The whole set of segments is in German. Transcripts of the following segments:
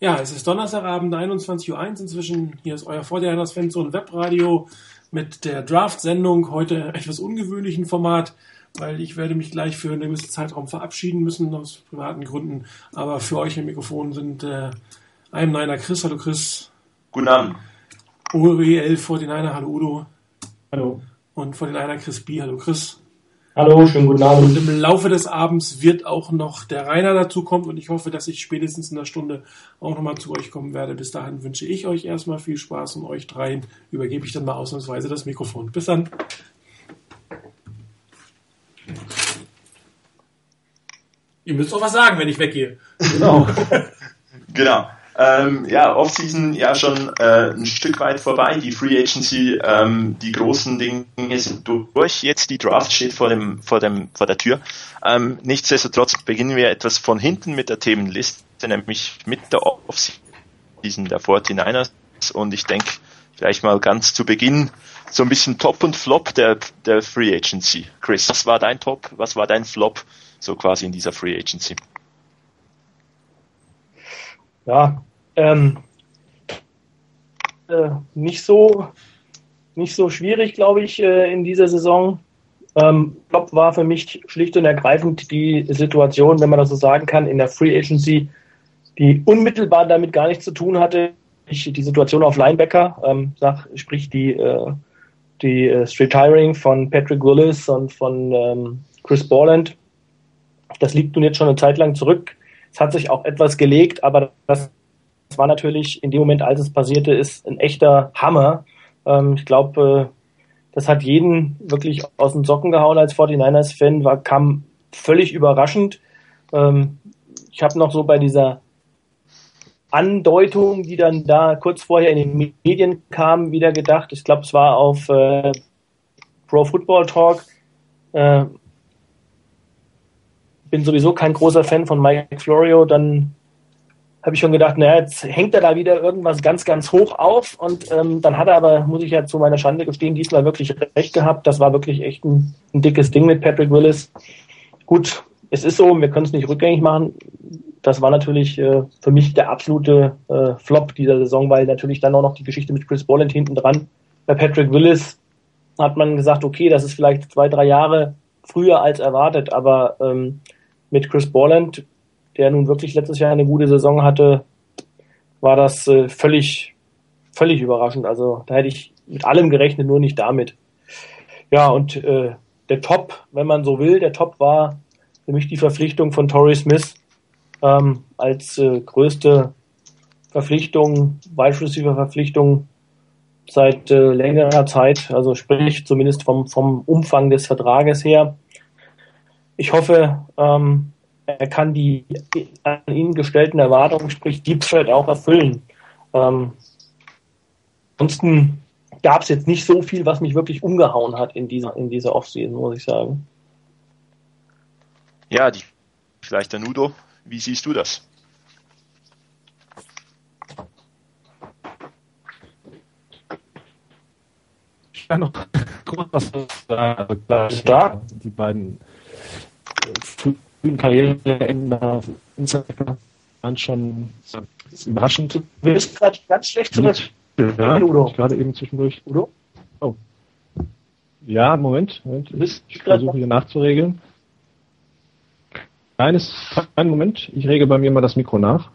Ja, es ist Donnerstagabend, 21.01 Uhr inzwischen. Hier ist euer 49ers Fanzone Webradio mit der Draft-Sendung. Heute etwas ungewöhnlichen Format, weil ich werde mich gleich für einen gewissen Zeitraum verabschieden müssen, aus privaten Gründen. Aber für euch im Mikrofon sind äh, I'm Niner Chris. Hallo Chris. Guten Abend. OEL 49er. Hallo Udo. Hallo. Und 49er Chris B. Hallo Chris. Hallo, schönen guten Abend. Und im Laufe des Abends wird auch noch der Rainer dazu kommen und ich hoffe, dass ich spätestens in einer Stunde auch nochmal zu euch kommen werde. Bis dahin wünsche ich euch erstmal viel Spaß und euch dreien übergebe ich dann mal ausnahmsweise das Mikrofon. Bis dann. Ihr müsst doch was sagen, wenn ich weggehe. Genau. genau. Ähm, ja, Offseason ja schon äh, ein Stück weit vorbei. Die Free Agency, ähm, die großen Dinge sind durch. Jetzt die Draft steht vor dem, vor dem, vor der Tür. Ähm, nichtsdestotrotz beginnen wir etwas von hinten mit der Themenliste, nämlich mit der Offseason der 49ers. Und ich denke, vielleicht mal ganz zu Beginn so ein bisschen Top und Flop der, der Free Agency. Chris, was war dein Top? Was war dein Flop? So quasi in dieser Free Agency. Ja, ähm, äh, nicht so nicht so schwierig, glaube ich, äh, in dieser Saison. Ähm, Flop war für mich schlicht und ergreifend die Situation, wenn man das so sagen kann, in der Free Agency, die unmittelbar damit gar nichts zu tun hatte. Ich, die Situation auf Linebacker, ähm, sag, sprich die, äh, die äh, Retiring von Patrick Willis und von ähm, Chris Borland. Das liegt nun jetzt schon eine Zeit lang zurück. Es hat sich auch etwas gelegt, aber das war natürlich in dem Moment, als es passierte, ist ein echter Hammer. Ähm, ich glaube, äh, das hat jeden wirklich aus den Socken gehauen als 49ers-Fan, war, kam völlig überraschend. Ähm, ich habe noch so bei dieser Andeutung, die dann da kurz vorher in den Medien kam, wieder gedacht. Ich glaube, es war auf äh, Pro Football Talk. Äh, bin sowieso kein großer Fan von Mike Florio, dann habe ich schon gedacht, naja, jetzt hängt er da wieder irgendwas ganz, ganz hoch auf und ähm, dann hat er aber, muss ich ja zu meiner Schande gestehen, diesmal wirklich recht gehabt. Das war wirklich echt ein, ein dickes Ding mit Patrick Willis. Gut, es ist so, wir können es nicht rückgängig machen. Das war natürlich äh, für mich der absolute äh, Flop dieser Saison, weil natürlich dann auch noch die Geschichte mit Chris Bolland hinten dran. Bei Patrick Willis hat man gesagt, okay, das ist vielleicht zwei, drei Jahre früher als erwartet, aber ähm, mit Chris Borland, der nun wirklich letztes Jahr eine gute Saison hatte, war das äh, völlig, völlig überraschend. Also da hätte ich mit allem gerechnet, nur nicht damit. Ja, und äh, der Top, wenn man so will, der Top war für mich die Verpflichtung von Torrey Smith ähm, als äh, größte Verpflichtung, Wide Verpflichtung seit äh, längerer Zeit, also sprich zumindest vom, vom Umfang des Vertrages her ich hoffe, ähm, er kann die an ihn gestellten Erwartungen, sprich Deep Threat, auch erfüllen. Ähm, ansonsten gab es jetzt nicht so viel, was mich wirklich umgehauen hat in dieser, in dieser Offseason, muss ich sagen. Ja, die, vielleicht der Nudo, wie siehst du das? Ich kann noch kurz was sagen. Also klar, die beiden frühen Karriereende waren schon überraschend. Du bist gerade ganz schlecht zurück. Ja, Udo. gerade eben zwischendurch. Udo? Oh. Ja, Moment, Moment. Ich versuche hier nachzuregeln. Kleines, einen Moment. Ich rege bei mir mal das Mikro nach.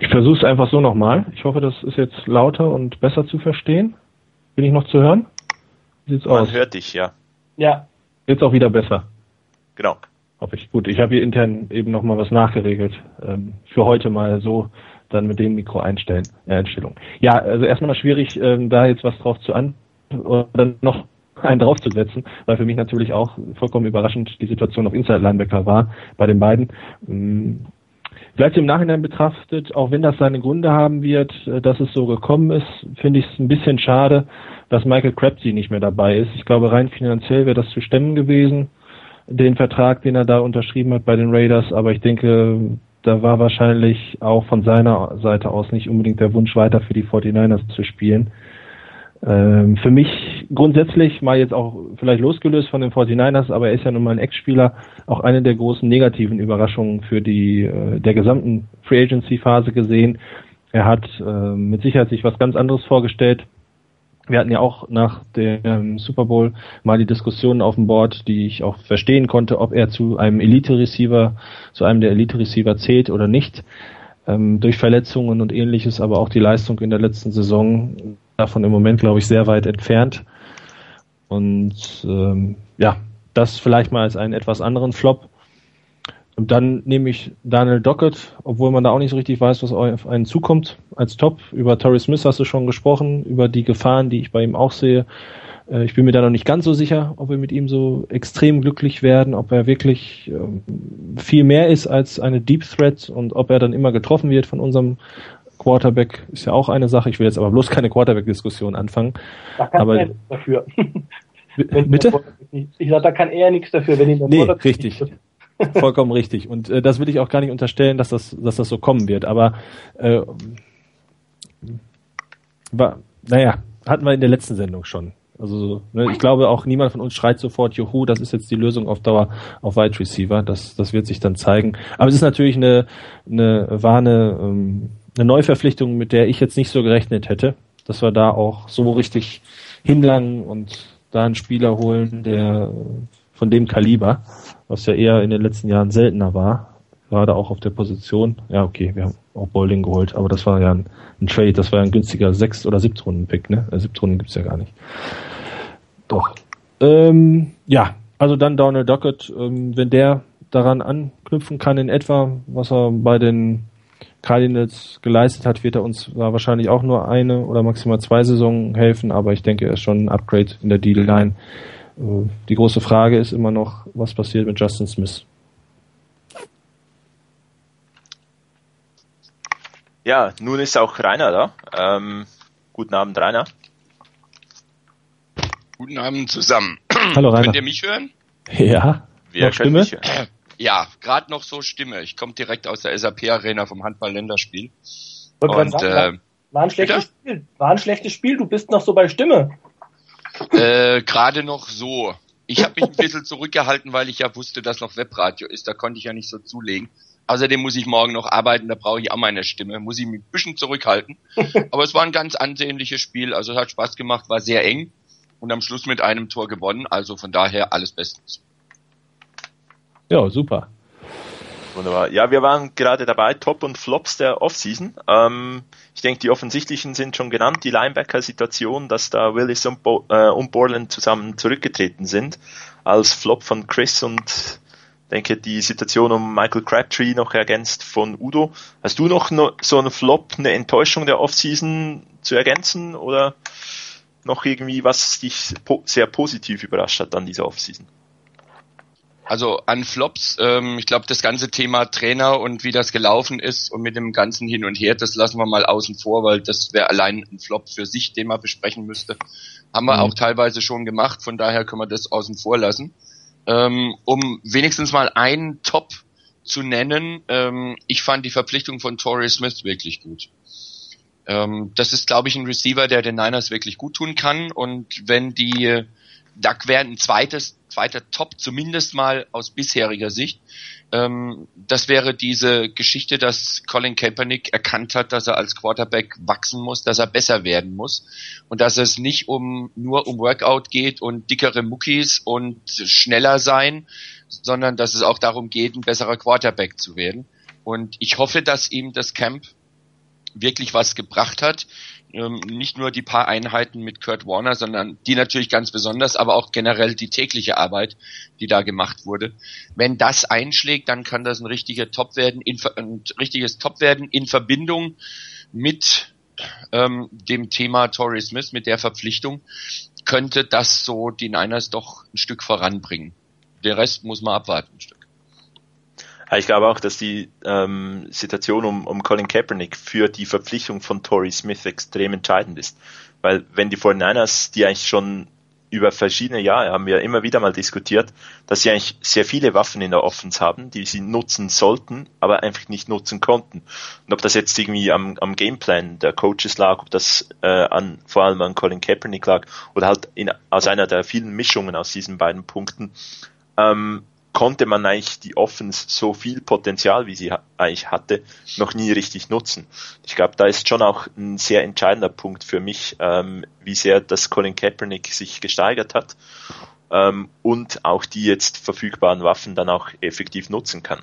Ich versuche es einfach so nochmal. Ich hoffe, das ist jetzt lauter und besser zu verstehen. Bin ich noch zu hören? Wie sieht's Man aus? hört dich, ja. Ja. Jetzt auch wieder besser. Genau. Hoffe ich. Gut, ich habe hier intern eben nochmal was nachgeregelt. Ähm, für heute mal so dann mit dem Mikro einstellen, äh, Einstellung. Ja, also erstmal schwierig, ähm, da jetzt was drauf zu an oder noch einen draufzusetzen, weil für mich natürlich auch vollkommen überraschend die Situation auf Inside Linebacker war bei den beiden. Ähm, Vielleicht im Nachhinein betrachtet, auch wenn das seine Gründe haben wird, äh, dass es so gekommen ist, finde ich es ein bisschen schade, dass Michael Crabtree nicht mehr dabei ist. Ich glaube, rein finanziell wäre das zu stemmen gewesen, den Vertrag, den er da unterschrieben hat bei den Raiders. Aber ich denke, da war wahrscheinlich auch von seiner Seite aus nicht unbedingt der Wunsch, weiter für die 49ers zu spielen. Ähm, für mich grundsätzlich, mal jetzt auch vielleicht losgelöst von den 49ers, aber er ist ja nun mal ein Ex-Spieler, auch eine der großen negativen Überraschungen für die äh, der gesamten Free Agency Phase gesehen. Er hat äh, mit Sicherheit sich was ganz anderes vorgestellt. Wir hatten ja auch nach dem Super Bowl mal die Diskussionen auf dem Board, die ich auch verstehen konnte, ob er zu einem Elite-Receiver, zu einem der Elite-Receiver zählt oder nicht. Ähm, durch Verletzungen und ähnliches, aber auch die Leistung in der letzten Saison davon im Moment, glaube ich, sehr weit entfernt. Und ähm, ja, das vielleicht mal als einen etwas anderen Flop. Und dann nehme ich Daniel Dockett, obwohl man da auch nicht so richtig weiß, was auf einen zukommt, als Top. Über Torrey Smith hast du schon gesprochen, über die Gefahren, die ich bei ihm auch sehe. Äh, ich bin mir da noch nicht ganz so sicher, ob wir mit ihm so extrem glücklich werden, ob er wirklich ähm, viel mehr ist als eine Deep Threat und ob er dann immer getroffen wird von unserem Quarterback ist ja auch eine Sache. Ich will jetzt aber bloß keine Quarterback-Diskussion anfangen. Da kann aber, er nichts dafür. bitte? Ich sage, da kann er nichts dafür, wenn ihn der Nee, richtig. Vollkommen richtig. Und äh, das will ich auch gar nicht unterstellen, dass das, dass das so kommen wird. Aber äh, war, naja, hatten wir in der letzten Sendung schon. Also ne, ich glaube auch niemand von uns schreit sofort, juhu, das ist jetzt die Lösung auf Dauer auf Wide Receiver. Das, das wird sich dann zeigen. Aber es ist natürlich eine, eine eine ähm, eine Neuverpflichtung, mit der ich jetzt nicht so gerechnet hätte, dass wir da auch so richtig hinlangen und da einen Spieler holen, der von dem Kaliber, was ja eher in den letzten Jahren seltener war, gerade auch auf der Position. Ja, okay, wir haben auch Bowling geholt, aber das war ja ein, ein Trade, das war ja ein günstiger sechs oder Siebtrunden-Pick, ne? Äh, Siebtrunden gibt's ja gar nicht. Doch. Ähm, ja, also dann Donald Dockett, ähm, wenn der daran anknüpfen kann in etwa, was er bei den Cardinals geleistet hat, wird er uns wahrscheinlich auch nur eine oder maximal zwei Saisonen helfen, aber ich denke, er ist schon ein Upgrade in der Deal-Line. Äh, die große Frage ist immer noch, was passiert mit Justin Smith? Ja, nun ist auch Rainer da. Ähm, guten Abend, Rainer. Guten Abend zusammen. Hallo Rainer. Könnt ihr mich hören? Ja. Wir können Stimme? Hören. Ja, gerade noch so Stimme. Ich komme direkt aus der SAP-Arena vom Handball-Länderspiel. Und, sagen, äh, war ein schlechtes bitte? Spiel. War ein schlechtes Spiel. Du bist noch so bei Stimme. Äh, gerade noch so. Ich habe mich ein bisschen zurückgehalten, weil ich ja wusste, dass noch Webradio ist. Da konnte ich ja nicht so zulegen. Außerdem muss ich morgen noch arbeiten, da brauche ich auch meine Stimme. Muss ich mich ein bisschen zurückhalten. Aber es war ein ganz ansehnliches Spiel. Also es hat Spaß gemacht, war sehr eng und am Schluss mit einem Tor gewonnen. Also von daher alles bestens. Ja, super. Wunderbar. Ja, wir waren gerade dabei, Top und Flops der Offseason. Ähm, ich denke, die offensichtlichen sind schon genannt. Die Linebacker-Situation, dass da Willis und, Bo äh, und Borland zusammen zurückgetreten sind, als Flop von Chris und denke, die Situation um Michael Crabtree noch ergänzt von Udo. Hast du noch so einen Flop, eine Enttäuschung der Offseason zu ergänzen oder noch irgendwie, was dich sehr positiv überrascht hat an dieser Offseason? Also an Flops, ähm, ich glaube, das ganze Thema Trainer und wie das gelaufen ist und mit dem ganzen Hin und Her, das lassen wir mal außen vor, weil das wäre allein ein Flop für sich, den man besprechen müsste. Haben wir mhm. auch teilweise schon gemacht, von daher können wir das außen vor lassen. Ähm, um wenigstens mal einen Top zu nennen, ähm, ich fand die Verpflichtung von Torrey Smith wirklich gut. Ähm, das ist, glaube ich, ein Receiver, der den Niners wirklich gut tun kann und wenn die da wäre ein zweites, zweiter Top, zumindest mal aus bisheriger Sicht. Ähm, das wäre diese Geschichte, dass Colin Kaepernick erkannt hat, dass er als Quarterback wachsen muss, dass er besser werden muss und dass es nicht um nur um Workout geht und dickere Muckis und schneller sein, sondern dass es auch darum geht, ein besserer Quarterback zu werden. Und ich hoffe, dass ihm das Camp wirklich was gebracht hat ähm, nicht nur die paar Einheiten mit Kurt Warner, sondern die natürlich ganz besonders, aber auch generell die tägliche Arbeit, die da gemacht wurde. Wenn das einschlägt, dann kann das ein richtiger Top werden, in, ein richtiges Top werden in Verbindung mit ähm, dem Thema Torrey Smith, mit der Verpflichtung, könnte das so die Niners doch ein Stück voranbringen. Der Rest muss man abwarten ein Stück. Ich glaube auch, dass die ähm, Situation um, um Colin Kaepernick für die Verpflichtung von Torrey Smith extrem entscheidend ist. Weil wenn die 49ers, die eigentlich schon über verschiedene Jahre haben wir immer wieder mal diskutiert, dass sie eigentlich sehr viele Waffen in der Offense haben, die sie nutzen sollten, aber einfach nicht nutzen konnten. Und ob das jetzt irgendwie am, am Gameplan der Coaches lag, ob das äh, an, vor allem an Colin Kaepernick lag oder halt in, aus einer der vielen Mischungen aus diesen beiden Punkten, ähm, konnte man eigentlich die Offense so viel Potenzial, wie sie eigentlich hatte, noch nie richtig nutzen. Ich glaube, da ist schon auch ein sehr entscheidender Punkt für mich, ähm, wie sehr das Colin Kaepernick sich gesteigert hat ähm, und auch die jetzt verfügbaren Waffen dann auch effektiv nutzen kann.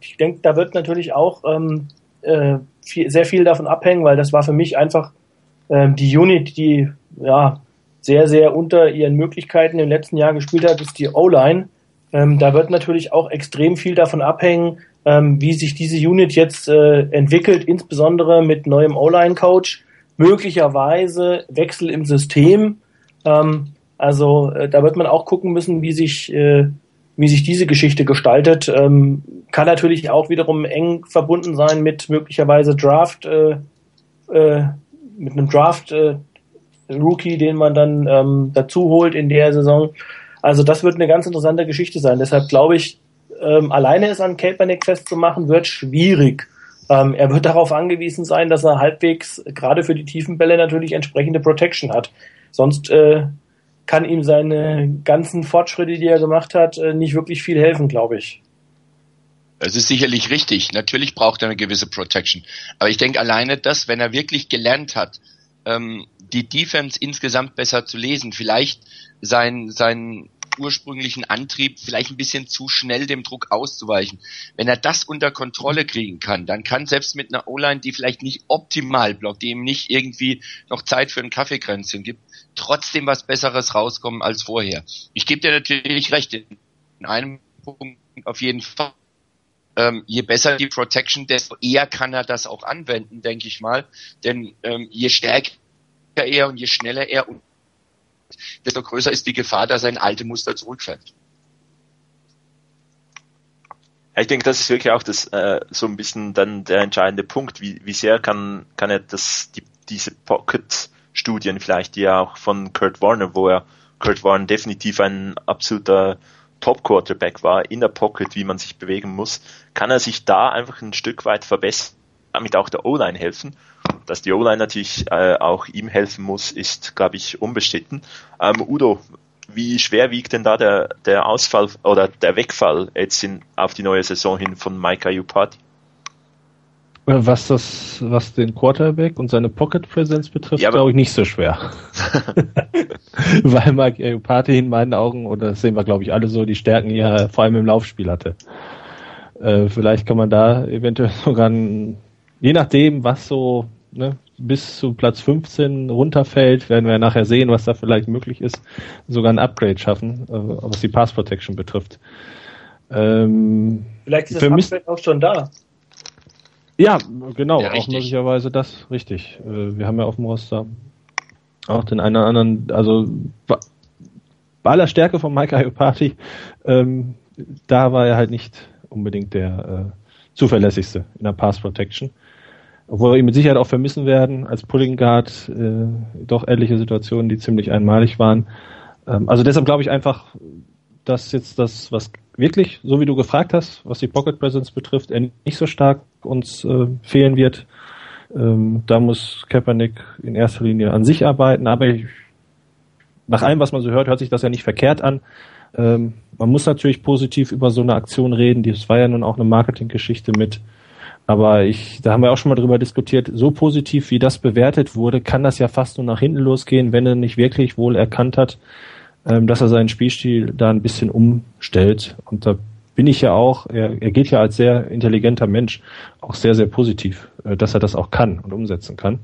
Ich denke, da wird natürlich auch ähm, äh, viel, sehr viel davon abhängen, weil das war für mich einfach ähm, die Unit, die ja sehr, sehr unter ihren Möglichkeiten im letzten Jahr gespielt hat, ist die O-Line. Ähm, da wird natürlich auch extrem viel davon abhängen, ähm, wie sich diese Unit jetzt äh, entwickelt, insbesondere mit neuem O-Line-Coach, möglicherweise Wechsel im System. Ähm, also äh, da wird man auch gucken müssen, wie sich, äh, wie sich diese Geschichte gestaltet. Ähm, kann natürlich auch wiederum eng verbunden sein mit möglicherweise Draft, äh, äh, mit einem Draft äh, Rookie, den man dann ähm, dazu holt in der Saison. Also das wird eine ganz interessante Geschichte sein. Deshalb glaube ich, ähm, alleine es an Kaepernick festzumachen, wird schwierig. Ähm, er wird darauf angewiesen sein, dass er halbwegs gerade für die tiefen Bälle natürlich entsprechende Protection hat. Sonst äh, kann ihm seine ganzen Fortschritte, die er gemacht hat, äh, nicht wirklich viel helfen, glaube ich. Es ist sicherlich richtig. Natürlich braucht er eine gewisse Protection. Aber ich denke alleine das, wenn er wirklich gelernt hat, ähm, die Defense insgesamt besser zu lesen, vielleicht sein, seinen ursprünglichen Antrieb vielleicht ein bisschen zu schnell dem Druck auszuweichen. Wenn er das unter Kontrolle kriegen kann, dann kann selbst mit einer O-Line, die vielleicht nicht optimal blockt, die ihm nicht irgendwie noch Zeit für ein Kaffeekränzchen gibt, trotzdem was Besseres rauskommen als vorher. Ich gebe dir natürlich recht, in einem Punkt auf jeden Fall. Ähm, je besser die Protection, desto eher kann er das auch anwenden, denke ich mal. Denn ähm, je stärker er und je schneller er, desto größer ist die Gefahr, dass er in alte Muster zurückfällt. Ich denke, das ist wirklich auch das äh, so ein bisschen dann der entscheidende Punkt. Wie, wie sehr kann, kann er das, die, diese Pocket-Studien vielleicht, die ja auch von Kurt Warner, wo er Kurt Warner definitiv ein absoluter Top-Quarterback war, in der Pocket, wie man sich bewegen muss, kann er sich da einfach ein Stück weit verbessern, damit auch der O-Line helfen dass die O-Line natürlich äh, auch ihm helfen muss, ist, glaube ich, unbestritten. Ähm, Udo, wie schwer wiegt denn da der, der Ausfall oder der Wegfall jetzt in, auf die neue Saison hin von Mike Ayupati? Äh, was das, was den Quarterback und seine Pocket Presence betrifft, ja, glaube ich nicht so schwer. Weil Mike Ayupati in meinen Augen, oder das sehen wir glaube ich alle so, die Stärken ja vor allem im Laufspiel hatte. Äh, vielleicht kann man da eventuell sogar, je nachdem, was so ne, bis zu Platz 15 runterfällt, werden wir nachher sehen, was da vielleicht möglich ist, sogar ein Upgrade schaffen, äh, was die Pass Protection betrifft. Ähm, vielleicht ist das Upgrade auch schon da. Ja, genau, ja, auch möglicherweise das, richtig. Äh, wir haben ja auf dem Roster auch den einen oder anderen, also bei aller Stärke von Mike Iopati, ähm, da war er halt nicht unbedingt der äh, zuverlässigste in der Pass Protection obwohl wir ihn mit Sicherheit auch vermissen werden als Pulling Guard, äh, doch etliche Situationen, die ziemlich einmalig waren. Ähm, also deshalb glaube ich einfach, dass jetzt das, was wirklich, so wie du gefragt hast, was die Pocket Presence betrifft, nicht so stark uns äh, fehlen wird. Ähm, da muss Kaepernick in erster Linie an sich arbeiten, aber ich, nach allem, was man so hört, hört sich das ja nicht verkehrt an. Ähm, man muss natürlich positiv über so eine Aktion reden. Das war ja nun auch eine Marketinggeschichte mit aber ich, da haben wir auch schon mal drüber diskutiert, so positiv wie das bewertet wurde, kann das ja fast nur nach hinten losgehen, wenn er nicht wirklich wohl erkannt hat, ähm, dass er seinen Spielstil da ein bisschen umstellt. Und da bin ich ja auch, er, er geht ja als sehr intelligenter Mensch auch sehr, sehr positiv, äh, dass er das auch kann und umsetzen kann.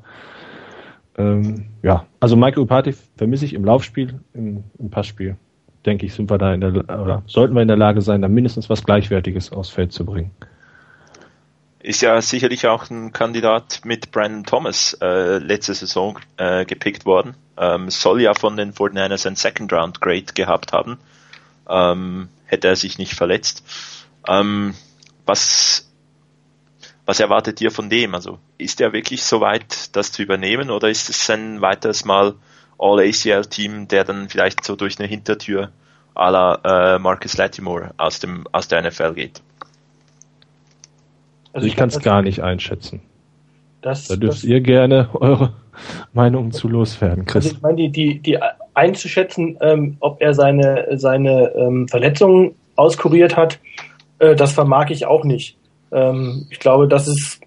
Ähm, ja, also Michael Upati vermisse ich im Laufspiel, im, im Passspiel. Denke ich, sind wir da in der, oder sollten wir in der Lage sein, da mindestens was Gleichwertiges aufs Feld zu bringen ist ja sicherlich auch ein Kandidat mit Brandon Thomas äh, letzte Saison äh, gepickt worden. Ähm, soll ja von den 49ers ein Second Round Grade gehabt haben. Ähm, hätte er sich nicht verletzt. Ähm, was, was erwartet ihr von dem? Also ist er wirklich so weit, das zu übernehmen oder ist es ein weiteres Mal All-ACL-Team, der dann vielleicht so durch eine Hintertür à la äh, Marcus Latimore aus, dem, aus der NFL geht? Also ich kann es gar nicht einschätzen. Das, da dürft das, ihr gerne eure Meinung zu loswerden, Chris. Also ich meine, die, die, die einzuschätzen, ähm, ob er seine, seine ähm, Verletzungen auskuriert hat, äh, das vermag ich auch nicht. Ähm, ich glaube, das ist,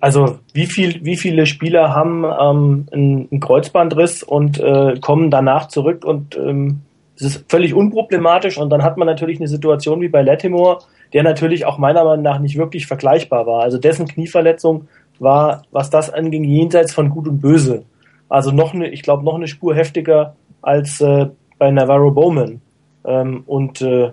also wie viel, wie viele Spieler haben ähm, einen, einen Kreuzbandriss und äh, kommen danach zurück und ähm, es ist völlig unproblematisch und dann hat man natürlich eine Situation wie bei Latimore, der natürlich auch meiner Meinung nach nicht wirklich vergleichbar war. Also dessen Knieverletzung war, was das anging, jenseits von Gut und Böse. Also noch eine, ich glaube, noch eine Spur heftiger als äh, bei Navarro Bowman. Ähm, und äh,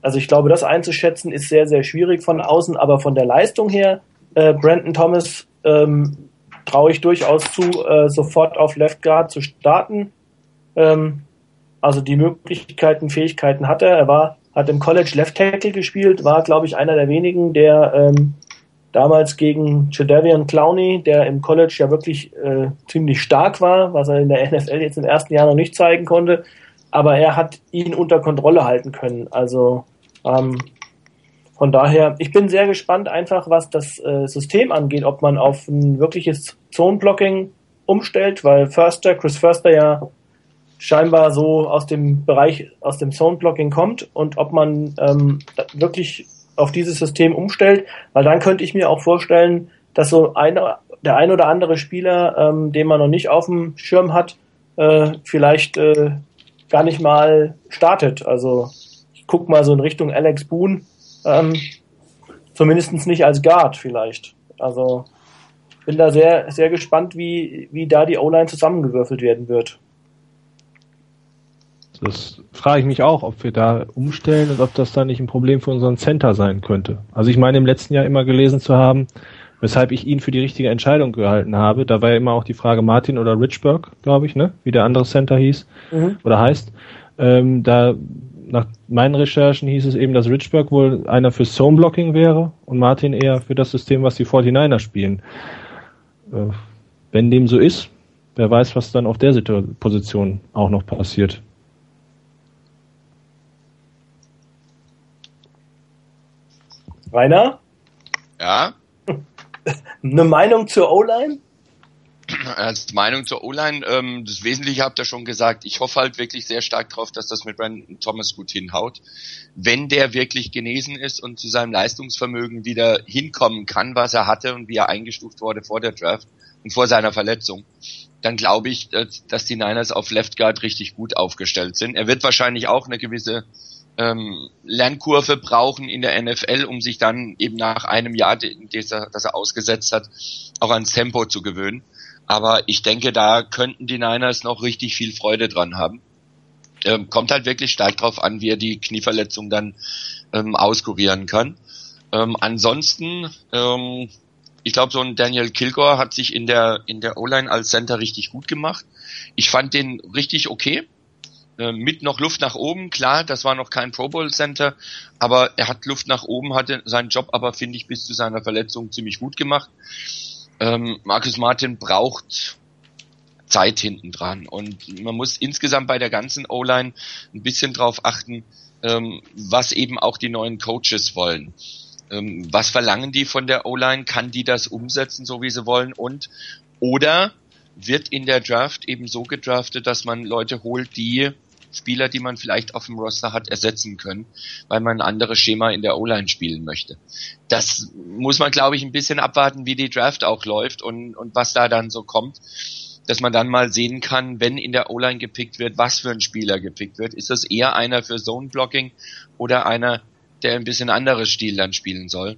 also ich glaube, das einzuschätzen ist sehr, sehr schwierig von außen, aber von der Leistung her, äh, Brandon Thomas ähm, traue ich durchaus zu, äh, sofort auf Left Guard zu starten. Ähm, also die Möglichkeiten, Fähigkeiten hat er. Er war, hat im College Left Tackle gespielt, war, glaube ich, einer der wenigen, der ähm, damals gegen Jadavian Clowney, der im College ja wirklich äh, ziemlich stark war, was er in der NFL jetzt im ersten Jahr noch nicht zeigen konnte, aber er hat ihn unter Kontrolle halten können. Also ähm, von daher, ich bin sehr gespannt einfach, was das äh, System angeht, ob man auf ein wirkliches Zone-Blocking umstellt, weil Förster, Chris Förster ja scheinbar so aus dem Bereich, aus dem Zone-Blocking kommt und ob man ähm, wirklich auf dieses System umstellt, weil dann könnte ich mir auch vorstellen, dass so eine, der ein oder andere Spieler, ähm, den man noch nicht auf dem Schirm hat, äh, vielleicht äh, gar nicht mal startet. Also ich guck mal so in Richtung Alex Boone, ähm, zumindest nicht als Guard vielleicht. Also bin da sehr, sehr gespannt, wie, wie da die O-Line zusammengewürfelt werden wird. Das frage ich mich auch, ob wir da umstellen und ob das da nicht ein Problem für unseren Center sein könnte. Also ich meine im letzten Jahr immer gelesen zu haben, weshalb ich ihn für die richtige Entscheidung gehalten habe. Da war ja immer auch die Frage Martin oder Richburg, glaube ich, ne? Wie der andere Center hieß mhm. oder heißt. Ähm, da nach meinen Recherchen hieß es eben, dass Richburg wohl einer für Zone Blocking wäre und Martin eher für das System, was die 49er spielen. Äh, wenn dem so ist, wer weiß, was dann auf der Position auch noch passiert. Rainer? Ja? Eine Meinung zur O-Line? Als Meinung zur O-Line, ähm, das Wesentliche habt ihr schon gesagt. Ich hoffe halt wirklich sehr stark drauf, dass das mit Brandon Thomas gut hinhaut. Wenn der wirklich genesen ist und zu seinem Leistungsvermögen wieder hinkommen kann, was er hatte und wie er eingestuft wurde vor der Draft und vor seiner Verletzung, dann glaube ich, dass die Niners auf Left Guard richtig gut aufgestellt sind. Er wird wahrscheinlich auch eine gewisse ähm, Lernkurve brauchen in der NFL, um sich dann eben nach einem Jahr, das er, das er ausgesetzt hat, auch ans Tempo zu gewöhnen. Aber ich denke, da könnten die Niners noch richtig viel Freude dran haben. Ähm, kommt halt wirklich stark drauf an, wie er die Knieverletzung dann ähm, auskurieren kann. Ähm, ansonsten, ähm, ich glaube, so ein Daniel Kilgore hat sich in der in der O-Line als Center richtig gut gemacht. Ich fand den richtig okay. Äh, mit noch Luft nach oben, klar, das war noch kein Pro Bowl Center, aber er hat Luft nach oben, hatte seinen Job aber, finde ich, bis zu seiner Verletzung ziemlich gut gemacht. Ähm, Marcus Martin braucht Zeit hinten dran und man muss insgesamt bei der ganzen O-Line ein bisschen drauf achten, ähm, was eben auch die neuen Coaches wollen. Ähm, was verlangen die von der O-Line? Kann die das umsetzen, so wie sie wollen? Und oder wird in der Draft eben so gedraftet, dass man Leute holt, die Spieler, die man vielleicht auf dem Roster hat, ersetzen können, weil man ein anderes Schema in der O-Line spielen möchte. Das muss man, glaube ich, ein bisschen abwarten, wie die Draft auch läuft und, und was da dann so kommt, dass man dann mal sehen kann, wenn in der O-Line gepickt wird, was für ein Spieler gepickt wird. Ist das eher einer für Zone-Blocking oder einer, der ein bisschen anderes Stil dann spielen soll?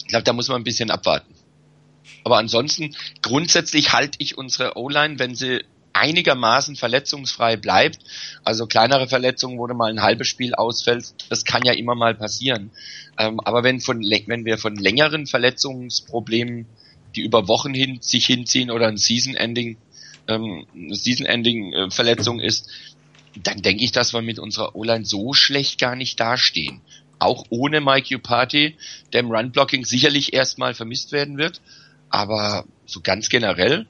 Ich glaube, da muss man ein bisschen abwarten. Aber ansonsten, grundsätzlich halte ich unsere O-Line, wenn sie einigermaßen verletzungsfrei bleibt, also kleinere Verletzungen, wo mal ein halbes Spiel ausfällt, das kann ja immer mal passieren. Ähm, aber wenn, von, wenn wir von längeren Verletzungsproblemen, die über Wochen hin sich hinziehen oder ein Season-Ending, ähm, Season-Ending-Verletzung ist, dann denke ich, dass wir mit unserer O-Line so schlecht gar nicht dastehen. auch ohne Mike Upati, der im Run-Blocking sicherlich erstmal vermisst werden wird. Aber so ganz generell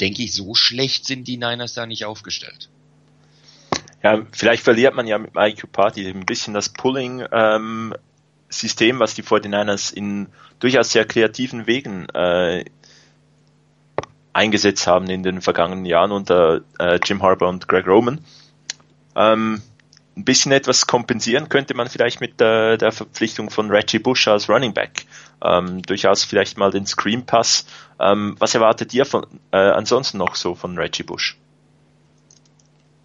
denke ich, so schlecht sind die Niners da nicht aufgestellt. Ja, vielleicht verliert man ja mit Mike Upati ein bisschen das Pulling ähm, System, was die 49ers in durchaus sehr kreativen Wegen äh, eingesetzt haben in den vergangenen Jahren unter äh, Jim Harbour und Greg Roman. Ähm, ein bisschen etwas kompensieren könnte man vielleicht mit der, der Verpflichtung von Reggie Bush als Running Back. Ähm, durchaus vielleicht mal den Screen Pass. Ähm, was erwartet ihr von, äh, ansonsten noch so von Reggie Bush?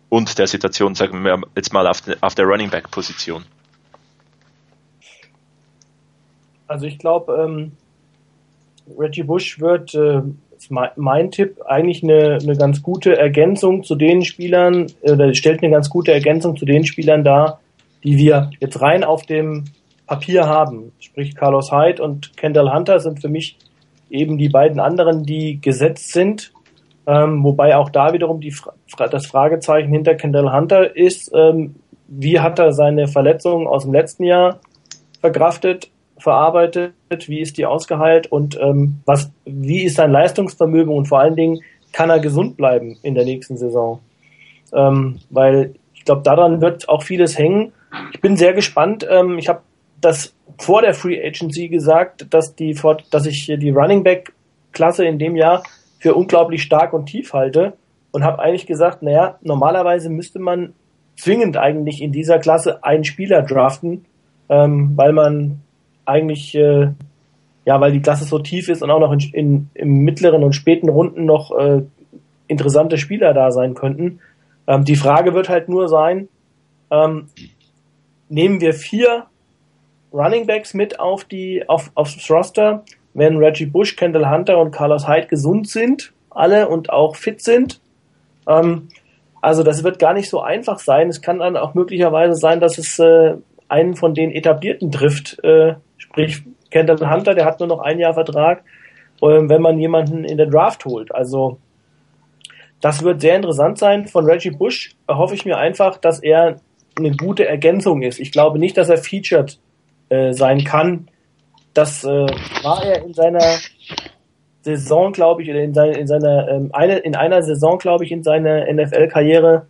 Und der Situation, sagen wir jetzt mal auf, de, auf der Running Back Position. Also ich glaube, ähm, Reggie Bush wird äh, mein Tipp, eigentlich eine, eine ganz gute Ergänzung zu den Spielern, oder stellt eine ganz gute Ergänzung zu den Spielern dar, die wir jetzt rein auf dem Papier haben. Sprich, Carlos Hyde und Kendall Hunter sind für mich eben die beiden anderen, die gesetzt sind. Ähm, wobei auch da wiederum die, das Fragezeichen hinter Kendall Hunter ist, ähm, wie hat er seine Verletzungen aus dem letzten Jahr verkraftet? Verarbeitet, wie ist die ausgeheilt und ähm, was, wie ist sein Leistungsvermögen und vor allen Dingen kann er gesund bleiben in der nächsten Saison. Ähm, weil ich glaube, daran wird auch vieles hängen. Ich bin sehr gespannt. Ähm, ich habe das vor der Free Agency gesagt, dass die, dass ich die Running Back Klasse in dem Jahr für unglaublich stark und tief halte und habe eigentlich gesagt, naja, normalerweise müsste man zwingend eigentlich in dieser Klasse einen Spieler draften, ähm, weil man eigentlich, äh, ja, weil die Klasse so tief ist und auch noch in, in, im mittleren und späten Runden noch äh, interessante Spieler da sein könnten. Ähm, die Frage wird halt nur sein, ähm, nehmen wir vier Running Backs mit auf die, auf, aufs Roster, wenn Reggie Bush, Kendall Hunter und Carlos Hyde gesund sind, alle und auch fit sind. Ähm, also das wird gar nicht so einfach sein. Es kann dann auch möglicherweise sein, dass es äh, einen von den etablierten trifft, äh, Sprich, Kendall Hunter, der hat nur noch ein Jahr Vertrag, ähm, wenn man jemanden in der Draft holt. Also das wird sehr interessant sein. Von Reggie Bush hoffe ich mir einfach, dass er eine gute Ergänzung ist. Ich glaube nicht, dass er featured äh, sein kann. Das äh, war er in seiner Saison, glaube ich, oder in, seine, in seiner ähm, eine, in einer Saison, glaube ich, in seiner NFL-Karriere.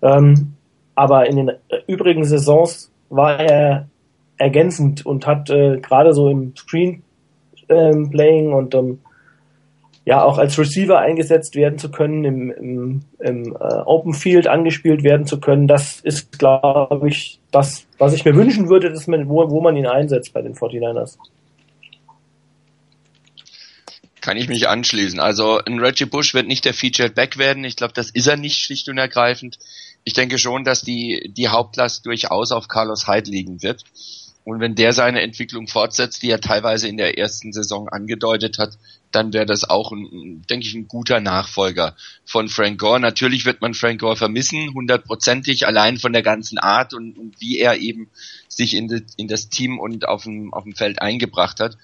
Ähm, aber in den übrigen Saisons war er ergänzend und hat äh, gerade so im Screen ähm, und ähm, ja auch als Receiver eingesetzt werden zu können, im, im, im äh, Open Field angespielt werden zu können. Das ist, glaube ich, das, was ich mir wünschen würde, dass man, wo, wo man ihn einsetzt bei den 49ers. Kann ich mich anschließen. Also ein Reggie Bush wird nicht der Featured Back werden. Ich glaube, das ist er nicht schlicht und ergreifend. Ich denke schon, dass die, die Hauptlast durchaus auf Carlos Hyde liegen wird. Und wenn der seine Entwicklung fortsetzt, die er teilweise in der ersten Saison angedeutet hat, dann wäre das auch, ein, denke ich, ein guter Nachfolger von Frank Gore. Natürlich wird man Frank Gore vermissen, hundertprozentig, allein von der ganzen Art und, und wie er eben sich in, de, in das Team und auf dem, auf dem Feld eingebracht hat.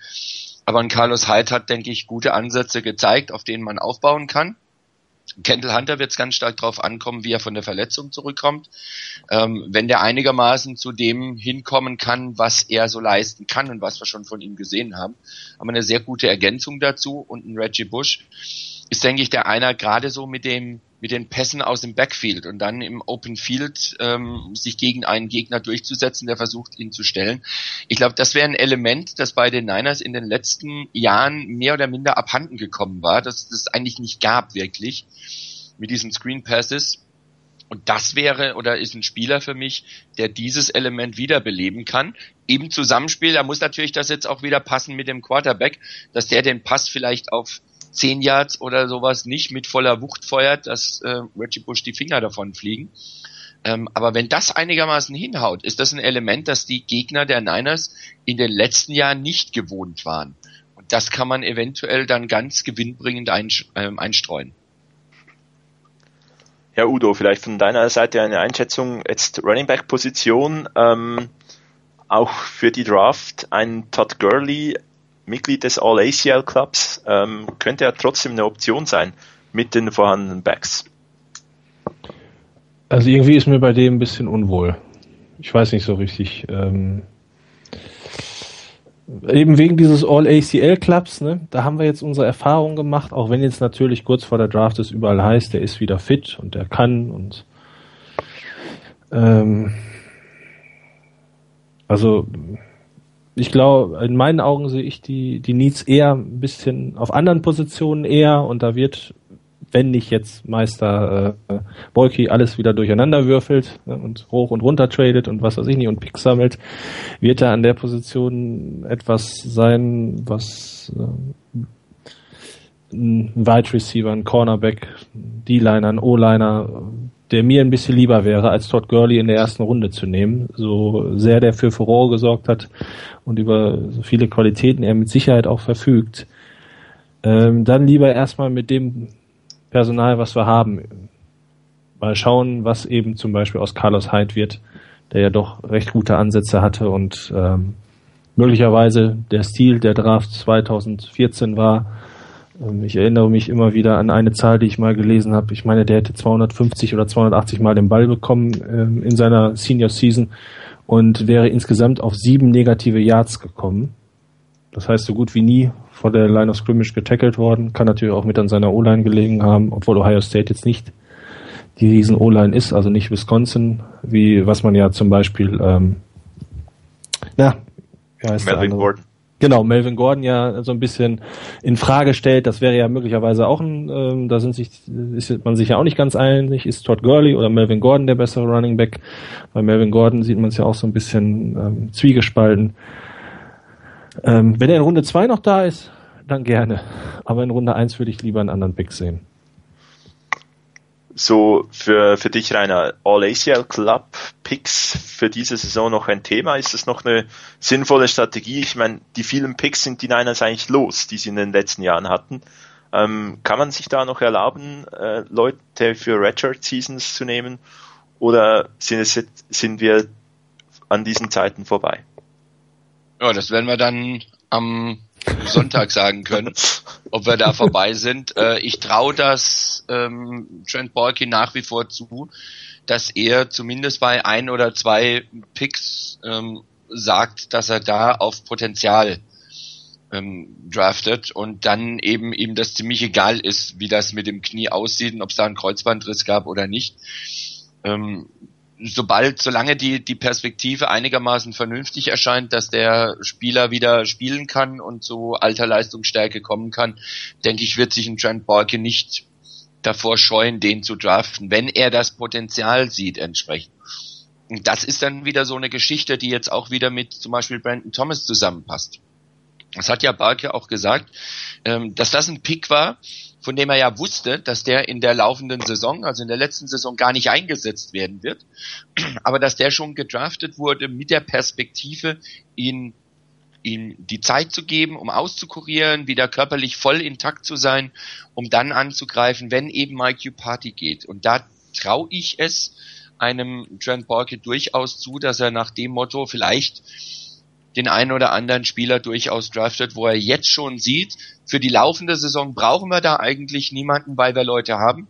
Aber ein Carlos Hyde hat, denke ich, gute Ansätze gezeigt, auf denen man aufbauen kann. Kendall Hunter wird es ganz stark darauf ankommen, wie er von der Verletzung zurückkommt. Ähm, wenn der einigermaßen zu dem hinkommen kann, was er so leisten kann und was wir schon von ihm gesehen haben, haben wir eine sehr gute Ergänzung dazu und ein Reggie Bush ist, denke ich, der einer gerade so mit dem mit den Pässen aus dem Backfield und dann im Open Field ähm, sich gegen einen Gegner durchzusetzen, der versucht, ihn zu stellen. Ich glaube, das wäre ein Element, das bei den Niners in den letzten Jahren mehr oder minder abhanden gekommen war, dass es eigentlich nicht gab wirklich mit diesen Screen Passes. Und das wäre oder ist ein Spieler für mich, der dieses Element wiederbeleben kann. Im Zusammenspiel, da muss natürlich das jetzt auch wieder passen mit dem Quarterback, dass der den Pass vielleicht auf 10 Yards oder sowas nicht mit voller Wucht feuert, dass äh, Reggie Bush die Finger davon fliegen. Ähm, aber wenn das einigermaßen hinhaut, ist das ein Element, das die Gegner der Niners in den letzten Jahren nicht gewohnt waren. Und das kann man eventuell dann ganz gewinnbringend ähm, einstreuen. Ja, Udo, vielleicht von deiner Seite eine Einschätzung, jetzt Running Back Position, ähm, auch für die Draft, ein Todd Gurley Mitglied des All-ACL Clubs, ähm, könnte er trotzdem eine Option sein mit den vorhandenen Backs. Also irgendwie ist mir bei dem ein bisschen unwohl. Ich weiß nicht so richtig. Ähm, eben wegen dieses All-ACL-Clubs, ne, da haben wir jetzt unsere Erfahrungen gemacht, auch wenn jetzt natürlich kurz vor der Draft es überall heißt, der ist wieder fit und der kann und ähm, also ich glaube, in meinen Augen sehe ich die, die Needs eher ein bisschen auf anderen Positionen eher und da wird wenn nicht jetzt Meister äh, Bolki alles wieder durcheinander würfelt ne, und hoch und runter tradet und was weiß ich nicht und Picks sammelt, wird er an der Position etwas sein, was äh, ein Wide Receiver, ein Cornerback, D-Liner, ein O-Liner, der mir ein bisschen lieber wäre, als Todd Gurley in der ersten Runde zu nehmen. So sehr der für Furore gesorgt hat und über so viele Qualitäten er mit Sicherheit auch verfügt. Ähm, dann lieber erstmal mit dem Personal, was wir haben. Mal schauen, was eben zum Beispiel aus Carlos Hyde wird, der ja doch recht gute Ansätze hatte und ähm, möglicherweise der Stil der Draft 2014 war. Ich erinnere mich immer wieder an eine Zahl, die ich mal gelesen habe. Ich meine, der hätte 250 oder 280 Mal den Ball bekommen ähm, in seiner Senior Season und wäre insgesamt auf sieben negative Yards gekommen. Das heißt, so gut wie nie vor der Line of Scrimmage getackelt worden. Kann natürlich auch mit an seiner O-Line gelegen haben, obwohl Ohio State jetzt nicht die riesen O-Line ist, also nicht Wisconsin, wie was man ja zum Beispiel, ähm, na, wie heißt Melvin Gordon. Genau, Melvin Gordon ja so ein bisschen in Frage stellt. Das wäre ja möglicherweise auch ein, ähm, da sind sich, ist man sich ja auch nicht ganz einig, ist Todd Gurley oder Melvin Gordon der bessere Running Back. Bei Melvin Gordon sieht man es ja auch so ein bisschen ähm, zwiegespalten. Ähm, wenn er in Runde 2 noch da ist, dann gerne. Aber in Runde 1 würde ich lieber einen anderen Pick sehen. So für, für dich, Rainer, All-ACL Club Picks für diese Saison noch ein Thema? Ist das noch eine sinnvolle Strategie? Ich meine, die vielen Picks sind die Niners eigentlich los, die sie in den letzten Jahren hatten. Ähm, kann man sich da noch erlauben, äh, Leute für Redshirt Seasons zu nehmen? Oder sind, es, sind wir an diesen Zeiten vorbei? Ja, das werden wir dann am Sonntag sagen können, ob wir da vorbei sind. Äh, ich traue das ähm, Trent Borky nach wie vor zu, dass er zumindest bei ein oder zwei Picks ähm, sagt, dass er da auf Potenzial ähm, draftet und dann eben ihm das ziemlich egal ist, wie das mit dem Knie aussieht und ob es da einen Kreuzbandriss gab oder nicht. Ähm, sobald, solange die, die Perspektive einigermaßen vernünftig erscheint, dass der Spieler wieder spielen kann und zu alter Leistungsstärke kommen kann, denke ich, wird sich ein Trent Borke nicht davor scheuen, den zu draften, wenn er das Potenzial sieht entsprechend. Und das ist dann wieder so eine Geschichte, die jetzt auch wieder mit zum Beispiel Brandon Thomas zusammenpasst. Das hat ja Barker auch gesagt, ähm, dass das ein Pick war, von dem er ja wusste, dass der in der laufenden Saison, also in der letzten Saison gar nicht eingesetzt werden wird, aber dass der schon gedraftet wurde mit der Perspektive, ihn ihm die Zeit zu geben, um auszukurieren, wieder körperlich voll intakt zu sein, um dann anzugreifen, wenn eben Mike Party geht. Und da traue ich es einem Trent Borke durchaus zu, dass er nach dem Motto vielleicht den einen oder anderen Spieler durchaus draftet, wo er jetzt schon sieht, für die laufende Saison brauchen wir da eigentlich niemanden, weil wir Leute haben.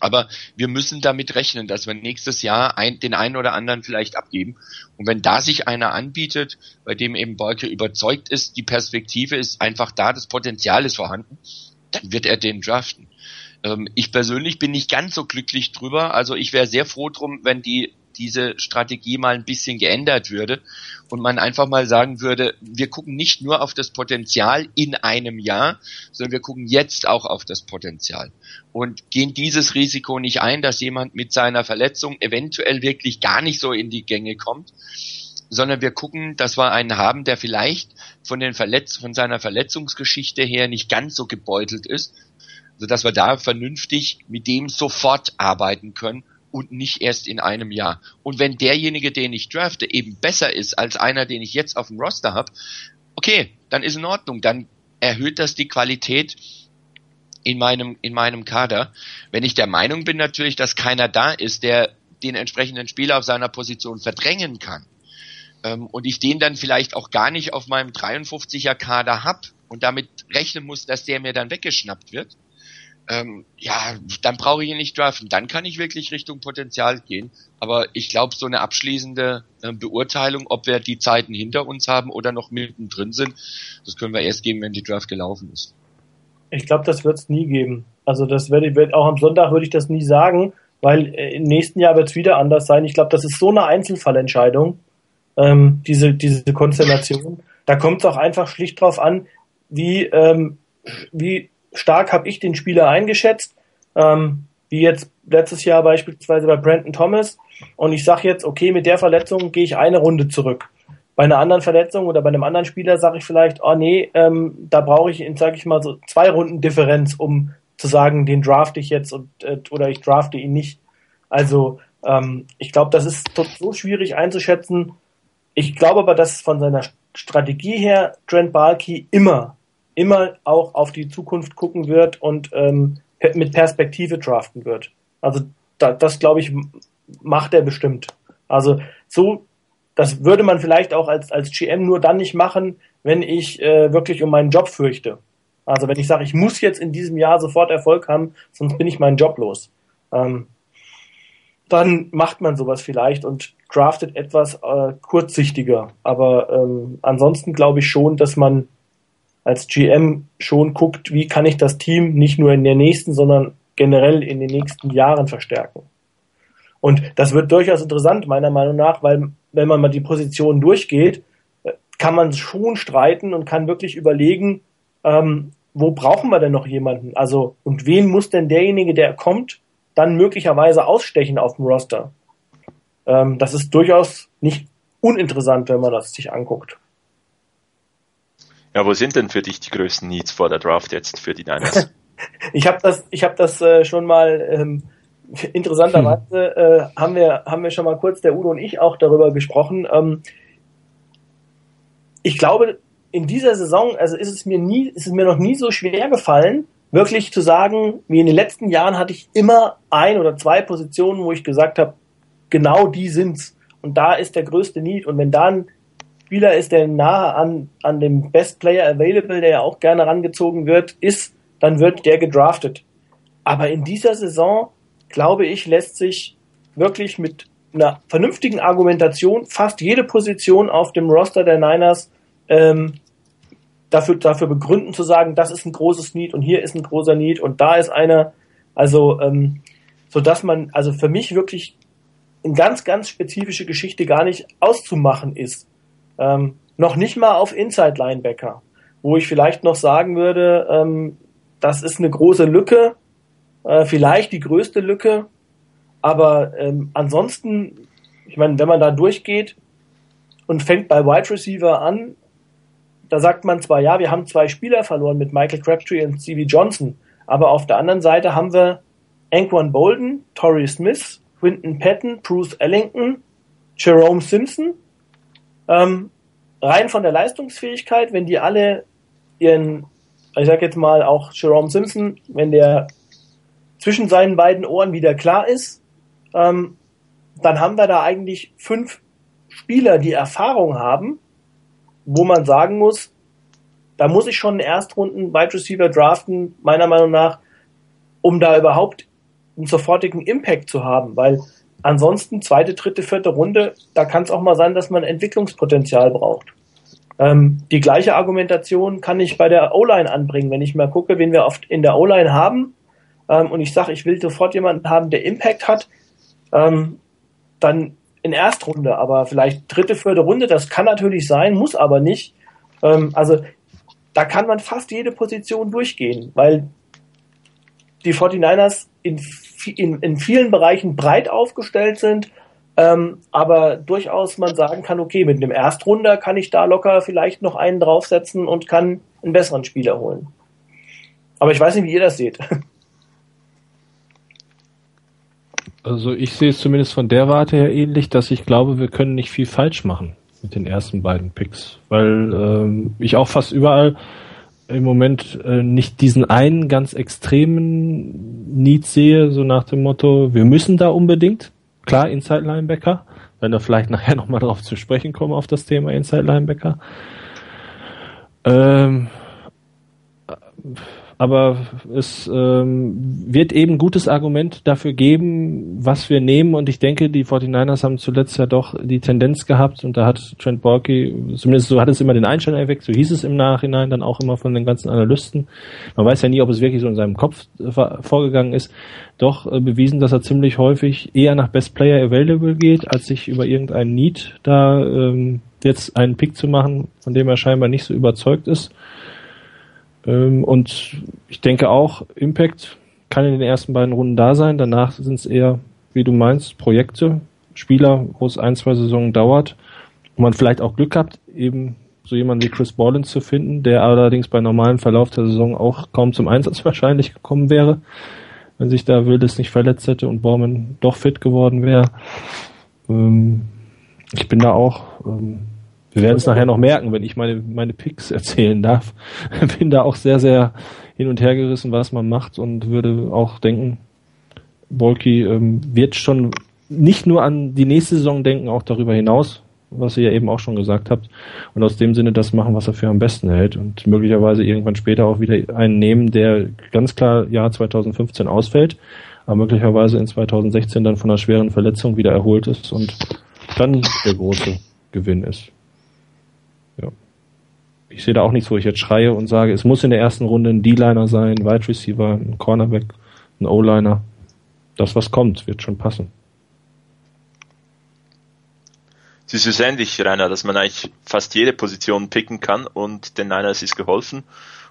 Aber wir müssen damit rechnen, dass wir nächstes Jahr ein, den einen oder anderen vielleicht abgeben. Und wenn da sich einer anbietet, bei dem eben Bolke überzeugt ist, die Perspektive ist einfach da, das Potenzial ist vorhanden, dann wird er den draften. Ähm, ich persönlich bin nicht ganz so glücklich drüber. Also ich wäre sehr froh drum, wenn die diese Strategie mal ein bisschen geändert würde und man einfach mal sagen würde, wir gucken nicht nur auf das Potenzial in einem Jahr, sondern wir gucken jetzt auch auf das Potenzial und gehen dieses Risiko nicht ein, dass jemand mit seiner Verletzung eventuell wirklich gar nicht so in die Gänge kommt, sondern wir gucken, dass wir einen haben, der vielleicht von den Verletz von seiner Verletzungsgeschichte her nicht ganz so gebeutelt ist, so dass wir da vernünftig mit dem sofort arbeiten können und nicht erst in einem Jahr. Und wenn derjenige, den ich drafte, eben besser ist als einer, den ich jetzt auf dem Roster habe, okay, dann ist in Ordnung, dann erhöht das die Qualität in meinem, in meinem Kader. Wenn ich der Meinung bin natürlich, dass keiner da ist, der den entsprechenden Spieler auf seiner Position verdrängen kann, ähm, und ich den dann vielleicht auch gar nicht auf meinem 53er Kader hab und damit rechnen muss, dass der mir dann weggeschnappt wird, ähm, ja, dann brauche ich ihn nicht draften. Dann kann ich wirklich Richtung Potenzial gehen. Aber ich glaube, so eine abschließende äh, Beurteilung, ob wir die Zeiten hinter uns haben oder noch mittendrin sind, das können wir erst geben, wenn die Draft gelaufen ist. Ich glaube, das wird es nie geben. Also das werde ich, auch am Sonntag würde ich das nie sagen, weil äh, im nächsten Jahr wird es wieder anders sein. Ich glaube, das ist so eine Einzelfallentscheidung, ähm, diese, diese Konstellation. Da kommt es auch einfach schlicht drauf an, wie, ähm, wie stark habe ich den Spieler eingeschätzt, ähm, wie jetzt letztes Jahr beispielsweise bei Brandon Thomas. Und ich sage jetzt, okay, mit der Verletzung gehe ich eine Runde zurück. Bei einer anderen Verletzung oder bei einem anderen Spieler sage ich vielleicht, oh nee, ähm, da brauche ich, sage ich mal, so zwei Runden Differenz, um zu sagen, den drafte ich jetzt und äh, oder ich drafte ihn nicht. Also ähm, ich glaube, das ist so schwierig einzuschätzen. Ich glaube aber, dass von seiner Strategie her Trent Balky immer immer auch auf die Zukunft gucken wird und ähm, mit Perspektive draften wird. Also da, das glaube ich macht er bestimmt. Also so, das würde man vielleicht auch als als GM nur dann nicht machen, wenn ich äh, wirklich um meinen Job fürchte. Also wenn ich sage, ich muss jetzt in diesem Jahr sofort Erfolg haben, sonst bin ich meinen Job los. Ähm, dann macht man sowas vielleicht und draftet etwas äh, kurzsichtiger. Aber ähm, ansonsten glaube ich schon, dass man als GM schon guckt, wie kann ich das Team nicht nur in der nächsten, sondern generell in den nächsten Jahren verstärken. Und das wird durchaus interessant, meiner Meinung nach, weil wenn man mal die Positionen durchgeht, äh, kann man schon streiten und kann wirklich überlegen, ähm, wo brauchen wir denn noch jemanden? Also, und wen muss denn derjenige, der kommt, dann möglicherweise ausstechen auf dem Roster? Ähm, das ist durchaus nicht uninteressant, wenn man das sich anguckt. Ja, wo sind denn für dich die größten Needs vor der Draft jetzt für die Niners? ich habe das, ich habe das äh, schon mal ähm, interessanterweise äh, haben wir haben wir schon mal kurz der Udo und ich auch darüber gesprochen. Ähm, ich glaube, in dieser Saison, also ist es mir nie, ist es mir noch nie so schwer gefallen, wirklich zu sagen, wie in den letzten Jahren hatte ich immer ein oder zwei Positionen, wo ich gesagt habe, genau die sind's. Und da ist der größte Need. Und wenn da ein Spieler ist, der nahe an, an dem Best Player Available, der ja auch gerne rangezogen wird, ist, dann wird der gedraftet. Aber in dieser Saison, glaube ich, lässt sich wirklich mit einer vernünftigen Argumentation fast jede Position auf dem Roster der Niners ähm, dafür, dafür begründen zu sagen, das ist ein großes Need und hier ist ein großer Need und da ist einer. Also, ähm, so dass man, also für mich wirklich eine ganz, ganz spezifische Geschichte gar nicht auszumachen ist. Ähm, noch nicht mal auf Inside Linebacker, wo ich vielleicht noch sagen würde, ähm, das ist eine große Lücke, äh, vielleicht die größte Lücke, aber ähm, ansonsten, ich meine, wenn man da durchgeht und fängt bei Wide Receiver an, da sagt man zwar, ja, wir haben zwei Spieler verloren mit Michael Crabtree und Stevie Johnson, aber auf der anderen Seite haben wir Anquan Bolden, Torrey Smith, Quinton Patton, Bruce Ellington, Jerome Simpson ähm, rein von der Leistungsfähigkeit, wenn die alle ihren, ich sag jetzt mal auch Jerome Simpson, wenn der zwischen seinen beiden Ohren wieder klar ist, ähm, dann haben wir da eigentlich fünf Spieler, die Erfahrung haben, wo man sagen muss, da muss ich schon einen Erstrunden Wide Receiver draften, meiner Meinung nach, um da überhaupt einen sofortigen Impact zu haben, weil Ansonsten zweite, dritte, vierte Runde, da kann es auch mal sein, dass man Entwicklungspotenzial braucht. Ähm, die gleiche Argumentation kann ich bei der O-Line anbringen, wenn ich mal gucke, wen wir oft in der O-Line haben ähm, und ich sage, ich will sofort jemanden haben, der Impact hat, ähm, dann in Erstrunde, aber vielleicht dritte, vierte Runde, das kann natürlich sein, muss aber nicht. Ähm, also da kann man fast jede Position durchgehen, weil die 49ers in in, in vielen Bereichen breit aufgestellt sind, ähm, aber durchaus man sagen kann, okay, mit einem Erstrunder kann ich da locker vielleicht noch einen draufsetzen und kann einen besseren Spieler holen. Aber ich weiß nicht, wie ihr das seht. Also ich sehe es zumindest von der Warte her ähnlich, dass ich glaube, wir können nicht viel falsch machen mit den ersten beiden Picks, weil ähm, ich auch fast überall im Moment äh, nicht diesen einen ganz extremen Need sehe, so nach dem Motto, wir müssen da unbedingt. Klar, Inside Linebacker, wenn wir vielleicht nachher nochmal drauf zu sprechen kommen auf das Thema Inside Linebacker. Ähm, aber es ähm, wird eben gutes Argument dafür geben, was wir nehmen und ich denke, die 49ers haben zuletzt ja doch die Tendenz gehabt und da hat Trent Borky, zumindest so hat es immer den Einstein erweckt, so hieß es im Nachhinein dann auch immer von den ganzen Analysten. Man weiß ja nie, ob es wirklich so in seinem Kopf vorgegangen ist, doch äh, bewiesen, dass er ziemlich häufig eher nach Best Player Available geht, als sich über irgendeinen Need da ähm, jetzt einen Pick zu machen, von dem er scheinbar nicht so überzeugt ist. Ähm, und ich denke auch, Impact kann in den ersten beiden Runden da sein. Danach sind es eher, wie du meinst, Projekte, Spieler, wo es ein, zwei Saisonen dauert, wo man vielleicht auch Glück hat, eben so jemanden wie Chris Ballins zu finden, der allerdings bei normalem Verlauf der Saison auch kaum zum Einsatz wahrscheinlich gekommen wäre, wenn sich da Wildes nicht verletzt hätte und Borman doch fit geworden wäre. Ähm, ich bin da auch ähm, wir werden es nachher noch merken, wenn ich meine, meine Picks erzählen darf. Bin da auch sehr, sehr hin und her gerissen, was man macht und würde auch denken, Bolki ähm, wird schon nicht nur an die nächste Saison denken, auch darüber hinaus, was ihr ja eben auch schon gesagt habt. Und aus dem Sinne das machen, was er für am besten hält. Und möglicherweise irgendwann später auch wieder einen nehmen, der ganz klar Jahr 2015 ausfällt, aber möglicherweise in 2016 dann von einer schweren Verletzung wieder erholt ist und dann der große Gewinn ist ich sehe da auch nichts, wo ich jetzt schreie und sage, es muss in der ersten Runde ein D-Liner sein, ein Wide Receiver, ein Cornerback, ein O-Liner. Das, was kommt, wird schon passen. Siehst du es ähnlich, Rainer, dass man eigentlich fast jede Position picken kann und den Niners ist geholfen?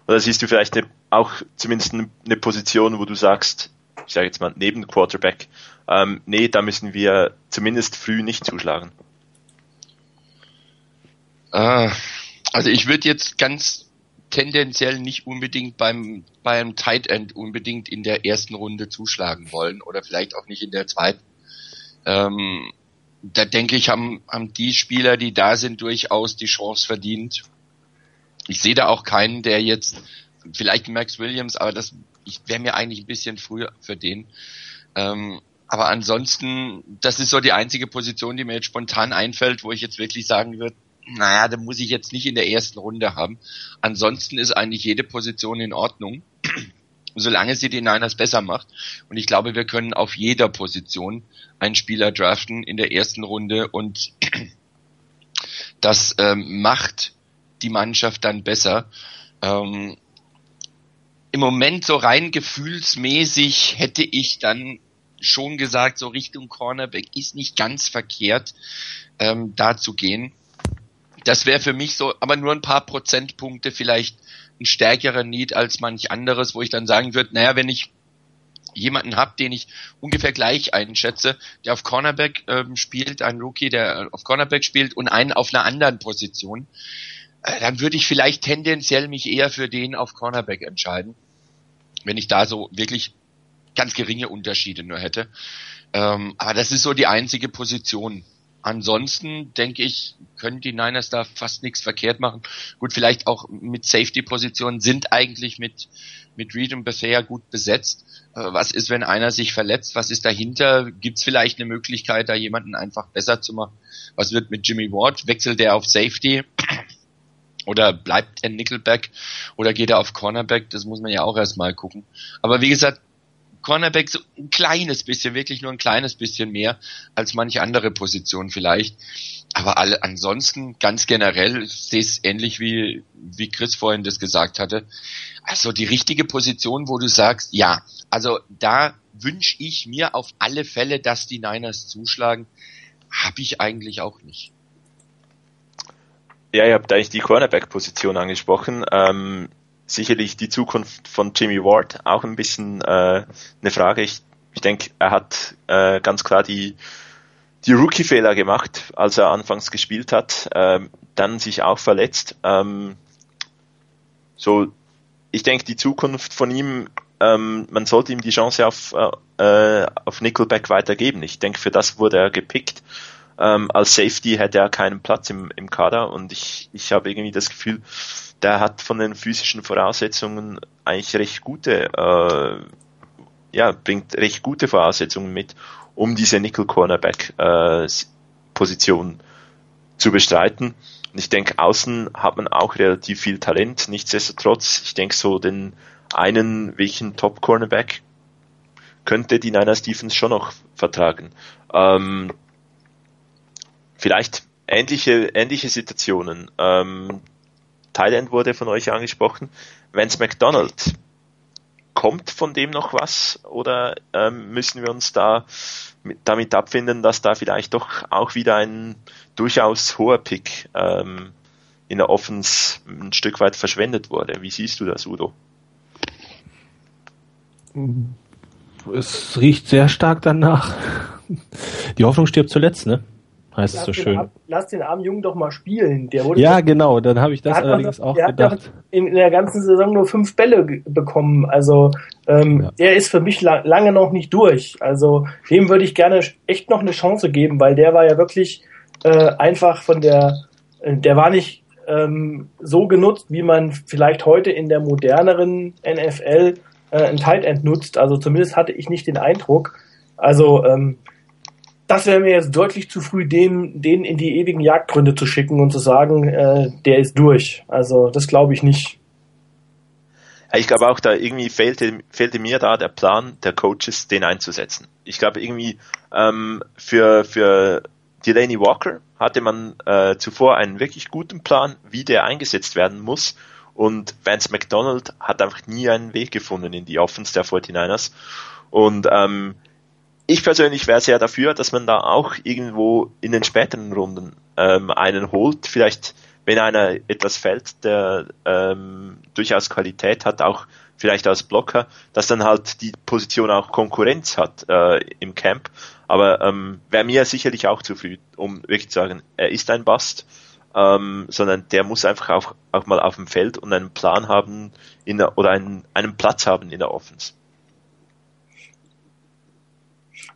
Oder siehst du vielleicht eine, auch zumindest eine Position, wo du sagst, ich sage jetzt mal neben Quarterback, ähm, nee, da müssen wir zumindest früh nicht zuschlagen? Ah, also ich würde jetzt ganz tendenziell nicht unbedingt beim beim Tight End unbedingt in der ersten Runde zuschlagen wollen oder vielleicht auch nicht in der zweiten. Ähm, da denke ich, haben, haben die Spieler, die da sind, durchaus die Chance verdient. Ich sehe da auch keinen, der jetzt, vielleicht Max Williams, aber das wäre mir eigentlich ein bisschen früher für den. Ähm, aber ansonsten, das ist so die einzige Position, die mir jetzt spontan einfällt, wo ich jetzt wirklich sagen würde, naja, da muss ich jetzt nicht in der ersten Runde haben. Ansonsten ist eigentlich jede Position in Ordnung, solange sie den Niners besser macht. Und ich glaube, wir können auf jeder Position einen Spieler draften in der ersten Runde und das ähm, macht die Mannschaft dann besser. Ähm, Im Moment so rein gefühlsmäßig hätte ich dann schon gesagt, so Richtung Cornerback ist nicht ganz verkehrt, ähm, da zu gehen das wäre für mich so, aber nur ein paar Prozentpunkte vielleicht ein stärkerer Need als manch anderes, wo ich dann sagen würde, naja, wenn ich jemanden habe, den ich ungefähr gleich einschätze, der auf Cornerback ähm, spielt, ein Rookie, der auf Cornerback spielt und einen auf einer anderen Position, äh, dann würde ich vielleicht tendenziell mich eher für den auf Cornerback entscheiden, wenn ich da so wirklich ganz geringe Unterschiede nur hätte. Ähm, aber das ist so die einzige Position, ansonsten denke ich, können die Niners da fast nichts verkehrt machen. Gut, vielleicht auch mit Safety-Positionen sind eigentlich mit, mit Reed und Bethea gut besetzt. Äh, was ist, wenn einer sich verletzt? Was ist dahinter? Gibt es vielleicht eine Möglichkeit, da jemanden einfach besser zu machen? Was wird mit Jimmy Ward? Wechselt er auf Safety? Oder bleibt er Nickelback? Oder geht er auf Cornerback? Das muss man ja auch erstmal gucken. Aber wie gesagt, Cornerback so ein kleines bisschen, wirklich nur ein kleines bisschen mehr als manche andere Position vielleicht. Aber alle, ansonsten ganz generell sehe es ähnlich wie, wie Chris vorhin das gesagt hatte. Also die richtige Position, wo du sagst, ja, also da wünsche ich mir auf alle Fälle, dass die Niners zuschlagen, habe ich eigentlich auch nicht. Ja, ihr habt eigentlich die Cornerback-Position angesprochen. Ähm, sicherlich die Zukunft von Jimmy Ward auch ein bisschen äh, eine Frage. Ich, ich denke, er hat äh, ganz klar die, die Rookie-Fehler gemacht, als er anfangs gespielt hat, ähm, dann sich auch verletzt. Ähm, so, ich denke, die Zukunft von ihm, ähm, man sollte ihm die Chance auf, äh, auf Nickelback weitergeben. Ich denke, für das wurde er gepickt. Ähm, als Safety hätte er keinen Platz im, im Kader und ich, ich habe irgendwie das Gefühl, der hat von den physischen Voraussetzungen eigentlich recht gute, äh, ja, bringt recht gute Voraussetzungen mit, um diese Nickel Cornerback äh, Position zu bestreiten. Und ich denke, außen hat man auch relativ viel Talent. Nichtsdestotrotz, ich denke so den einen welchen Top-Cornerback könnte die Niners Defense schon noch vertragen. Ähm, vielleicht ähnliche, ähnliche Situationen. Ähm, Thailand wurde von euch angesprochen. Vance McDonald, kommt von dem noch was oder ähm, müssen wir uns da mit, damit abfinden, dass da vielleicht doch auch wieder ein durchaus hoher Pick ähm, in der Offense ein Stück weit verschwendet wurde? Wie siehst du das, Udo? Es riecht sehr stark danach. Die Hoffnung stirbt zuletzt, ne? Heißt lass es so schön. Ab, lass den armen Jungen doch mal spielen. Der wurde ja, genau, dann habe ich das allerdings noch, auch der gedacht. Hat in, in, der ganzen Saison nur fünf Bälle bekommen. Also ähm, ja. der ist für mich la lange noch nicht durch. Also dem würde ich gerne echt noch eine Chance geben, weil der war ja wirklich äh, einfach von der, äh, der war nicht ähm, so genutzt, wie man vielleicht heute in der moderneren NFL äh, ein Tight End nutzt. Also zumindest hatte ich nicht den Eindruck. Also ähm, das wäre mir jetzt deutlich zu früh, den, den in die ewigen Jagdgründe zu schicken und zu sagen, äh, der ist durch. Also das glaube ich nicht. Ich glaube auch, da irgendwie fehlte, fehlte mir da der Plan der Coaches, den einzusetzen. Ich glaube irgendwie ähm, für, für Delaney Walker hatte man äh, zuvor einen wirklich guten Plan, wie der eingesetzt werden muss. Und Vance McDonald hat einfach nie einen Weg gefunden in die Offense der 49ers. Und ähm, ich persönlich wäre sehr dafür, dass man da auch irgendwo in den späteren Runden ähm, einen holt. Vielleicht, wenn einer etwas fällt, der ähm, durchaus Qualität hat, auch vielleicht als Blocker, dass dann halt die Position auch Konkurrenz hat äh, im Camp. Aber ähm, wäre mir sicherlich auch zu früh, um wirklich zu sagen, er ist ein Bast, ähm, sondern der muss einfach auch, auch mal auf dem Feld und einen Plan haben in der, oder einen, einen Platz haben in der Offense.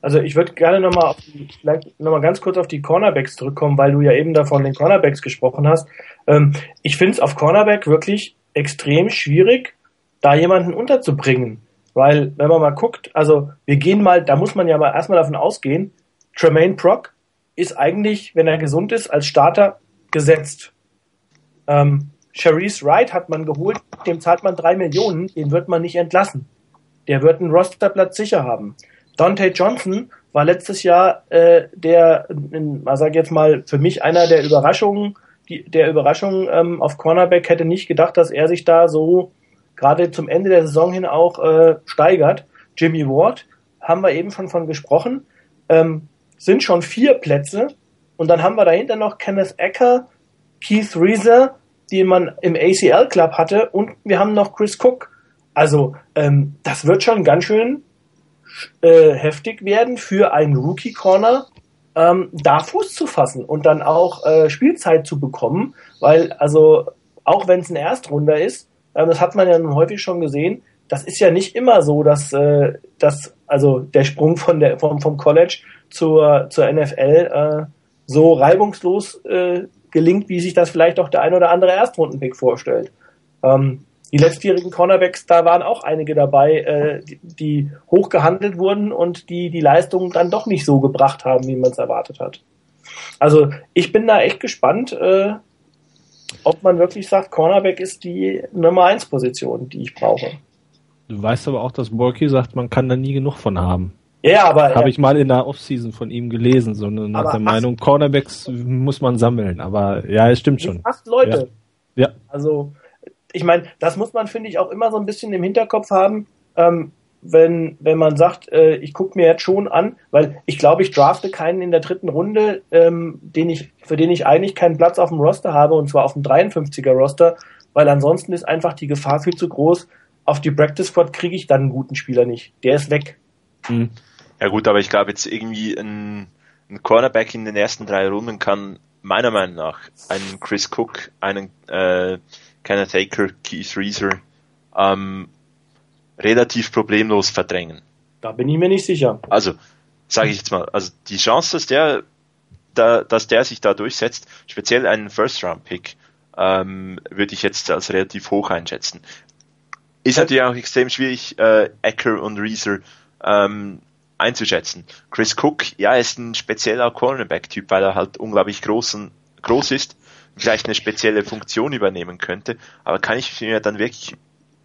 Also ich würde gerne nochmal vielleicht nochmal ganz kurz auf die Cornerbacks zurückkommen, weil du ja eben da von den Cornerbacks gesprochen hast. Ähm, ich finde es auf Cornerback wirklich extrem schwierig, da jemanden unterzubringen. Weil, wenn man mal guckt, also wir gehen mal, da muss man ja mal erstmal davon ausgehen, Tremaine Proc ist eigentlich, wenn er gesund ist, als Starter gesetzt. Ähm, Charisse Wright hat man geholt, dem zahlt man drei Millionen, den wird man nicht entlassen. Der wird einen Rosterplatz sicher haben. Dante Johnson war letztes Jahr äh, der, mal sag jetzt mal, für mich einer der Überraschungen, die, der Überraschungen ähm, auf Cornerback hätte nicht gedacht, dass er sich da so gerade zum Ende der Saison hin auch äh, steigert. Jimmy Ward haben wir eben schon von gesprochen, ähm, sind schon vier Plätze und dann haben wir dahinter noch Kenneth Ecker, Keith Reeser, den man im ACL Club hatte und wir haben noch Chris Cook. Also ähm, das wird schon ganz schön äh, heftig werden für einen Rookie Corner, ähm, da Fuß zu fassen und dann auch äh, Spielzeit zu bekommen, weil also auch wenn es ein Erstrunder ist, äh, das hat man ja nun häufig schon gesehen, das ist ja nicht immer so, dass, äh, dass also der Sprung von der vom, vom College zur zur NFL äh, so reibungslos äh, gelingt, wie sich das vielleicht auch der ein oder andere Erstrundenpick vorstellt. Ähm, die letztjährigen Cornerbacks, da waren auch einige dabei, äh, die, die hoch gehandelt wurden und die die Leistung dann doch nicht so gebracht haben, wie man es erwartet hat. Also ich bin da echt gespannt, äh, ob man wirklich sagt, Cornerback ist die Nummer 1 Position, die ich brauche. Du weißt aber auch, dass Borky sagt, man kann da nie genug von haben. Ja, aber. Habe ich mal in der Offseason von ihm gelesen, so nach der Meinung, Cornerbacks muss man sammeln. Aber ja, es stimmt schon. Acht Leute. Ja. ja. Also, ich meine, das muss man, finde ich, auch immer so ein bisschen im Hinterkopf haben, ähm, wenn, wenn man sagt, äh, ich gucke mir jetzt schon an, weil ich glaube, ich drafte keinen in der dritten Runde, ähm, den ich, für den ich eigentlich keinen Platz auf dem Roster habe, und zwar auf dem 53er Roster, weil ansonsten ist einfach die Gefahr viel zu groß. Auf die Practice Squad kriege ich dann einen guten Spieler nicht. Der ist weg. Mhm. Ja gut, aber ich glaube jetzt irgendwie ein, ein Cornerback in den ersten drei Runden kann meiner Meinung nach einen Chris Cook, einen äh, Kenneth Aker, Keith Reeser ähm, relativ problemlos verdrängen. Da bin ich mir nicht sicher. Also, sage ich jetzt mal, also die Chance, dass der, da, dass der sich da durchsetzt, speziell einen First-Round-Pick, ähm, würde ich jetzt als relativ hoch einschätzen. Ist natürlich auch extrem schwierig, äh, Ecker und Reeser ähm, einzuschätzen. Chris Cook, ja, ist ein spezieller Cornerback-Typ, weil er halt unglaublich groß, und, groß ist vielleicht eine spezielle Funktion übernehmen könnte, aber kann ich mir dann wirklich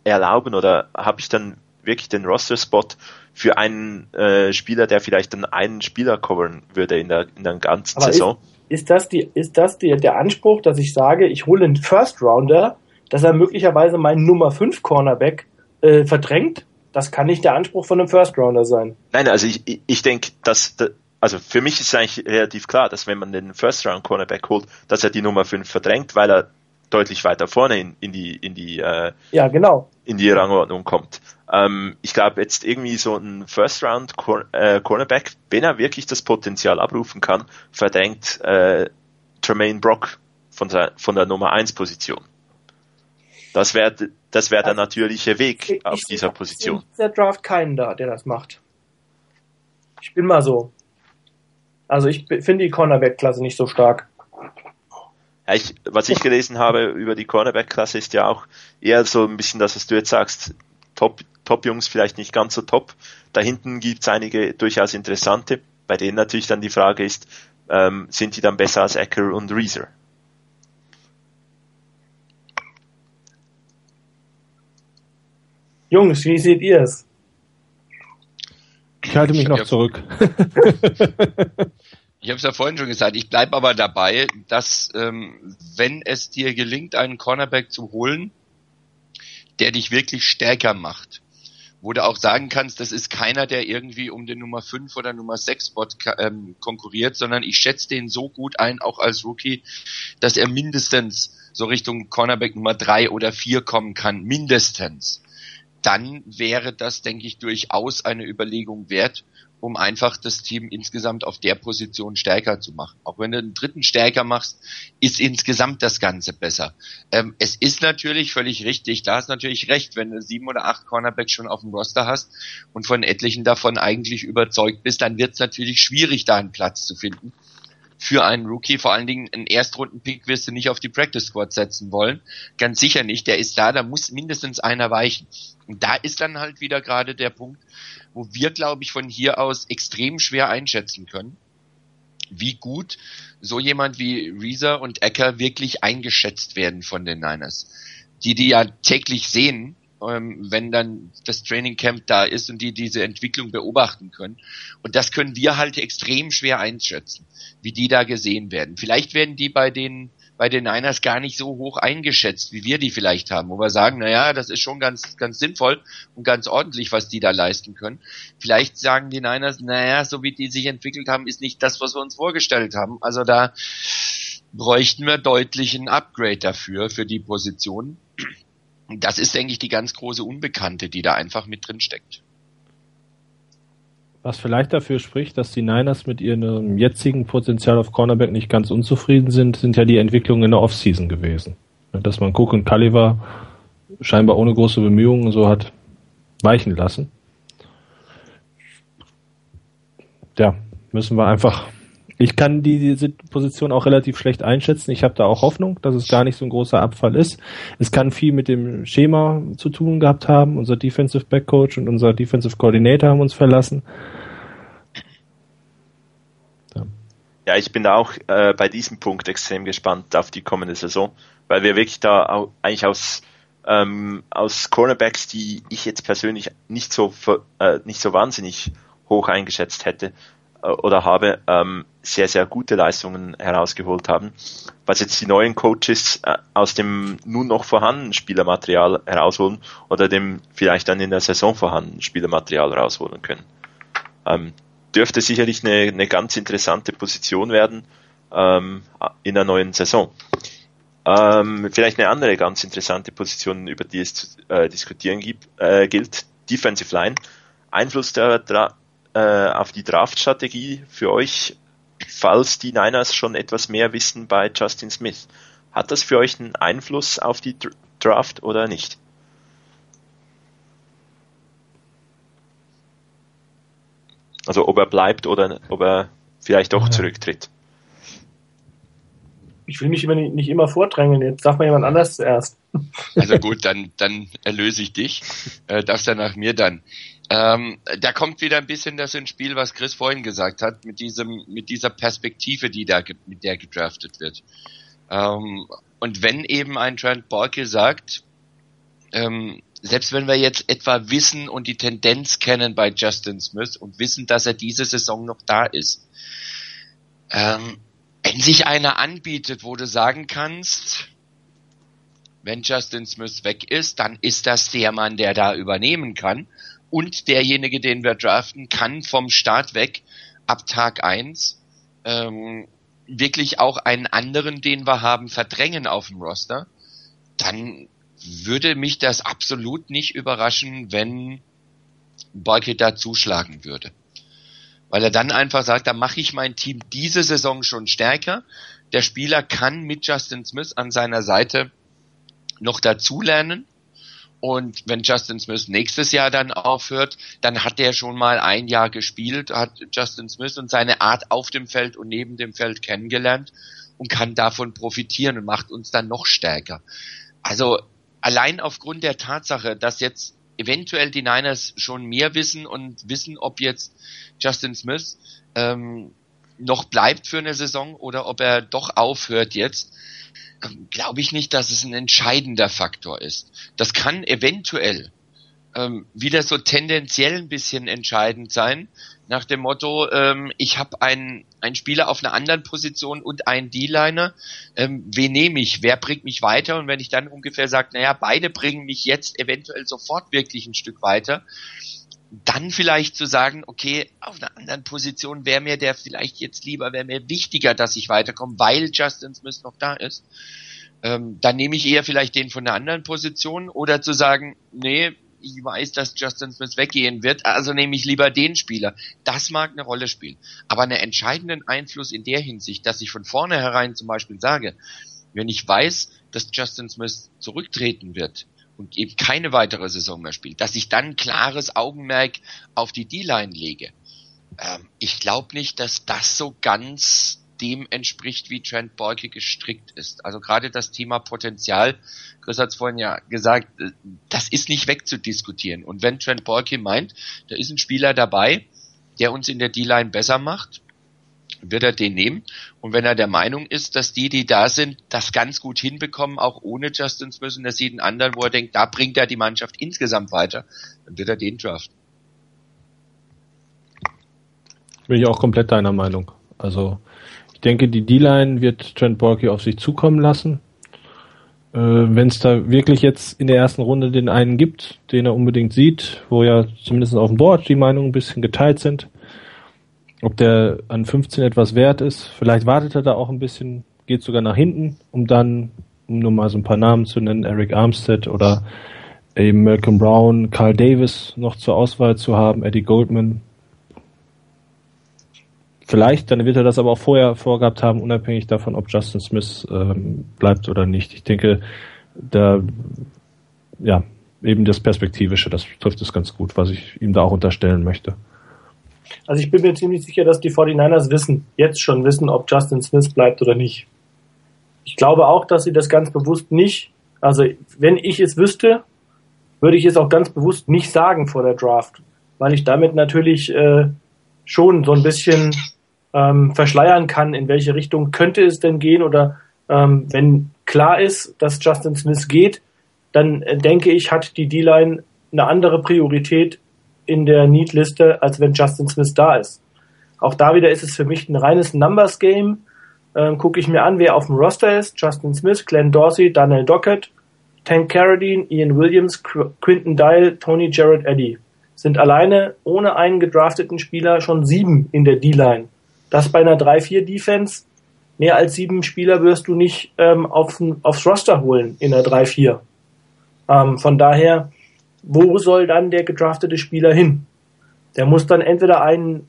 erlauben oder habe ich dann wirklich den Roster-Spot für einen äh, Spieler, der vielleicht dann einen Spieler covern würde in der, in der ganzen Aber Saison? Ist, ist das, die, ist das die, der Anspruch, dass ich sage, ich hole einen First-Rounder, dass er möglicherweise meinen Nummer 5 Cornerback äh, verdrängt? Das kann nicht der Anspruch von einem First-Rounder sein. Nein, also ich, ich denke, dass also für mich ist es eigentlich relativ klar, dass wenn man den First Round Cornerback holt, dass er die Nummer 5 verdrängt, weil er deutlich weiter vorne in, in die in die äh, ja genau in die Rangordnung kommt. Ähm, ich glaube jetzt irgendwie so ein First Round Cor äh, Cornerback, wenn er wirklich das Potenzial abrufen kann, verdrängt äh, Tremaine Brock von der von der Nummer 1 Position. Das wäre das wäre der also, natürliche Weg ich, auf dieser Position. Der Draft keinen da, der das macht. Ich bin mal so. Also ich finde die Cornerback-Klasse nicht so stark. Ja, ich, was ich gelesen habe über die Cornerback-Klasse ist ja auch eher so ein bisschen das, was du jetzt sagst. Top, Top-Jungs vielleicht nicht ganz so top. Da hinten gibt es einige durchaus interessante, bei denen natürlich dann die Frage ist, ähm, sind die dann besser als Ecker und Reeser? Jungs, wie seht ihr es? Ich halte mich noch zurück. ich habe es ja vorhin schon gesagt, ich bleibe aber dabei, dass ähm, wenn es dir gelingt, einen Cornerback zu holen, der dich wirklich stärker macht, wo du auch sagen kannst, das ist keiner, der irgendwie um den Nummer 5 oder Nummer 6 Spot ähm, konkurriert, sondern ich schätze den so gut ein, auch als Rookie, dass er mindestens so Richtung Cornerback Nummer 3 oder 4 kommen kann, mindestens dann wäre das, denke ich, durchaus eine Überlegung wert, um einfach das Team insgesamt auf der Position stärker zu machen. Auch wenn du einen dritten stärker machst, ist insgesamt das Ganze besser. Ähm, es ist natürlich völlig richtig, da hast natürlich recht, wenn du sieben oder acht Cornerbacks schon auf dem Roster hast und von etlichen davon eigentlich überzeugt bist, dann wird es natürlich schwierig, da einen Platz zu finden für einen Rookie. Vor allen Dingen einen Erstrunden-Pick wirst du nicht auf die Practice Squad setzen wollen. Ganz sicher nicht. Der ist da, da muss mindestens einer weichen. Und da ist dann halt wieder gerade der Punkt, wo wir, glaube ich, von hier aus extrem schwer einschätzen können, wie gut so jemand wie Reeser und Ecker wirklich eingeschätzt werden von den Niners. Die, die ja täglich sehen, ähm, wenn dann das Training Camp da ist und die diese Entwicklung beobachten können. Und das können wir halt extrem schwer einschätzen, wie die da gesehen werden. Vielleicht werden die bei den bei den Niners gar nicht so hoch eingeschätzt, wie wir die vielleicht haben, wo wir sagen, naja, das ist schon ganz, ganz sinnvoll und ganz ordentlich, was die da leisten können. Vielleicht sagen die Niners, naja, so wie die sich entwickelt haben, ist nicht das, was wir uns vorgestellt haben. Also da bräuchten wir deutlich ein Upgrade dafür, für die Position das ist, denke ich, die ganz große Unbekannte, die da einfach mit drin steckt. Was vielleicht dafür spricht, dass die Niners mit ihrem jetzigen Potenzial auf Cornerback nicht ganz unzufrieden sind, sind ja die Entwicklungen in der Offseason gewesen. Dass man Cook und Culliver scheinbar ohne große Bemühungen so hat weichen lassen. Ja, müssen wir einfach ich kann diese Position auch relativ schlecht einschätzen. Ich habe da auch Hoffnung, dass es gar nicht so ein großer Abfall ist. Es kann viel mit dem Schema zu tun gehabt haben. Unser Defensive Back Coach und unser Defensive Coordinator haben uns verlassen. Ja, ja ich bin auch äh, bei diesem Punkt extrem gespannt auf die kommende Saison, weil wir wirklich da auch, eigentlich aus ähm, aus Cornerbacks, die ich jetzt persönlich nicht so äh, nicht so wahnsinnig hoch eingeschätzt hätte, äh, oder habe, ähm, sehr, sehr gute Leistungen herausgeholt haben. Was jetzt die neuen Coaches äh, aus dem nun noch vorhandenen Spielermaterial herausholen oder dem vielleicht dann in der Saison vorhandenen Spielermaterial rausholen können. Ähm, dürfte sicherlich eine, eine ganz interessante Position werden ähm, in der neuen Saison. Ähm, vielleicht eine andere ganz interessante Position, über die es zu äh, diskutieren gibt, äh, gilt, Defensive Line. Einfluss der, äh, auf die Draft-Strategie für euch, falls die Niners schon etwas mehr wissen bei Justin Smith. Hat das für euch einen Einfluss auf die Draft oder nicht? Also ob er bleibt oder ob er vielleicht doch zurücktritt. Ich will mich immer nicht, nicht immer vordrängeln, jetzt darf mal jemand anders zuerst. Also gut, dann, dann erlöse ich dich. Äh, darfst dann nach mir dann. Ähm, da kommt wieder ein bisschen das ins Spiel, was Chris vorhin gesagt hat, mit diesem, mit dieser Perspektive, die da, mit der gedraftet wird. Ähm, und wenn eben ein Trent Borke sagt, ähm, selbst wenn wir jetzt etwa wissen und die Tendenz kennen bei Justin Smith und wissen, dass er diese Saison noch da ist, ähm, wenn sich einer anbietet, wo du sagen kannst, wenn Justin Smith weg ist, dann ist das der Mann, der da übernehmen kann. Und derjenige, den wir draften, kann vom Start weg ab Tag eins ähm, wirklich auch einen anderen, den wir haben, verdrängen auf dem Roster. Dann würde mich das absolut nicht überraschen, wenn Boyke da zuschlagen würde. Weil er dann einfach sagt, da mache ich mein Team diese Saison schon stärker. Der Spieler kann mit Justin Smith an seiner Seite noch dazulernen. Und wenn Justin Smith nächstes Jahr dann aufhört, dann hat er schon mal ein Jahr gespielt, hat Justin Smith und seine Art auf dem Feld und neben dem Feld kennengelernt und kann davon profitieren und macht uns dann noch stärker. Also allein aufgrund der Tatsache, dass jetzt eventuell die Niners schon mehr wissen und wissen, ob jetzt Justin Smith ähm, noch bleibt für eine Saison oder ob er doch aufhört jetzt, ähm, glaube ich nicht, dass es ein entscheidender Faktor ist. Das kann eventuell ähm, wieder so tendenziell ein bisschen entscheidend sein, nach dem Motto, ähm, ich habe einen, einen Spieler auf einer anderen Position und einen D-Liner, ähm, wen nehme ich, wer bringt mich weiter? Und wenn ich dann ungefähr sage, naja, beide bringen mich jetzt eventuell sofort wirklich ein Stück weiter, dann vielleicht zu sagen, okay, auf einer anderen Position wäre mir der vielleicht jetzt lieber, wäre mir wichtiger, dass ich weiterkomme, weil Justin Smith noch da ist. Ähm, dann nehme ich eher vielleicht den von einer anderen Position oder zu sagen, nee, ich weiß, dass Justin Smith weggehen wird, also nehme ich lieber den Spieler. Das mag eine Rolle spielen. Aber einen entscheidenden Einfluss in der Hinsicht, dass ich von vornherein zum Beispiel sage, wenn ich weiß, dass Justin Smith zurücktreten wird und eben keine weitere Saison mehr spielt, dass ich dann klares Augenmerk auf die D-Line lege. Ähm, ich glaube nicht, dass das so ganz dem entspricht, wie Trent Borke gestrickt ist. Also gerade das Thema Potenzial, Chris hat es vorhin ja gesagt, äh, das ist nicht wegzudiskutieren. Und wenn Trent Borke meint, da ist ein Spieler dabei, der uns in der D-Line besser macht, wird er den nehmen. Und wenn er der Meinung ist, dass die, die da sind, das ganz gut hinbekommen, auch ohne Justin Smith, und er sieht einen anderen, wo er denkt, da bringt er die Mannschaft insgesamt weiter, dann wird er den draften. Bin ich auch komplett deiner Meinung. Also ich denke, die D-Line wird Trent Borky auf sich zukommen lassen. Äh, Wenn es da wirklich jetzt in der ersten Runde den einen gibt, den er unbedingt sieht, wo ja zumindest auf dem Board die Meinungen ein bisschen geteilt sind, ob der an 15 etwas wert ist, vielleicht wartet er da auch ein bisschen, geht sogar nach hinten, um dann, um nur mal so ein paar Namen zu nennen, Eric Armstead oder eben Malcolm Brown, Carl Davis noch zur Auswahl zu haben, Eddie Goldman, Vielleicht, dann wird er das aber auch vorher vorgehabt haben, unabhängig davon, ob Justin Smith ähm, bleibt oder nicht. Ich denke, da, ja, eben das Perspektivische, das trifft es ganz gut, was ich ihm da auch unterstellen möchte. Also ich bin mir ziemlich sicher, dass die 49ers wissen, jetzt schon wissen, ob Justin Smith bleibt oder nicht. Ich glaube auch, dass sie das ganz bewusst nicht, also wenn ich es wüsste, würde ich es auch ganz bewusst nicht sagen vor der Draft, weil ich damit natürlich äh, schon so ein bisschen ähm, verschleiern kann, in welche Richtung könnte es denn gehen oder ähm, wenn klar ist, dass Justin Smith geht, dann äh, denke ich, hat die D-Line eine andere Priorität in der Need-Liste, als wenn Justin Smith da ist. Auch da wieder ist es für mich ein reines Numbers-Game. Ähm, Gucke ich mir an, wer auf dem Roster ist. Justin Smith, Glenn Dorsey, Daniel Dockett, Tank Carradine, Ian Williams, Qu Quinton Dial, Tony Jarrett Eddy. Sind alleine ohne einen gedrafteten Spieler schon sieben in der D-Line dass bei einer 3-4-Defense mehr als sieben Spieler wirst du nicht ähm, auf, aufs Roster holen in einer 3-4. Ähm, von daher, wo soll dann der gedraftete Spieler hin? Der muss dann entweder einen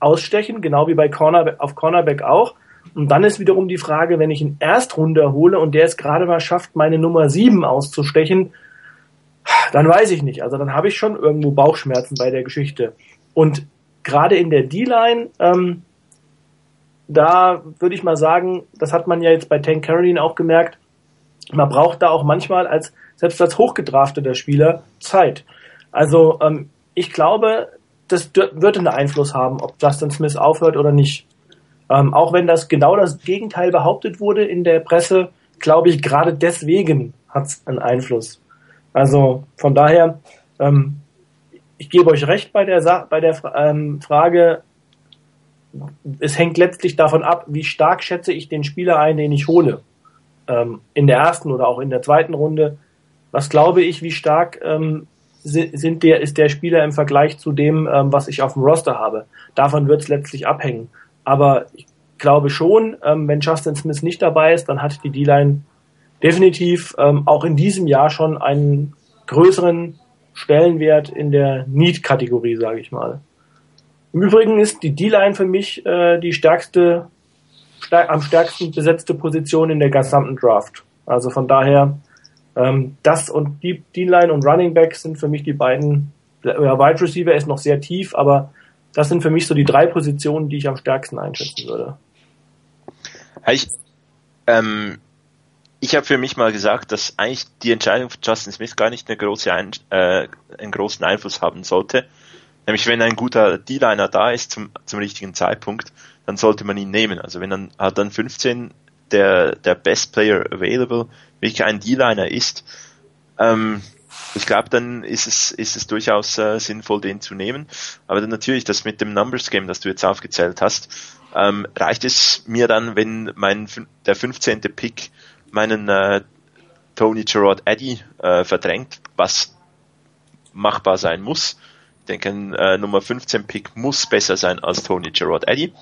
ausstechen, genau wie bei Cornerback, auf Cornerback auch. Und dann ist wiederum die Frage, wenn ich einen Erstrunder hole und der es gerade mal schafft, meine Nummer 7 auszustechen, dann weiß ich nicht. Also dann habe ich schon irgendwo Bauchschmerzen bei der Geschichte. Und gerade in der D-Line, ähm, da würde ich mal sagen, das hat man ja jetzt bei Tank Carolyn auch gemerkt, man braucht da auch manchmal als, selbst als hochgedrafteter Spieler Zeit. Also ähm, ich glaube, das wird einen Einfluss haben, ob Justin Smith aufhört oder nicht. Ähm, auch wenn das genau das Gegenteil behauptet wurde in der Presse, glaube ich, gerade deswegen hat es einen Einfluss. Also von daher, ähm, ich gebe euch recht bei der, Sa bei der ähm, Frage, es hängt letztlich davon ab, wie stark schätze ich den Spieler ein, den ich hole. Ähm, in der ersten oder auch in der zweiten Runde. Was glaube ich, wie stark ähm, sind der, ist der Spieler im Vergleich zu dem, ähm, was ich auf dem Roster habe. Davon wird es letztlich abhängen. Aber ich glaube schon, ähm, wenn Justin Smith nicht dabei ist, dann hat die D-Line definitiv ähm, auch in diesem Jahr schon einen größeren Stellenwert in der Need-Kategorie, sage ich mal. Im Übrigen ist die D-Line für mich äh, die stärkste, stärk, am stärksten besetzte Position in der gesamten Draft. Also von daher, ähm, das und die D-Line und Running Back sind für mich die beiden, ja, Wide Receiver ist noch sehr tief, aber das sind für mich so die drei Positionen, die ich am stärksten einschätzen würde. Ich, ähm, ich habe für mich mal gesagt, dass eigentlich die Entscheidung von Justin Smith gar nicht eine große Ein äh, einen großen Einfluss haben sollte. Nämlich wenn ein guter D-Liner da ist zum, zum richtigen Zeitpunkt, dann sollte man ihn nehmen. Also wenn dann hat dann 15 der, der Best Player Available wirklich ein D-Liner ist, ähm, ich glaube, dann ist es, ist es durchaus äh, sinnvoll, den zu nehmen. Aber dann natürlich, das mit dem Numbers Game, das du jetzt aufgezählt hast, ähm, reicht es mir dann, wenn mein der 15. Pick meinen äh, Tony Gerard Eddy äh, verdrängt, was machbar sein muss. Ich denke, äh, Nummer 15 Pick muss besser sein als Tony Gerard Eddy.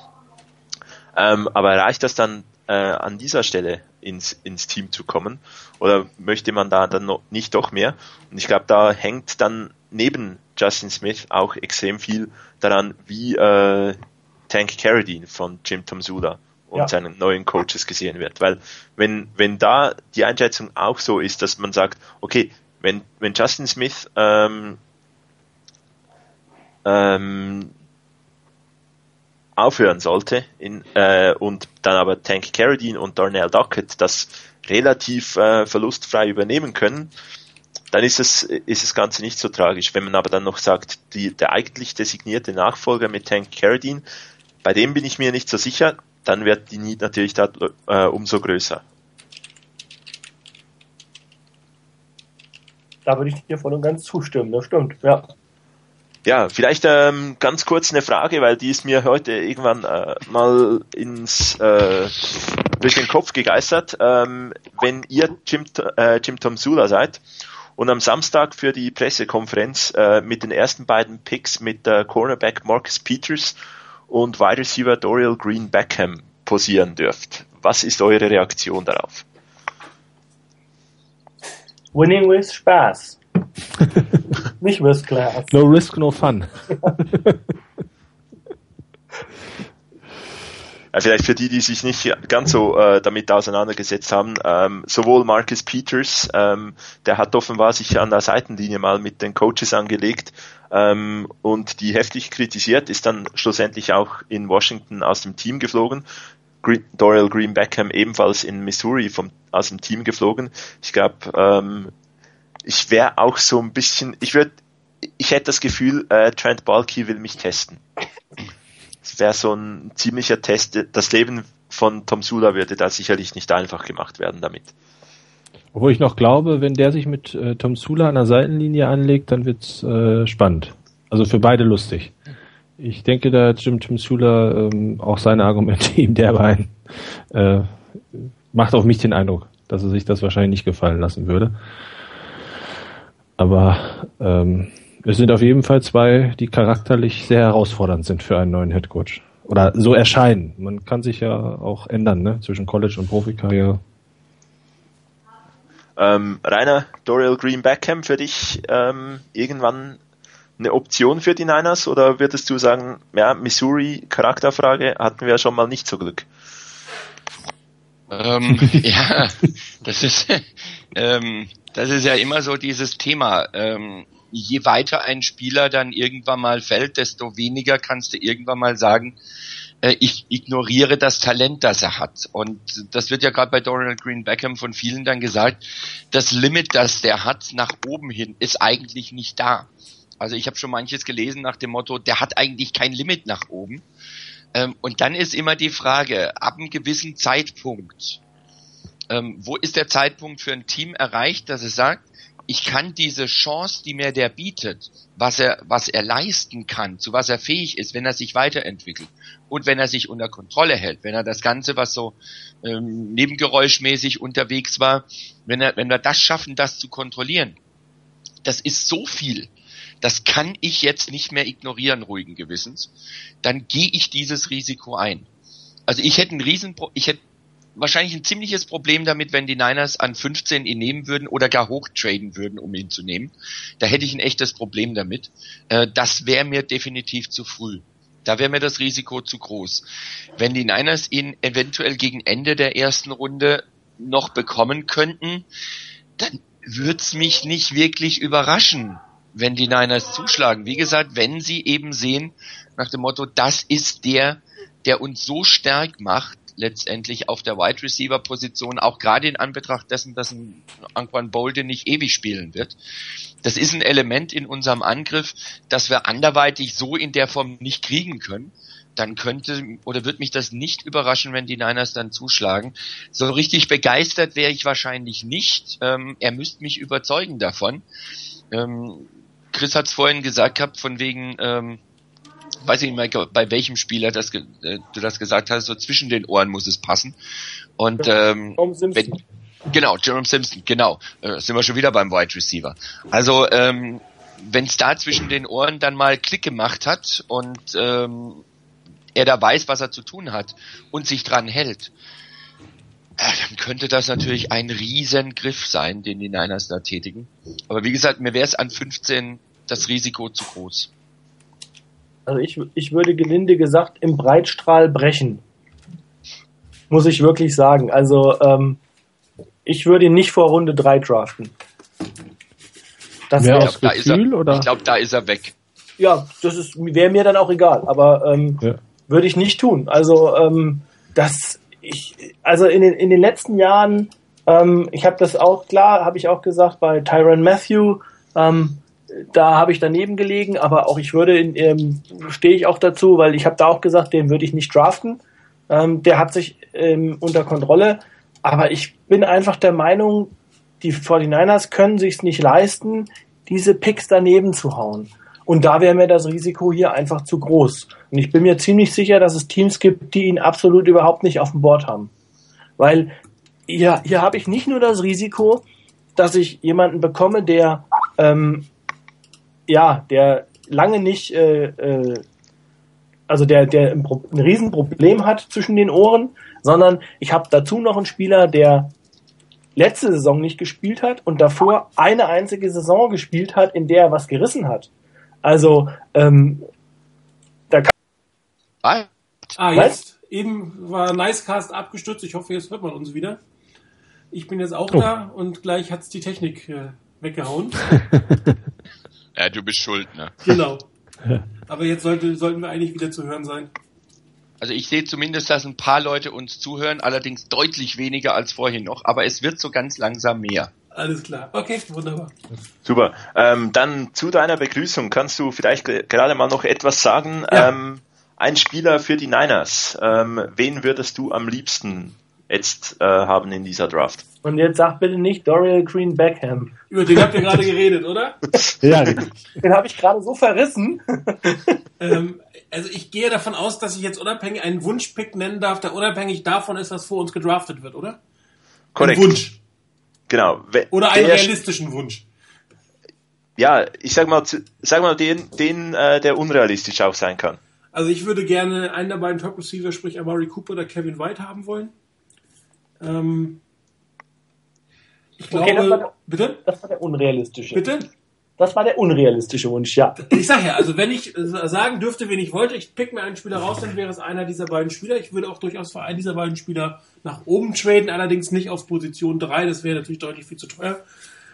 Ähm, aber reicht das dann äh, an dieser Stelle ins, ins Team zu kommen? Oder möchte man da dann noch nicht doch mehr? Und ich glaube, da hängt dann neben Justin Smith auch extrem viel daran, wie äh, Tank Carradine von Jim Tomsula und ja. seinen neuen Coaches gesehen wird. Weil wenn, wenn da die Einschätzung auch so ist, dass man sagt, okay, wenn, wenn Justin Smith ähm, ähm, aufhören sollte in, äh, und dann aber Tank Carradine und Darnell Duckett das relativ äh, verlustfrei übernehmen können, dann ist es, ist das Ganze nicht so tragisch. Wenn man aber dann noch sagt, die, der eigentlich designierte Nachfolger mit Tank Carradine, bei dem bin ich mir nicht so sicher, dann wird die Need natürlich da, äh, umso größer. Da würde ich dir voll und ganz zustimmen, das stimmt, ja. Ja, vielleicht ähm, ganz kurz eine Frage, weil die ist mir heute irgendwann äh, mal ins äh, durch den Kopf gegeistert. Ähm, wenn ihr Jim, äh, Jim Tom Sula seid und am Samstag für die Pressekonferenz äh, mit den ersten beiden Picks mit äh, Cornerback Marcus Peters und Wide Receiver Dorial Green Beckham posieren dürft. Was ist eure Reaktion darauf? Winning with Spaß. Nicht with class. No risk, no fun. Ja, vielleicht für die, die sich nicht ganz so äh, damit auseinandergesetzt haben, ähm, sowohl Marcus Peters, ähm, der hat offenbar sich an der Seitenlinie mal mit den Coaches angelegt ähm, und die heftig kritisiert, ist dann schlussendlich auch in Washington aus dem Team geflogen. Green, Dorial Green Beckham ebenfalls in Missouri vom, aus dem Team geflogen. Ich glaube, ähm, ich wäre auch so ein bisschen, ich würde, ich hätte das Gefühl, äh, Trent Balky will mich testen. Es wäre so ein ziemlicher Test. Das Leben von Tom Sula würde da sicherlich nicht einfach gemacht werden damit. Obwohl ich noch glaube, wenn der sich mit äh, Tom Sula an der Seitenlinie anlegt, dann wird's äh, spannend. Also für beide lustig. Ich denke, da Jim Tom Sula ähm, auch seine Argumente ihm derweil äh, macht auf mich den Eindruck, dass er sich das wahrscheinlich nicht gefallen lassen würde. Aber ähm, es sind auf jeden Fall zwei, die charakterlich sehr herausfordernd sind für einen neuen Headcoach. Oder so erscheinen. Man kann sich ja auch ändern, ne? Zwischen College und Profikarriere. Ähm, Rainer, Dorial Green Beckham für dich ähm, irgendwann eine Option für die Niners oder würdest du sagen, ja, Missouri Charakterfrage hatten wir ja schon mal nicht so Glück? Ähm, ja, das ist ähm, das ist ja immer so dieses Thema. Ähm, je weiter ein Spieler dann irgendwann mal fällt, desto weniger kannst du irgendwann mal sagen, äh, ich ignoriere das Talent, das er hat. Und das wird ja gerade bei Dorian Green Beckham von vielen dann gesagt, das Limit, das der hat nach oben hin, ist eigentlich nicht da. Also ich habe schon manches gelesen nach dem Motto, der hat eigentlich kein Limit nach oben. Ähm, und dann ist immer die Frage, ab einem gewissen Zeitpunkt, ähm, wo ist der Zeitpunkt für ein Team erreicht, dass es sagt, ich kann diese Chance, die mir der bietet, was er, was er leisten kann, zu was er fähig ist, wenn er sich weiterentwickelt und wenn er sich unter Kontrolle hält, wenn er das Ganze, was so ähm, nebengeräuschmäßig unterwegs war, wenn er, wenn wir das schaffen, das zu kontrollieren, das ist so viel. Das kann ich jetzt nicht mehr ignorieren, ruhigen Gewissens. Dann gehe ich dieses Risiko ein. Also ich hätte ein Riesen, ich hätte wahrscheinlich ein ziemliches Problem damit, wenn die Niners an 15 ihn nehmen würden oder gar hochtraden würden, um ihn zu nehmen. Da hätte ich ein echtes Problem damit. Äh, das wäre mir definitiv zu früh. Da wäre mir das Risiko zu groß. Wenn die Niners ihn eventuell gegen Ende der ersten Runde noch bekommen könnten, dann wird's mich nicht wirklich überraschen, wenn die Niners zuschlagen. Wie gesagt, wenn sie eben sehen, nach dem Motto, das ist der, der uns so stark macht, letztendlich auf der Wide Receiver Position, auch gerade in Anbetracht dessen, dass ein Anquan Bolden nicht ewig spielen wird. Das ist ein Element in unserem Angriff, das wir anderweitig so in der Form nicht kriegen können. Dann könnte oder wird mich das nicht überraschen, wenn die Niners dann zuschlagen. So richtig begeistert wäre ich wahrscheinlich nicht. Ähm, er müsste mich überzeugen davon. Ähm, Chris hat es vorhin gesagt gehabt, von wegen, ähm, weiß ich nicht mehr, bei welchem Spieler das, äh, du das gesagt hast, so zwischen den Ohren muss es passen. Und ähm, wenn, genau, Jerome Simpson, genau, äh, sind wir schon wieder beim Wide Receiver. Also ähm, wenn es da zwischen den Ohren dann mal Klick gemacht hat und ähm, er da weiß, was er zu tun hat und sich dran hält, dann könnte das natürlich ein Riesengriff sein, den die Niners da tätigen. Aber wie gesagt, mir wäre es an 15 das Risiko zu groß. Also ich, ich würde gelinde gesagt im Breitstrahl brechen. Muss ich wirklich sagen. Also ähm, ich würde ihn nicht vor Runde 3 draften. Das wäre aus da Gefühl, er, oder? Ich glaube, da ist er weg. Ja, das wäre mir dann auch egal, aber ähm, ja. würde ich nicht tun. Also ähm, das ich also in den in den letzten Jahren ähm, ich habe das auch klar, habe ich auch gesagt bei Tyron Matthew ähm, da habe ich daneben gelegen, aber auch ich würde, ähm, stehe ich auch dazu, weil ich habe da auch gesagt, den würde ich nicht draften. Ähm, der hat sich ähm, unter Kontrolle, aber ich bin einfach der Meinung, die 49ers können sich nicht leisten, diese Picks daneben zu hauen. Und da wäre mir das Risiko hier einfach zu groß. Und ich bin mir ziemlich sicher, dass es Teams gibt, die ihn absolut überhaupt nicht auf dem Board haben. Weil hier, hier habe ich nicht nur das Risiko, dass ich jemanden bekomme, der ähm, ja, der lange nicht, äh, äh, also der, der ein, ein Riesenproblem hat zwischen den Ohren, sondern ich habe dazu noch einen Spieler, der letzte Saison nicht gespielt hat und davor eine einzige Saison gespielt hat, in der er was gerissen hat. Also ähm, da kann Ah, ah jetzt eben war Nicecast abgestürzt. Ich hoffe, jetzt hört man uns wieder. Ich bin jetzt auch oh. da und gleich hat's die Technik äh, weggehauen. Ja, du bist schuld, ne? Genau. Aber jetzt sollte, sollten wir eigentlich wieder zu hören sein. Also ich sehe zumindest, dass ein paar Leute uns zuhören, allerdings deutlich weniger als vorhin noch, aber es wird so ganz langsam mehr. Alles klar. Okay, wunderbar. Super. Ähm, dann zu deiner Begrüßung kannst du vielleicht gerade mal noch etwas sagen. Ja. Ähm, ein Spieler für die Niners. Ähm, wen würdest du am liebsten jetzt äh, haben in dieser Draft? Und jetzt sag bitte nicht Dorial Green Beckham. Über den habt ihr gerade geredet, oder? ja, den habe ich gerade so verrissen. ähm, also ich gehe davon aus, dass ich jetzt unabhängig einen Wunschpick nennen darf, der unabhängig davon ist, was vor uns gedraftet wird, oder? Korrekt. Ein Wunsch. Genau. Oder einen realistischen Wunsch. Ja, ich sag mal, sag mal den, den äh, der unrealistisch auch sein kann. Also ich würde gerne einen der beiden Top Receiver, sprich Amari Cooper oder Kevin White haben wollen. Ähm, ich okay, glaube, das war der, bitte? Das war der unrealistische. Bitte? Das war der unrealistische Wunsch, ja. Ich sag ja, also wenn ich sagen dürfte, wen ich wollte, ich pick mir einen Spieler raus, dann wäre es einer dieser beiden Spieler. Ich würde auch durchaus für einen dieser beiden Spieler nach oben traden, allerdings nicht auf Position 3, das wäre natürlich deutlich viel zu teuer.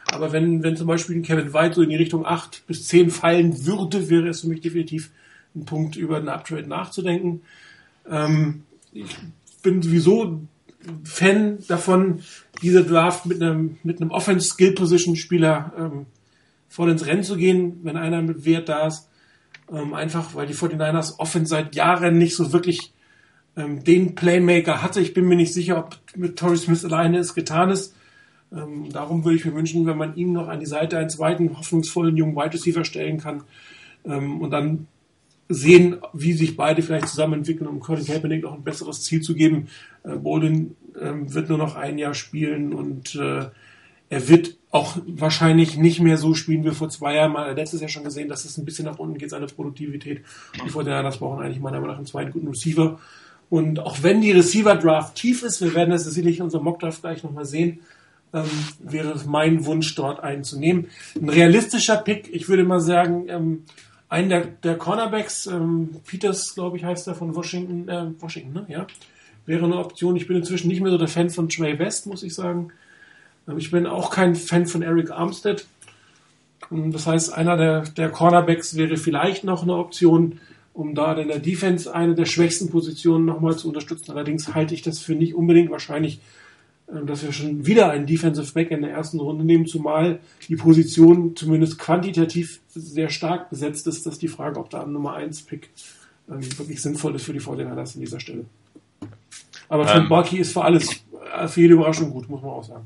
Aber wenn, wenn zum Beispiel ein Kevin White so in die Richtung 8 bis 10 fallen würde, wäre es für mich definitiv ein Punkt, über einen Uptrade nachzudenken. Ähm, ich bin sowieso Fan davon, diese Draft mit einem, mit einem Offense-Skill-Position-Spieler ähm, voll ins Rennen zu gehen, wenn einer mit Wert da ist. Ähm, einfach, weil die 49ers Offense seit Jahren nicht so wirklich ähm, den Playmaker hatte. Ich bin mir nicht sicher, ob mit Torrey Smith alleine es getan ist. Ähm, darum würde ich mir wünschen, wenn man ihm noch an die Seite einen zweiten hoffnungsvollen jungen Wide Receiver stellen kann ähm, und dann sehen, wie sich beide vielleicht zusammen entwickeln, um Colin Kaepernick noch ein besseres Ziel zu geben. Äh, Bolden ähm, wird nur noch ein Jahr spielen und äh, er wird auch wahrscheinlich nicht mehr so spielen wie vor zwei Jahren. Mal letztes Jahr schon gesehen, dass es ein bisschen nach unten geht, seine Produktivität. Die das brauchen eigentlich meiner Meinung nach einen zweiten guten Receiver. Und auch wenn die Receiver-Draft tief ist, wir werden das sicherlich in unserem Mock-Draft gleich nochmal sehen, ähm, wäre es mein Wunsch, dort einen zu nehmen. Ein realistischer Pick, ich würde mal sagen, ähm, einen der, der Cornerbacks, ähm, Peters, glaube ich, heißt er von Washington, äh, Washington, ne? Ja. Wäre eine Option. Ich bin inzwischen nicht mehr so der Fan von Trey West, muss ich sagen. Ähm, ich bin auch kein Fan von Eric Armstead. Ähm, das heißt, einer der, der Cornerbacks wäre vielleicht noch eine Option, um da in der Defense eine der schwächsten Positionen nochmal zu unterstützen. Allerdings halte ich das für nicht unbedingt wahrscheinlich, ähm, dass wir schon wieder einen Defensive Back in der ersten Runde nehmen, zumal die Position zumindest quantitativ sehr stark besetzt ist. Das ist die Frage, ob da ein Nummer 1 Pick wirklich sinnvoll ist für die Fortinanders an dieser Stelle. Aber Trent ähm, Barkey ist für alles, äh, für jede Überraschung gut, muss man auch sagen.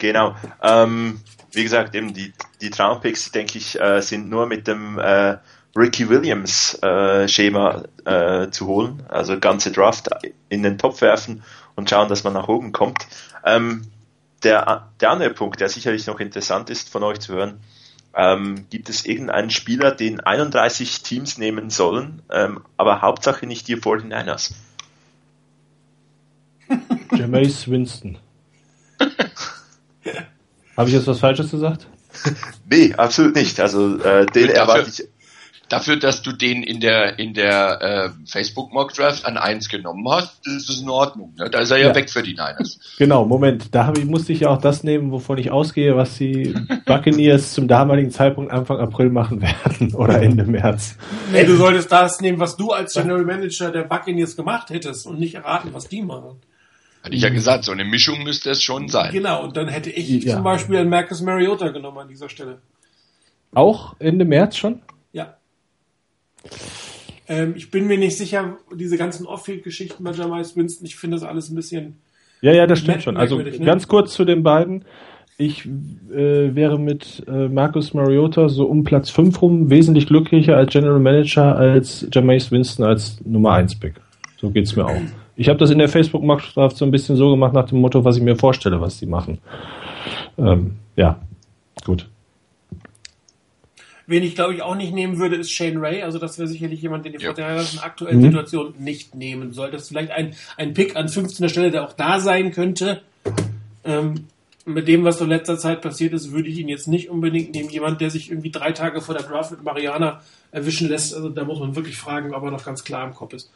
Genau. Ähm, wie gesagt, eben die, die Traumpicks, denke ich, äh, sind nur mit dem äh, Ricky Williams äh, Schema äh, zu holen. Also ganze Draft in den Topf werfen und schauen, dass man nach oben kommt. Ähm, der, der andere Punkt, der sicherlich noch interessant ist von euch zu hören, ähm, gibt es irgendeinen Spieler, den 31 Teams nehmen sollen, ähm, aber Hauptsache nicht die 49ers? Jameis Winston. Habe ich jetzt was Falsches gesagt? nee, absolut nicht. Also äh, den dafür, erwarte ich. Dafür, dass du den in der in der äh, Facebook Mock Draft an 1 genommen hast, ist es in Ordnung. Ne? Da ist er ja, ja, weg für die Niners. Genau, Moment. Da ich, musste ich ja auch das nehmen, wovon ich ausgehe, was die Buccaneers zum damaligen Zeitpunkt Anfang April machen werden oder Ende März. Nee, du solltest das nehmen, was du als General Manager der Buccaneers gemacht hättest und nicht erraten, was die machen. Hatte ich ja gesagt, so eine Mischung müsste es schon sein. Genau, und dann hätte ich ja. zum Beispiel einen Marcus Mariota genommen an dieser Stelle. Auch Ende März schon? Ja. Ähm, ich bin mir nicht sicher, diese ganzen Off-Field-Geschichten bei Jamais Winston, ich finde das alles ein bisschen. Ja, ja, das stimmt schon. Also ne? ganz kurz zu den beiden. Ich äh, wäre mit äh, Marcus Mariota so um Platz 5 rum wesentlich glücklicher als General Manager als Jamais Winston als Nummer 1 Pick. So geht's mir auch. Ich habe das in der Facebook-Marktstraft so ein bisschen so gemacht nach dem Motto, was ich mir vorstelle, was die machen. Ähm, ja, gut. Wen ich glaube ich auch nicht nehmen würde, ist Shane Ray. Also das wäre sicherlich jemand, den die ja. in der aktuellen mhm. Situation nicht nehmen sollte. Das ist vielleicht ein, ein Pick an 15. Stelle, der auch da sein könnte. Ähm, mit dem, was so in letzter Zeit passiert ist, würde ich ihn jetzt nicht unbedingt nehmen. Jemand, der sich irgendwie drei Tage vor der Draft mit Mariana erwischen lässt, also da muss man wirklich fragen, ob er noch ganz klar im Kopf ist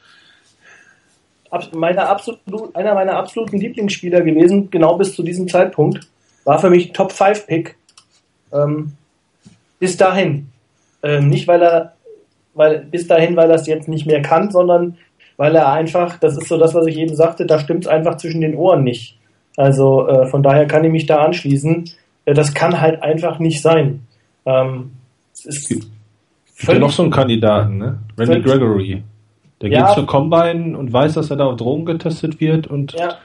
meine absolut, einer meiner absoluten Lieblingsspieler gewesen, genau bis zu diesem Zeitpunkt. War für mich Top 5 Pick. Ähm, bis dahin. Ähm, nicht weil er, weil, bis dahin, weil er es jetzt nicht mehr kann, sondern weil er einfach, das ist so das, was ich eben sagte, da stimmt es einfach zwischen den Ohren nicht. Also äh, von daher kann ich mich da anschließen. Äh, das kann halt einfach nicht sein. Ähm, es ist Gibt ja noch so einen Kandidaten, ne? Randy Gregory. Der ja. geht zur Combine und weiß, dass er da auf Drogen getestet wird und. Ja.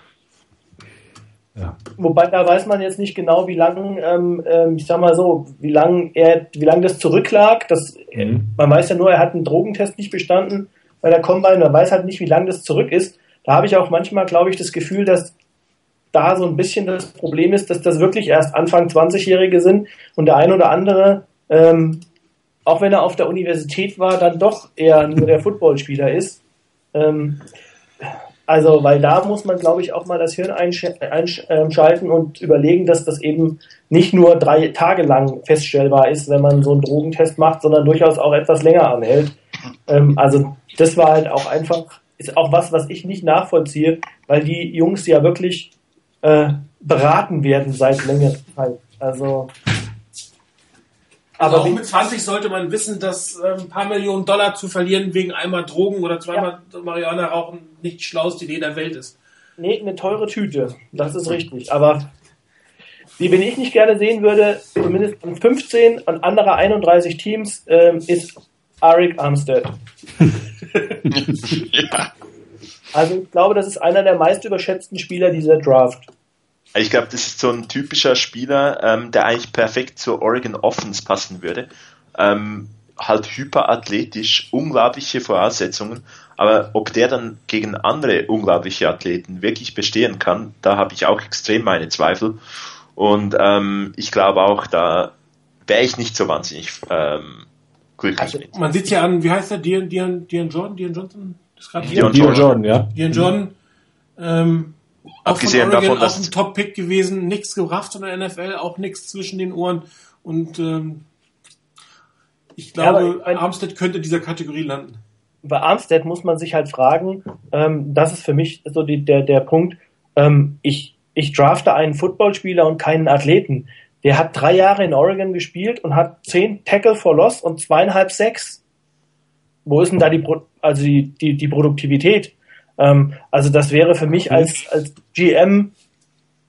Ja. Wobei da weiß man jetzt nicht genau, wie lang, ähm, ähm, ich sag mal so, wie lang er, wie lang das zurücklag. Das, mhm. Man weiß ja nur, er hat einen Drogentest nicht bestanden bei der Combine. Man weiß halt nicht, wie lang das zurück ist. Da habe ich auch manchmal, glaube ich, das Gefühl, dass da so ein bisschen das Problem ist, dass das wirklich erst Anfang 20-Jährige sind und der ein oder andere ähm, auch wenn er auf der Universität war, dann doch eher nur der Footballspieler ist. Ähm, also, weil da muss man, glaube ich, auch mal das Hirn einschalten und überlegen, dass das eben nicht nur drei Tage lang feststellbar ist, wenn man so einen Drogentest macht, sondern durchaus auch etwas länger anhält. Ähm, also, das war halt auch einfach, ist auch was, was ich nicht nachvollziehe, weil die Jungs ja wirklich äh, beraten werden seit längerer Zeit. Also, aber also auch mit 20 sollte man wissen, dass ein paar Millionen Dollar zu verlieren wegen einmal Drogen oder zweimal ja. Marihuana rauchen nicht die schlauste Idee der Welt ist. Nee, eine teure Tüte. Das ist richtig. Aber wie wenn ich nicht gerne sehen würde, zumindest an 15 und andere 31 Teams, ähm, ist Arik Armstead. ja. Also ich glaube, das ist einer der meist überschätzten Spieler dieser Draft. Ich glaube, das ist so ein typischer Spieler, ähm, der eigentlich perfekt zur Oregon Offense passen würde. Ähm, halt hyperathletisch, unglaubliche Voraussetzungen, aber ob der dann gegen andere unglaubliche Athleten wirklich bestehen kann, da habe ich auch extrem meine Zweifel. Und ähm, ich glaube auch, da wäre ich nicht so wahnsinnig ähm, glücklich also, mit. Man sieht ja an, wie heißt der, Dian, Dian, Dian Jordan, Dian Johnson? Das Dion, Dion Jordan, ja. Dian Jordan, ähm, Abgesehen davon, dass auch ein Top-Pick gewesen, nichts gebracht in der NFL, auch nichts zwischen den Ohren und ähm, ich glaube, ja, Armstead könnte in dieser Kategorie landen. Bei Armstead muss man sich halt fragen, ähm, das ist für mich so die, der, der Punkt, ähm, ich, ich drafte einen Footballspieler und keinen Athleten. Der hat drei Jahre in Oregon gespielt und hat zehn Tackle for Loss und zweieinhalb sechs. Wo ist denn da die, also die, die, die Produktivität? Ähm, also das wäre für mich als, als GM,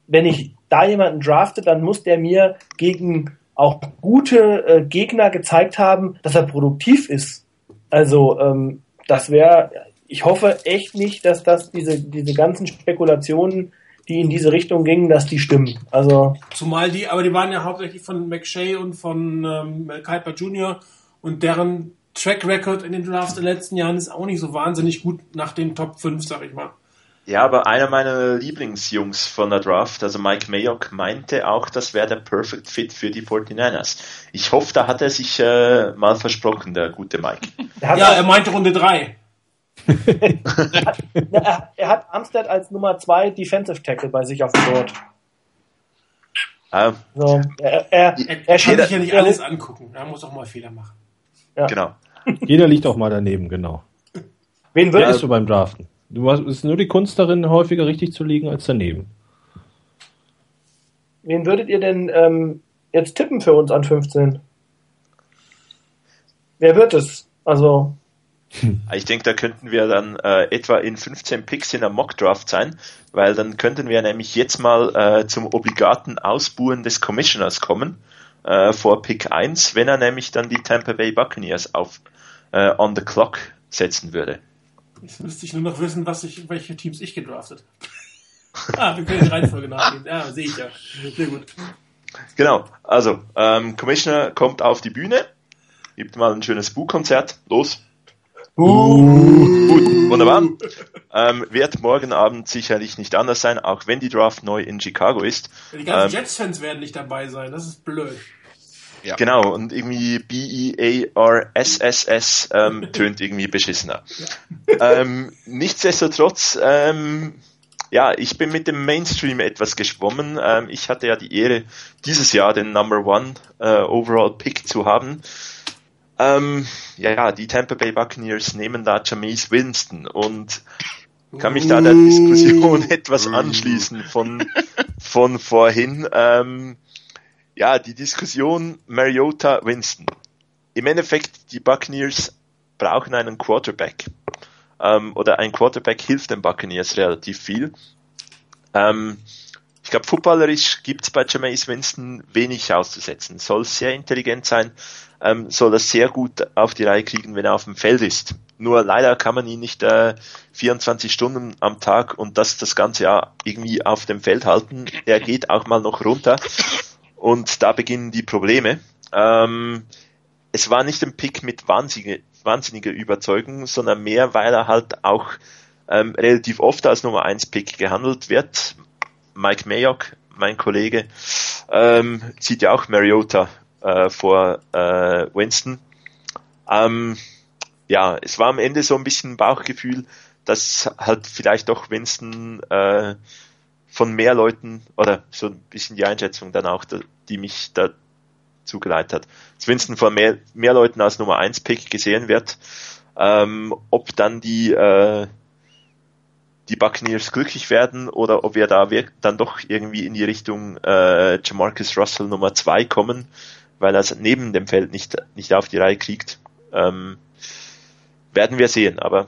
wenn ich da jemanden drafte, dann muss der mir gegen auch gute äh, Gegner gezeigt haben, dass er produktiv ist. Also ähm, das wäre, ich hoffe echt nicht, dass das diese, diese ganzen Spekulationen, die in diese Richtung gingen, dass die stimmen. Also Zumal die, aber die waren ja hauptsächlich von McShay und von ähm, Kuiper Jr. und deren Track Record in den Drafts in den letzten Jahren ist auch nicht so wahnsinnig gut nach den Top 5, sag ich mal. Ja, aber einer meiner Lieblingsjungs von der Draft, also Mike Mayock, meinte auch, das wäre der Perfect Fit für die 49ers. Ich hoffe, da hat er sich äh, mal versprochen, der gute Mike. Er ja, er meinte Runde 3. er, hat, er, hat Amstead als Nummer 2 Defensive Tackle bei sich auf dem Board. Ah. So, er, er, er, er kann sich ja nicht alles angucken. Er muss auch mal Fehler machen. Ja. Genau. Jeder liegt auch mal daneben, genau. Wen würdest ja, du beim Draften? Du hast, es ist nur die Kunst darin, häufiger richtig zu liegen als daneben. Wen würdet ihr denn ähm, jetzt tippen für uns an 15? Wer wird es? Also. Ich denke, da könnten wir dann äh, etwa in 15 Picks in der Mock Draft sein, weil dann könnten wir nämlich jetzt mal äh, zum obligaten Ausbuhen des Commissioners kommen äh, vor Pick 1, wenn er nämlich dann die Tampa Bay Buccaneers auf äh, on the clock setzen würde. Jetzt müsste ich nur noch wissen, was ich, welche Teams ich gedraftet Ah, wir können die Reihenfolge nachgehen. Ja, sehe ich ja. Sehr gut. Genau, also ähm, Commissioner kommt auf die Bühne, gibt mal ein schönes Buchkonzert, los. Uh. Gut, wunderbar. Ähm, wird morgen Abend sicherlich nicht anders sein, auch wenn die Draft neu in Chicago ist. Die ganzen ähm, Jets-Fans werden nicht dabei sein, das ist blöd. Ja. Genau, und irgendwie B-E-A-R-S-S-S ähm, tönt irgendwie beschissener. Ja. Ähm, nichtsdestotrotz, ähm, ja, ich bin mit dem Mainstream etwas geschwommen. Ähm, ich hatte ja die Ehre, dieses Jahr den Number One äh, Overall Pick zu haben. Ähm, ja, die Tampa Bay Buccaneers nehmen da Jameis Winston und kann mich da der Diskussion etwas anschließen von, von vorhin. Ähm, ja, die Diskussion Mariota Winston. Im Endeffekt, die Buccaneers brauchen einen Quarterback. Ähm, oder ein Quarterback hilft den Buccaneers relativ viel. Ähm, ich glaube, footballerisch gibt es bei Jameis Winston wenig auszusetzen. Soll sehr intelligent sein, ähm, soll das sehr gut auf die Reihe kriegen, wenn er auf dem Feld ist. Nur leider kann man ihn nicht äh, 24 Stunden am Tag und das das ganze Jahr irgendwie auf dem Feld halten. Er geht auch mal noch runter. Und da beginnen die Probleme. Ähm, es war nicht ein Pick mit wahnsinnige, wahnsinniger Überzeugung, sondern mehr, weil er halt auch ähm, relativ oft als Nummer 1 Pick gehandelt wird. Mike Mayock, mein Kollege, ähm, sieht ja auch Mariota äh, vor äh, Winston. Ähm, ja, es war am Ende so ein bisschen ein Bauchgefühl, dass halt vielleicht doch Winston äh, von mehr Leuten oder so ein bisschen die Einschätzung dann auch, die mich da zugeleitet hat. Dass Winston von mehr, mehr Leuten als Nummer 1 Pick gesehen wird. Ähm, ob dann die, äh, die Buccaneers glücklich werden oder ob wir da dann doch irgendwie in die Richtung äh, Jamarcus Russell Nummer 2 kommen, weil er es neben dem Feld nicht, nicht auf die Reihe kriegt. Ähm, werden wir sehen, aber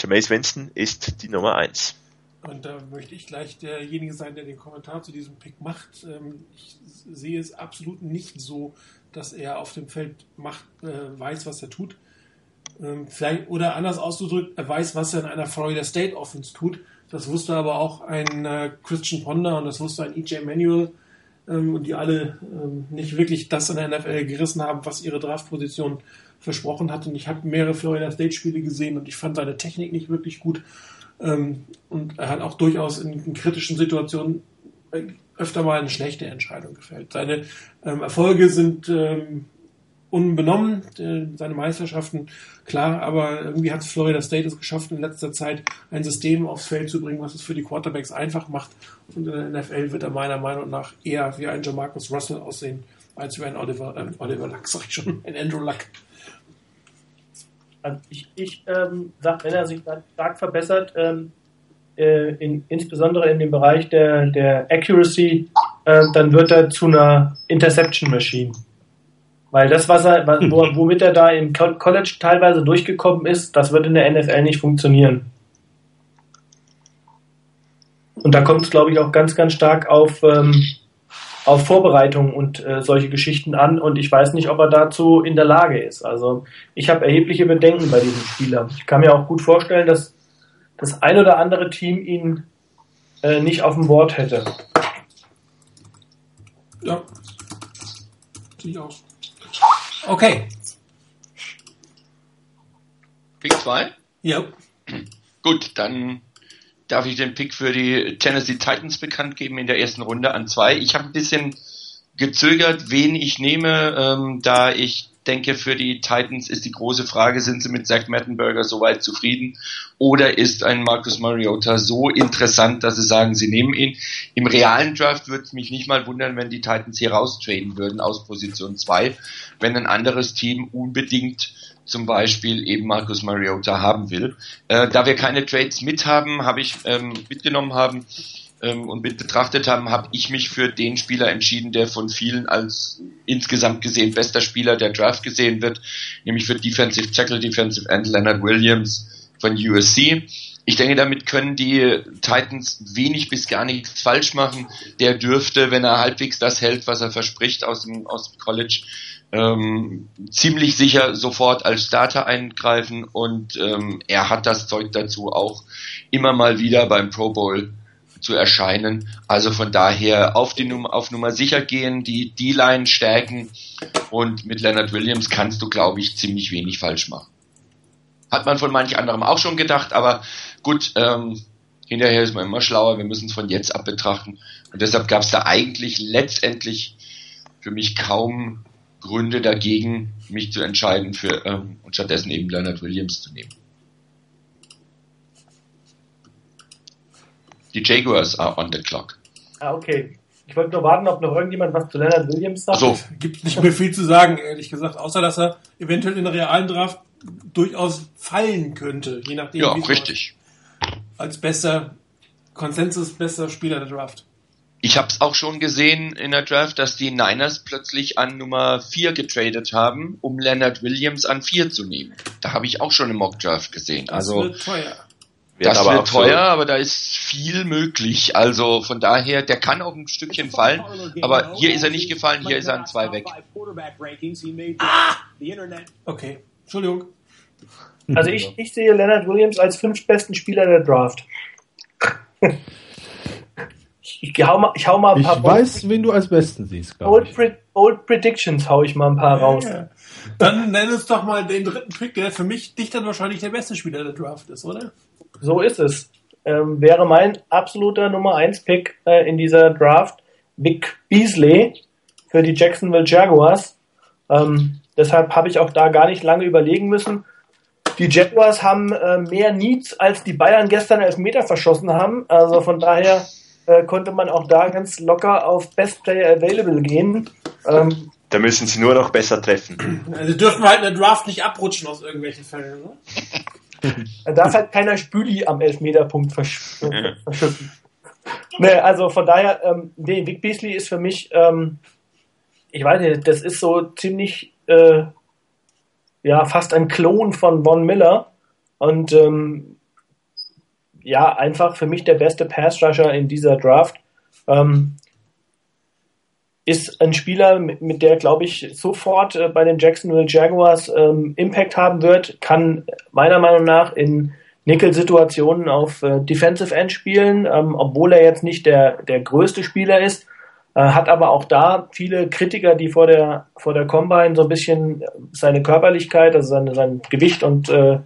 Jameis Winston ist die Nummer 1. Und da möchte ich gleich derjenige sein, der den Kommentar zu diesem Pick macht. Ähm, ich sehe es absolut nicht so, dass er auf dem Feld macht, äh, weiß, was er tut. ähm, vielleicht, oder anders ausgedrückt, er weiß, was er in einer Florida State Offense tut. Das wusste aber auch ein äh, Christian Ponder und das wusste ein EJ Manuel ähm, und die alle ähm, nicht wirklich das in der NFL gerissen haben, was ihre Draftposition versprochen hat. Und ich habe mehrere Florida State Spiele gesehen und ich fand seine Technik nicht wirklich gut. Ähm, und er hat auch durchaus in, in kritischen Situationen äh, öfter mal eine schlechte Entscheidung gefällt. Seine ähm, Erfolge sind ähm, unbenommen, äh, seine Meisterschaften, klar, aber irgendwie hat Florida State es geschafft, in letzter Zeit ein System aufs Feld zu bringen, was es für die Quarterbacks einfach macht. Und in der NFL wird er meiner Meinung nach eher wie ein Jamarcus Russell aussehen, als wie ein Oliver, äh, Oliver Luck, sag ich schon, ein Andrew Luck. Also ich, ich ähm, sag, wenn er sich stark verbessert, ähm, äh, in, insbesondere in dem Bereich der, der Accuracy, äh, dann wird er zu einer Interception Machine. Weil das, was er, womit er da im College teilweise durchgekommen ist, das wird in der NFL nicht funktionieren. Und da kommt es, glaube ich, auch ganz, ganz stark auf, ähm, auf Vorbereitung und äh, solche Geschichten an. Und ich weiß nicht, ob er dazu in der Lage ist. Also ich habe erhebliche Bedenken bei diesem Spieler. Ich kann mir auch gut vorstellen, dass das ein oder andere Team ihn äh, nicht auf dem Board hätte. Ja. Sieht aus. Okay. Pick 2? Ja. Gut, dann darf ich den Pick für die Tennessee Titans bekannt geben in der ersten Runde an zwei. Ich habe ein bisschen gezögert, wen ich nehme, ähm, da ich denke, für die Titans ist die große Frage, sind sie mit Zach Mettenberger soweit zufrieden oder ist ein Marcus Mariota so interessant, dass sie sagen, sie nehmen ihn. Im realen Draft würde es mich nicht mal wundern, wenn die Titans hier raustraden würden aus Position 2, wenn ein anderes Team unbedingt zum Beispiel eben Marcus Mariota haben will. Äh, da wir keine Trades mit haben, habe ich ähm, mitgenommen haben, ähm, und mit betrachtet haben, habe ich mich für den Spieler entschieden, der von vielen als insgesamt gesehen bester Spieler der Draft gesehen wird, nämlich für Defensive Tackle, Defensive End Leonard Williams von USC. Ich denke, damit können die Titans wenig bis gar nichts falsch machen. Der dürfte, wenn er halbwegs das hält, was er verspricht aus dem, aus dem College, ähm, ziemlich sicher sofort als Starter eingreifen und ähm, er hat das Zeug dazu auch immer mal wieder beim Pro Bowl zu erscheinen. Also von daher auf die Nummer, auf Nummer sicher gehen, die D-Line stärken und mit Leonard Williams kannst du, glaube ich, ziemlich wenig falsch machen. Hat man von manch anderem auch schon gedacht, aber gut, ähm, hinterher ist man immer schlauer, wir müssen es von jetzt ab betrachten. Und deshalb gab es da eigentlich letztendlich für mich kaum Gründe dagegen, mich zu entscheiden für ähm, und stattdessen eben Leonard Williams zu nehmen. Die Jaguars are on the clock. Ah, okay. Ich wollte nur warten, ob noch irgendjemand was zu Leonard Williams sagt. So. Gibt nicht mehr viel zu sagen, ehrlich gesagt, außer dass er eventuell in der realen Draft durchaus fallen könnte, je nachdem. Ja, richtig. Als bester Konsensus, bester Spieler der Draft. Ich habe es auch schon gesehen in der Draft, dass die Niners plötzlich an Nummer 4 getradet haben, um Leonard Williams an 4 zu nehmen. Da habe ich auch schon im Mock Draft gesehen. Das also wird. Das aber wird teuer, aber da ist viel möglich. Also von daher, der kann auch ein Stückchen fallen, aber hier ist er nicht gefallen, hier ist er an zwei weg. Ah! Okay, Entschuldigung. Also ich, ich sehe Leonard Williams als fünf besten Spieler der Draft. ich, ich, hau mal, ich hau mal ein Ich paar weiß, wen du als Besten siehst, glaube Old, ich. Pre Old Predictions hau ich mal ein paar raus. Ja. Dann nenn uns doch mal den dritten Pick, der für mich dich dann wahrscheinlich der beste Spieler der Draft ist, oder? So ist es. Ähm, wäre mein absoluter Nummer 1 Pick äh, in dieser Draft Vic Beasley für die Jacksonville Jaguars. Ähm, deshalb habe ich auch da gar nicht lange überlegen müssen. Die Jaguars haben äh, mehr Needs, als die Bayern gestern elf Meter verschossen haben. Also von daher äh, konnte man auch da ganz locker auf Best Player Available gehen. Ähm, Da müssen sie nur noch besser treffen. Also dürfen wir halt in der Draft nicht abrutschen aus irgendwelchen Fällen, ne? Da darf halt keiner Spüli am Elfmeterpunkt versch verschütten. Ne, also von daher, ähm, nee, Vic Beasley ist für mich, ähm, ich weiß nicht, das ist so ziemlich, äh, ja, fast ein Klon von Von Miller und ähm, ja, einfach für mich der beste Pass-Rusher in dieser Draft. Ähm, ist ein Spieler, mit, mit der, glaube ich, sofort äh, bei den Jacksonville Jaguars ähm, Impact haben wird, kann meiner Meinung nach in Nickel-Situationen auf äh, Defensive End spielen, ähm, obwohl er jetzt nicht der, der größte Spieler ist, äh, hat aber auch da viele Kritiker, die vor der, vor der Combine so ein bisschen seine Körperlichkeit, also seine, sein Gewicht und äh,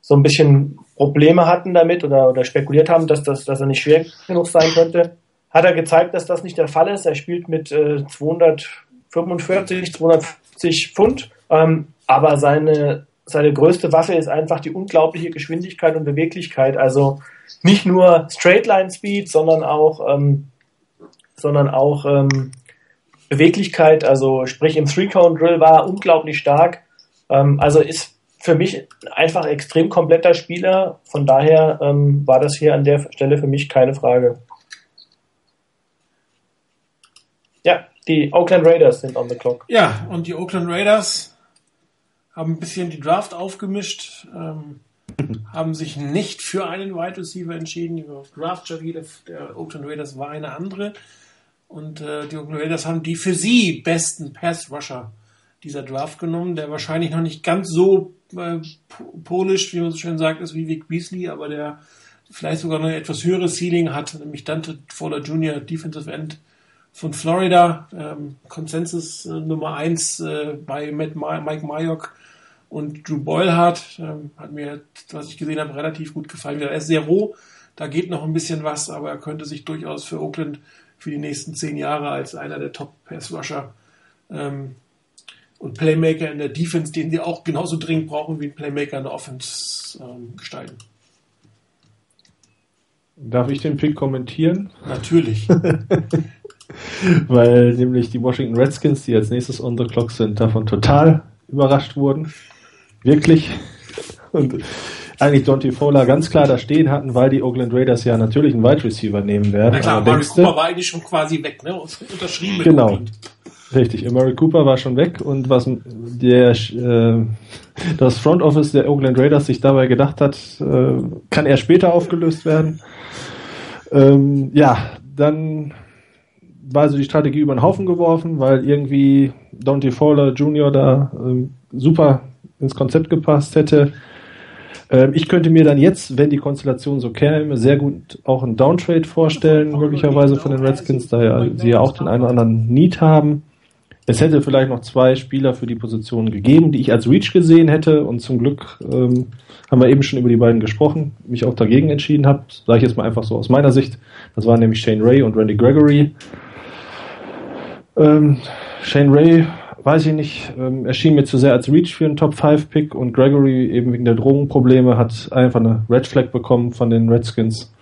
so ein bisschen Probleme hatten damit oder, oder spekuliert haben, dass, das, dass er nicht schwer genug sein könnte hat er gezeigt, dass das nicht der Fall ist. Er spielt mit äh, 245, 250 Pfund, ähm, aber seine, seine größte Waffe ist einfach die unglaubliche Geschwindigkeit und Beweglichkeit. Also nicht nur Straightline Speed, sondern auch, ähm, sondern auch ähm, Beweglichkeit. Also sprich im Three-Cone-Drill war er unglaublich stark. Ähm, also ist für mich einfach extrem kompletter Spieler. Von daher ähm, war das hier an der Stelle für mich keine Frage. Ja, die Oakland Raiders sind on the clock. Ja, und die Oakland Raiders haben ein bisschen die Draft aufgemischt, ähm, haben sich nicht für einen Wide Receiver entschieden. Die Draft-Strategie der, der Oakland Raiders war eine andere. Und äh, die Oakland Raiders haben die für sie besten Pass-Rusher dieser Draft genommen, der wahrscheinlich noch nicht ganz so äh, polisch, wie man so schön sagt, ist wie Vic Beasley, aber der vielleicht sogar noch ein etwas höheres Ceiling hat, nämlich Dante Fowler Jr., Defensive End von Florida, ähm, Konsensus äh, Nummer eins äh, bei Matt Ma Mike Mayock und Drew Boylhardt. Ähm, hat mir, was ich gesehen habe, relativ gut gefallen. Er ist sehr roh, da geht noch ein bisschen was, aber er könnte sich durchaus für Oakland für die nächsten zehn Jahre als einer der Top-Pass-Rusher ähm, und Playmaker in der Defense, den sie auch genauso dringend brauchen wie ein Playmaker in der Offense ähm, gestalten. Darf ich den Pick kommentieren? Natürlich. weil nämlich die Washington Redskins, die als nächstes on the clock sind, davon total überrascht wurden. Wirklich. Und eigentlich Dante Fowler ganz klar da stehen hatten, weil die Oakland Raiders ja natürlich einen Wide Receiver nehmen werden. Na klar, Murray Cooper war eigentlich schon quasi weg, ne? Unterschrieben Genau. Oakland. Richtig, Murray Cooper war schon weg und was der äh, das Front Office der Oakland Raiders sich dabei gedacht hat, äh, kann er später aufgelöst werden. Ähm, ja, dann war so die Strategie über den Haufen geworfen, weil irgendwie Dante Fowler Jr. da ähm, super ins Konzept gepasst hätte. Ähm, ich könnte mir dann jetzt, wenn die Konstellation so käme, sehr gut auch einen Downtrade vorstellen, möglicherweise von den Redskins, da ja, sie ja auch den einen oder anderen Need haben. Es hätte vielleicht noch zwei Spieler für die Position gegeben, die ich als Reach gesehen hätte und zum Glück ähm, haben wir eben schon über die beiden gesprochen, mich auch dagegen entschieden habe, sage ich jetzt mal einfach so aus meiner Sicht. Das waren nämlich Shane Ray und Randy Gregory. Ähm, Shane Ray, weiß ich nicht, ähm, erschien mir zu sehr als Reach für einen Top 5 Pick und Gregory eben wegen der Drogenprobleme hat einfach eine Red Flag bekommen von den Redskins.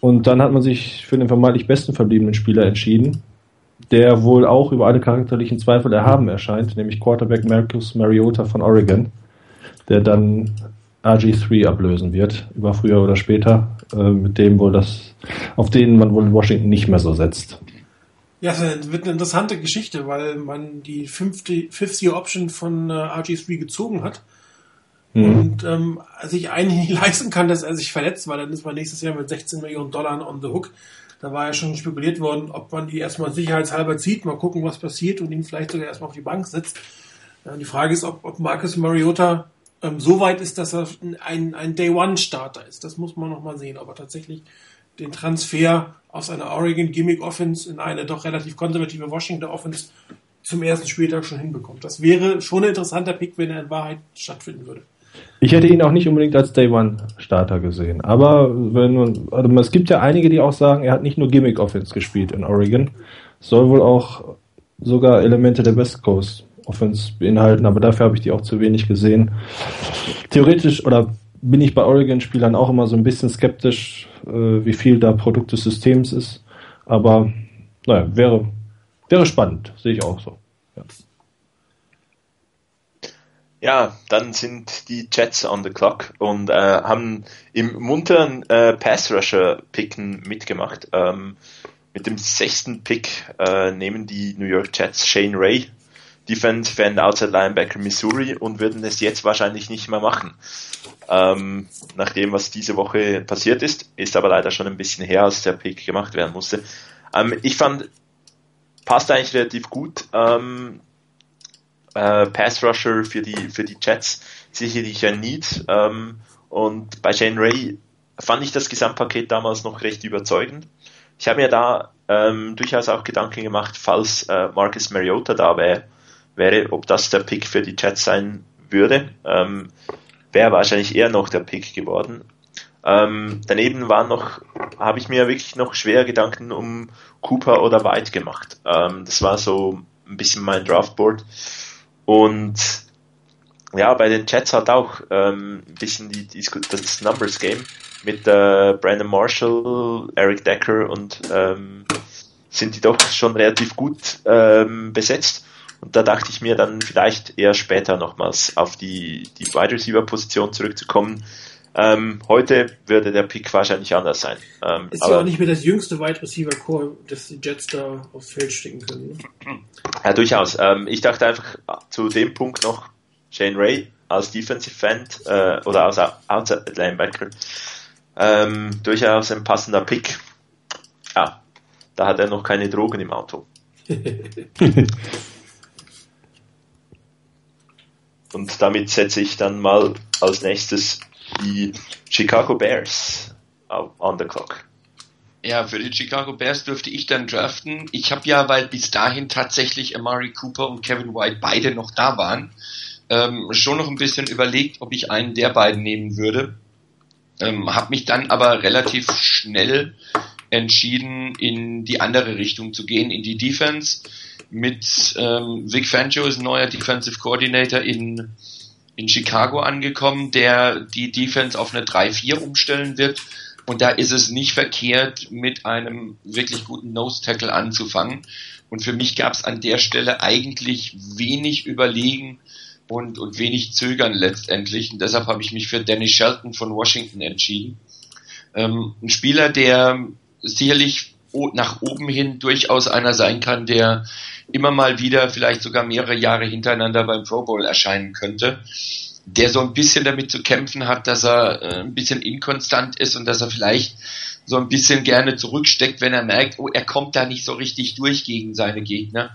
Und dann hat man sich für den vermeintlich besten verbliebenen Spieler entschieden, der wohl auch über alle charakterlichen Zweifel erhaben erscheint, nämlich Quarterback Marcus Mariota von Oregon, der dann RG3 ablösen wird, über früher oder später, äh, mit dem wohl das, auf denen man wohl in Washington nicht mehr so setzt. Ja, das wird eine interessante Geschichte, weil man die fünfte, Fifth Year Option von äh, RG3 gezogen hat mhm. und ähm, sich eigentlich nicht leisten kann, dass er sich verletzt, weil dann ist man nächstes Jahr mit 16 Millionen Dollar on the hook. Da war ja schon spekuliert worden, ob man die erstmal sicherheitshalber zieht, mal gucken, was passiert und ihn vielleicht sogar erstmal auf die Bank setzt. Ja, die Frage ist, ob, ob Marcus Mariota ähm, so weit ist, dass er ein, ein Day-One-Starter ist. Das muss man nochmal sehen, aber tatsächlich den Transfer aus einer Oregon Gimmick Offense in eine doch relativ konservative Washington Offense zum ersten Spieltag schon hinbekommt. Das wäre schon ein interessanter Pick, wenn er in Wahrheit stattfinden würde. Ich hätte ihn auch nicht unbedingt als Day One Starter gesehen. Aber wenn man, also es gibt ja einige, die auch sagen, er hat nicht nur Gimmick Offense gespielt in Oregon, soll wohl auch sogar Elemente der West Coast Offense beinhalten, aber dafür habe ich die auch zu wenig gesehen. Theoretisch oder bin ich bei Oregon-Spielern auch immer so ein bisschen skeptisch, äh, wie viel da Produkt des Systems ist. Aber naja, wäre, wäre spannend, sehe ich auch so. Ja. Ja, dann sind die Jets on the clock und äh, haben im munteren äh, Pass-Rusher-Picken mitgemacht. Ähm, mit dem sechsten Pick äh, nehmen die New York Jets Shane Ray Defense Fan Outside Linebacker Missouri und würden es jetzt wahrscheinlich nicht mehr machen. Ähm, nach dem, was diese Woche passiert ist, ist aber leider schon ein bisschen her, als der Pick gemacht werden musste. Ähm, ich fand passt eigentlich relativ gut. Ähm, äh, Pass Rusher für die, für die Jets sicherlich ein Need. Ähm, und bei Shane Ray fand ich das Gesamtpaket damals noch recht überzeugend. Ich habe mir da ähm, durchaus auch Gedanken gemacht, falls äh, Marcus Mariota da wär, wäre, ob das der Pick für die Jets sein würde. Ähm, wäre wahrscheinlich eher noch der Pick geworden. Ähm, daneben waren noch, habe ich mir wirklich noch schwer Gedanken um Cooper oder White gemacht. Ähm, das war so ein bisschen mein Draftboard. Und ja, bei den Jets hat auch ähm, ein bisschen die, die, das Numbers Game mit äh, Brandon Marshall, Eric Decker und ähm, sind die doch schon relativ gut ähm, besetzt. Und da dachte ich mir dann vielleicht eher später nochmals auf die, die Wide Receiver Position zurückzukommen. Ähm, heute würde der Pick wahrscheinlich anders sein. Ähm, ist ja auch nicht mehr das jüngste Wide Receiver Core, das die Jets da aufs Feld stecken können. Ne? Ja, durchaus. Ähm, ich dachte einfach zu dem Punkt noch Shane Ray als Defensive End äh, oder als Outside Linebacker ähm, durchaus ein passender Pick. Ja, da hat er noch keine Drogen im Auto. Und damit setze ich dann mal als nächstes die Chicago Bears on the clock. Ja, für die Chicago Bears dürfte ich dann draften. Ich habe ja, weil bis dahin tatsächlich Amari Cooper und Kevin White beide noch da waren, ähm, schon noch ein bisschen überlegt, ob ich einen der beiden nehmen würde. Ähm, habe mich dann aber relativ schnell entschieden, in die andere Richtung zu gehen, in die Defense. Mit ähm, Vic Fangio ist ein neuer Defensive Coordinator in, in Chicago angekommen, der die Defense auf eine 3-4 umstellen wird. Und da ist es nicht verkehrt, mit einem wirklich guten Nose-Tackle anzufangen. Und für mich gab es an der Stelle eigentlich wenig Überlegen, und, und wenig zögern letztendlich. Und deshalb habe ich mich für Danny Shelton von Washington entschieden. Ähm, ein Spieler, der sicherlich nach oben hin durchaus einer sein kann, der immer mal wieder, vielleicht sogar mehrere Jahre hintereinander beim Pro Bowl erscheinen könnte, der so ein bisschen damit zu kämpfen hat, dass er äh, ein bisschen inkonstant ist und dass er vielleicht so ein bisschen gerne zurücksteckt, wenn er merkt, oh, er kommt da nicht so richtig durch gegen seine Gegner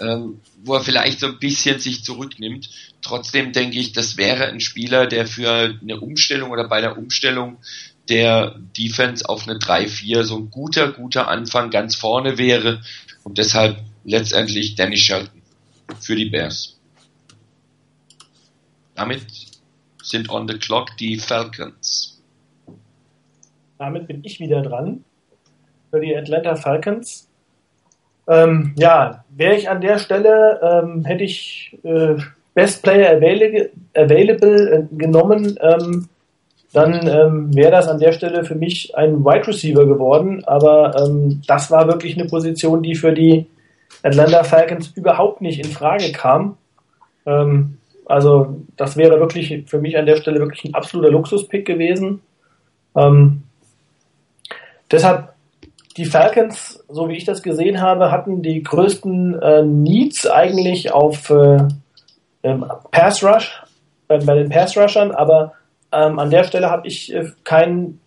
ähm, wo er vielleicht so ein bisschen sich zurücknimmt. Trotzdem denke ich, das wäre ein Spieler, der für eine Umstellung oder bei der Umstellung der Defense auf eine 3-4 so ein guter, guter Anfang ganz vorne wäre und deshalb letztendlich Danny Shelton für die Bears. Damit sind on the clock die Falcons. Damit bin ich wieder dran. Für die Atlanta Falcons ähm, ja, wäre ich an der Stelle, ähm, hätte ich äh, Best Player Available, available äh, genommen, ähm, dann ähm, wäre das an der Stelle für mich ein Wide Receiver geworden. Aber ähm, das war wirklich eine Position, die für die Atlanta Falcons überhaupt nicht in Frage kam. Ähm, also das wäre wirklich für mich an der Stelle wirklich ein absoluter Luxuspick gewesen. Ähm, deshalb die Falcons, so wie ich das gesehen habe, hatten die größten äh, Needs eigentlich auf äh, ähm, Pass Rush, äh, bei den Pass Rushern, aber ähm, an der Stelle habe ich äh, keinen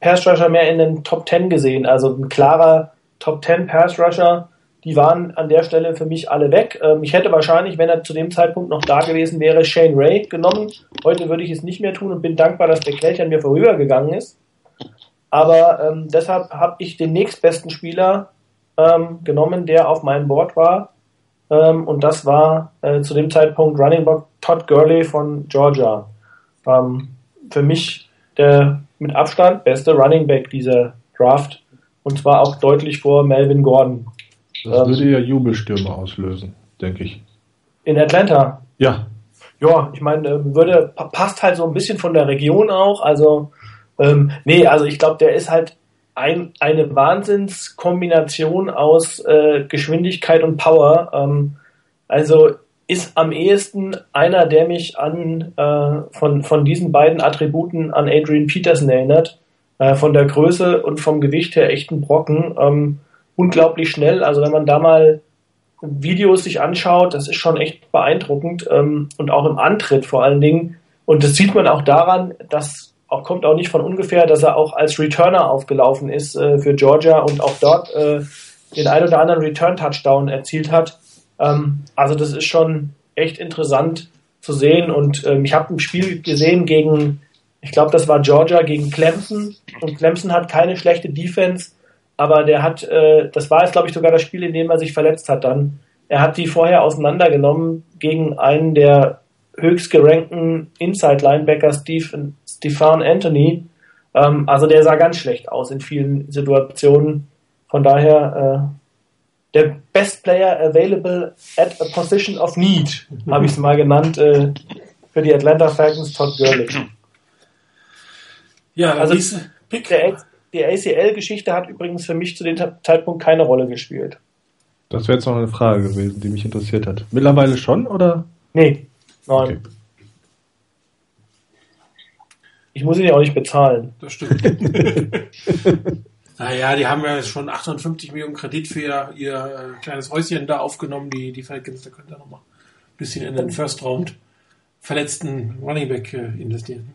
Pass Rusher mehr in den Top 10 gesehen. Also ein klarer Top 10 Pass Rusher, die waren an der Stelle für mich alle weg. Ähm, ich hätte wahrscheinlich, wenn er zu dem Zeitpunkt noch da gewesen wäre, Shane Ray genommen. Heute würde ich es nicht mehr tun und bin dankbar, dass der Kelch an mir vorübergegangen ist. Aber ähm, deshalb habe ich den nächstbesten Spieler ähm, genommen, der auf meinem Board war. Ähm, und das war äh, zu dem Zeitpunkt Running Back Todd Gurley von Georgia. Ähm, für mich der mit Abstand beste Running Back dieser Draft. Und zwar auch deutlich vor Melvin Gordon. Das würde ähm, ja Jubelstürme auslösen, denke ich. In Atlanta? Ja. Ja, ich meine, äh, würde passt halt so ein bisschen von der Region auch. Also ähm, nee, also ich glaube, der ist halt ein, eine Wahnsinnskombination aus äh, Geschwindigkeit und Power. Ähm, also ist am ehesten einer, der mich an äh, von, von diesen beiden Attributen an Adrian Peterson erinnert. Äh, von der Größe und vom Gewicht her echt ein Brocken. Ähm, unglaublich schnell. Also wenn man da mal Videos sich anschaut, das ist schon echt beeindruckend. Ähm, und auch im Antritt vor allen Dingen. Und das sieht man auch daran, dass auch, kommt auch nicht von ungefähr, dass er auch als Returner aufgelaufen ist äh, für Georgia und auch dort äh, den ein oder anderen Return-Touchdown erzielt hat. Ähm, also das ist schon echt interessant zu sehen. Und ähm, ich habe ein Spiel gesehen gegen, ich glaube, das war Georgia gegen Clemson. Und Clemson hat keine schlechte Defense, aber der hat, äh, das war jetzt, glaube ich, sogar das Spiel, in dem er sich verletzt hat dann. Er hat die vorher auseinandergenommen gegen einen der höchst gerankten Inside-Linebacker, Steve, Stefan Anthony. Ähm, also der sah ganz schlecht aus in vielen Situationen. Von daher äh, der Best Player Available at a Position of Need, habe ich es mal genannt, äh, für die Atlanta Falcons, Todd Gurley. Ja, also Pick. Der, die ACL-Geschichte hat übrigens für mich zu dem Zeitpunkt keine Rolle gespielt. Das wäre jetzt noch eine Frage gewesen, die mich interessiert hat. Mittlerweile schon, oder? Nee, nein. Okay. Ich muss ihn ja auch nicht bezahlen. Das stimmt. naja, die haben ja schon 850 Millionen Kredit für ihr, ihr äh, kleines Häuschen da aufgenommen, die, die Falcons. Da könnt ihr noch mal ein bisschen in den First Round verletzten Running Back äh, investieren.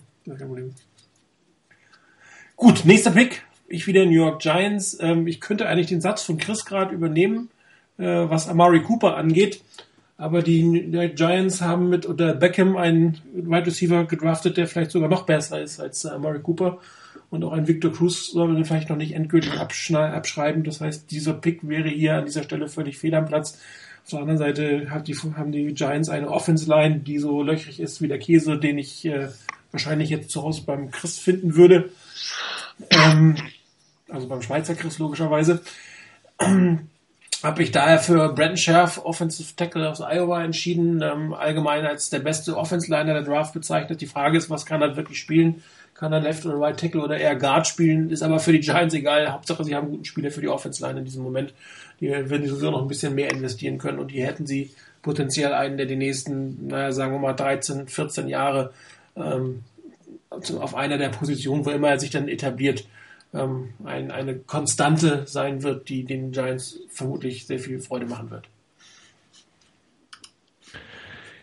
Gut, nächster Pick. Ich wieder New York Giants. Ähm, ich könnte eigentlich den Satz von Chris gerade übernehmen, äh, was Amari Cooper angeht. Aber die Giants haben mit unter Beckham einen Wide Receiver gedraftet, der vielleicht sogar noch besser ist als Amari Cooper. Und auch ein Victor Cruz soll man vielleicht noch nicht endgültig abschreiben. Das heißt, dieser Pick wäre hier an dieser Stelle völlig fehl am Platz. Auf der anderen Seite die, haben die Giants eine Offense Line, die so löchrig ist wie der Käse, den ich äh, wahrscheinlich jetzt zu Hause beim Chris finden würde. Ähm, also beim Schweizer Chris logischerweise. Ähm, habe ich daher für Brandon Scherf, Offensive Tackle aus Iowa, entschieden, ähm, allgemein als der beste Offense-Liner der Draft bezeichnet. Die Frage ist, was kann er wirklich spielen? Kann er Left oder Right Tackle oder eher Guard spielen? Ist aber für die Giants egal. Hauptsache, sie haben guten Spieler für die Offense-Line in diesem Moment. Die werden sowieso noch ein bisschen mehr investieren können und hier hätten sie potenziell einen, der die nächsten, naja, sagen wir mal 13, 14 Jahre ähm, auf einer der Positionen, wo immer er sich dann etabliert, ähm, ein, eine Konstante sein wird, die den Giants vermutlich sehr viel Freude machen wird.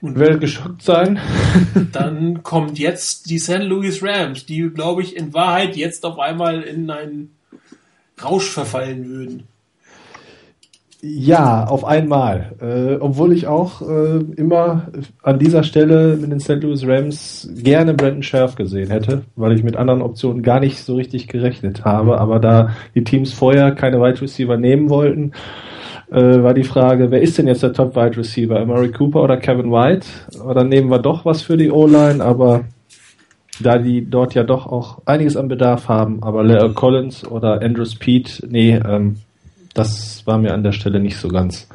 Und werde geschockt sein. dann kommt jetzt die St. Louis Rams, die, glaube ich, in Wahrheit jetzt auf einmal in einen Rausch verfallen würden. Ja, auf einmal. Äh, obwohl ich auch äh, immer an dieser Stelle mit den St. Louis Rams gerne Brandon Scherf gesehen hätte, weil ich mit anderen Optionen gar nicht so richtig gerechnet habe. Aber da die Teams vorher keine Wide Receiver nehmen wollten, äh, war die Frage, wer ist denn jetzt der Top Wide Receiver? Murray Cooper oder Kevin White? Oder nehmen wir doch was für die O-Line, aber da die dort ja doch auch einiges an Bedarf haben, aber Leo Collins oder Andrew Speed, nee, ähm, das war mir an der Stelle nicht so ganz,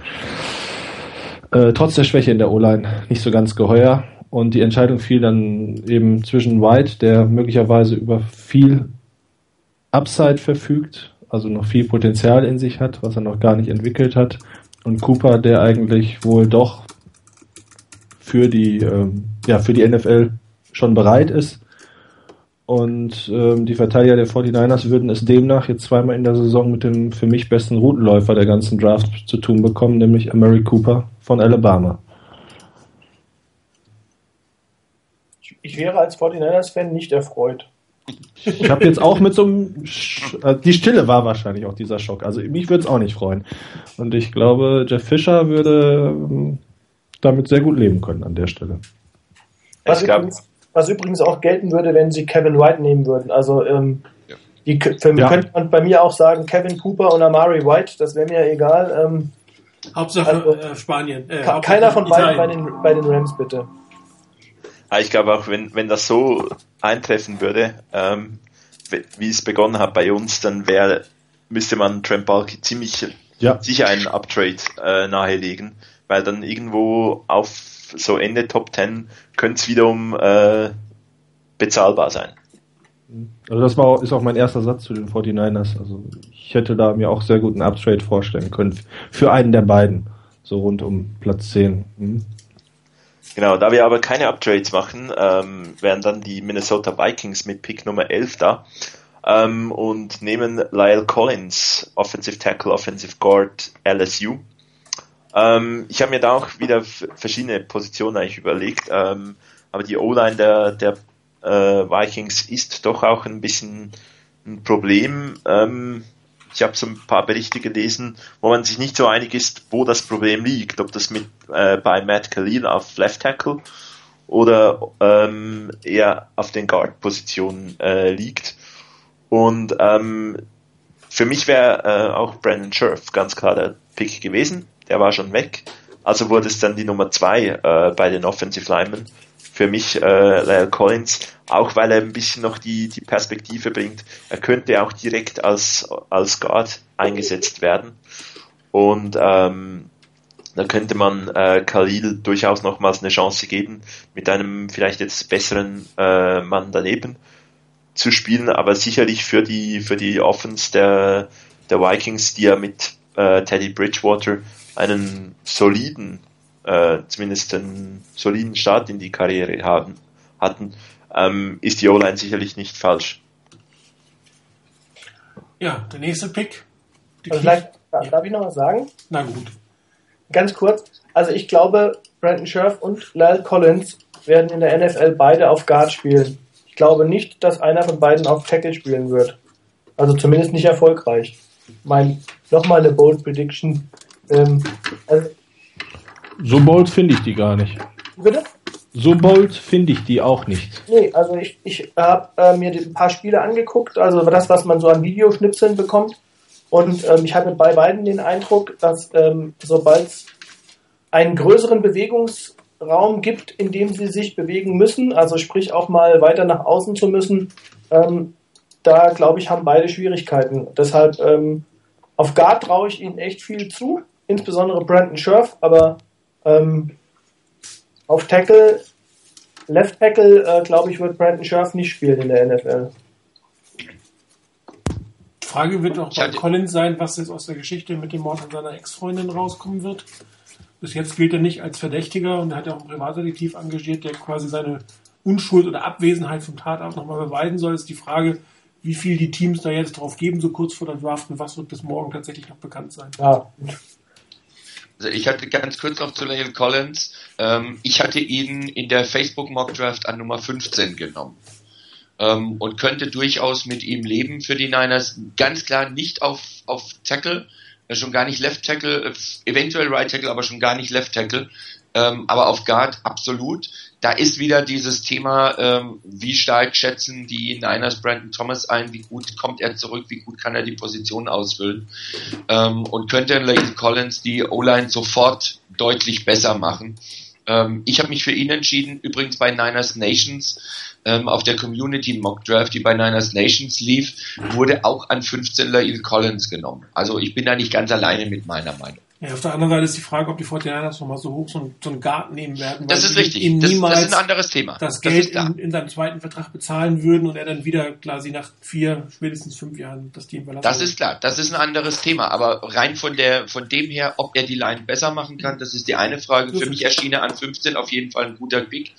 äh, trotz der Schwäche in der O-Line, nicht so ganz geheuer. Und die Entscheidung fiel dann eben zwischen White, der möglicherweise über viel Upside verfügt, also noch viel Potenzial in sich hat, was er noch gar nicht entwickelt hat, und Cooper, der eigentlich wohl doch für die, ähm, ja, für die NFL schon bereit ist, und ähm, die Verteidiger der 49ers würden es demnach jetzt zweimal in der Saison mit dem für mich besten Routenläufer der ganzen Draft zu tun bekommen, nämlich Mary Cooper von Alabama. Ich wäre als 49ers-Fan nicht erfreut. Ich habe jetzt auch mit so einem. Sch äh, die Stille war wahrscheinlich auch dieser Schock. Also mich würde es auch nicht freuen. Und ich glaube, Jeff Fischer würde ähm, damit sehr gut leben können an der Stelle. Was übrigens, was übrigens auch gelten würde, wenn sie Kevin White nehmen würden. Also ähm, ja. die, für, ja. könnte man bei mir auch sagen, Kevin Cooper und Amari White, das wäre mir egal. Ähm, Hauptsache also, äh, Spanien. Äh, Hauptsache keiner von beiden bei den, bei den Rams, bitte. Ich glaube auch, wenn, wenn das so eintreffen würde, ähm, wie es begonnen hat bei uns, dann wäre, müsste man Trent Balky ziemlich ja. sicher einen Uptrade äh, nahelegen, weil dann irgendwo auf so Ende Top 10 könnte es wiederum äh, bezahlbar sein. Also das war, ist auch mein erster Satz zu den 49ers. Also ich hätte da mir auch sehr gut einen Uptrade vorstellen können. Für einen der beiden. So rund um Platz 10. Mhm. Genau, da wir aber keine Uptrades machen, ähm, wären dann die Minnesota Vikings mit Pick Nummer 11 da ähm, und nehmen Lyle Collins, Offensive Tackle, Offensive Guard, LSU. Ähm, ich habe mir da auch wieder verschiedene Positionen eigentlich überlegt, ähm, aber die O-Line der, der äh, Vikings ist doch auch ein bisschen ein Problem. Ähm, ich habe so ein paar Berichte gelesen, wo man sich nicht so einig ist, wo das Problem liegt, ob das mit äh, bei Matt Khalil auf Left Tackle oder ähm, eher auf den Guard-Positionen äh, liegt. Und ähm, für mich wäre äh, auch Brandon Scherf ganz klar der Pick gewesen. Der war schon weg. Also wurde es dann die Nummer zwei äh, bei den Offensive Linemen. Für mich äh, Lyle Collins, auch weil er ein bisschen noch die, die Perspektive bringt. Er könnte auch direkt als, als Guard eingesetzt werden. Und ähm, da könnte man äh, Khalil durchaus nochmals eine Chance geben, mit einem vielleicht jetzt besseren äh, Mann daneben zu spielen, aber sicherlich für die für die Offense der, der Vikings, die ja mit äh, Teddy Bridgewater einen soliden, äh, zumindest einen soliden Start in die Karriere haben, hatten, ähm, ist die O-Line sicherlich nicht falsch. Ja, der nächste Pick. Also vielleicht, darf ich noch was sagen? Na gut ganz kurz. Also ich glaube, Brandon Scherf und Lyle Collins werden in der NFL beide auf Guard spielen. Ich glaube nicht, dass einer von beiden auf Tackle spielen wird. Also zumindest nicht erfolgreich. Mein, nochmal eine Bold Prediction. Ähm, also so bold finde ich die gar nicht. Bitte? So bold finde ich die auch nicht. Nee, also ich, ich habe äh, mir ein paar Spiele angeguckt, also das, was man so an Videoschnipseln bekommt. Und ähm, ich hatte bei beiden den Eindruck, dass ähm, sobald es einen größeren Bewegungsraum gibt, in dem sie sich bewegen müssen, also sprich auch mal weiter nach außen zu müssen, ähm, da glaube ich, haben beide Schwierigkeiten. Deshalb ähm, auf Guard traue ich ihnen echt viel zu, insbesondere Brandon Scherf, aber ähm, auf Tackle, Left Tackle, äh, glaube ich, wird Brandon Scherf nicht spielen in der NFL. Frage wird auch bei Collins sein, was jetzt aus der Geschichte mit dem Mord an seiner Ex-Freundin rauskommen wird. Bis jetzt gilt er nicht als Verdächtiger und er hat ja auch einen Privatdetektiv engagiert, der quasi seine Unschuld oder Abwesenheit vom Tatort nochmal beweisen soll. Ist die Frage, wie viel die Teams da jetzt drauf geben, so kurz vor der Draft und was wird bis morgen tatsächlich noch bekannt sein. Ja. Also ich hatte ganz kurz noch zu Lane Collins. Ähm, ich hatte ihn in der Facebook Mock Draft an Nummer 15 genommen ähm, und könnte durchaus mit ihm leben für die Niners. Ganz klar nicht auf, auf Tackle, äh, schon gar nicht Left Tackle, äh, eventuell Right Tackle, aber schon gar nicht Left Tackle. Ähm, aber auf Guard absolut. Da ist wieder dieses Thema, ähm, wie stark schätzen die Niners Brandon Thomas ein, wie gut kommt er zurück, wie gut kann er die Position ausfüllen ähm, und könnte Lane Collins die O-Line sofort deutlich besser machen. Ähm, ich habe mich für ihn entschieden, übrigens bei Niners Nations ähm, auf der Community Mock Draft, die bei Niners Nations lief, wurde auch an 15 Lail Collins genommen. Also ich bin da nicht ganz alleine mit meiner Meinung. Ja, auf der anderen Seite ist die Frage, ob die 49ers nochmal so hoch so, einen, so einen Guard nehmen werden. Das ist richtig. Das, das, ist ein anderes Thema. Das Geld das in, in, seinem zweiten Vertrag bezahlen würden und er dann wieder quasi nach vier, spätestens fünf Jahren das Team verlassen Das ist klar. Das ist ein anderes Thema. Aber rein von der, von dem her, ob er die Line besser machen kann, das ist die eine Frage. Für mich erschien er an 15 auf jeden Fall ein guter Pick.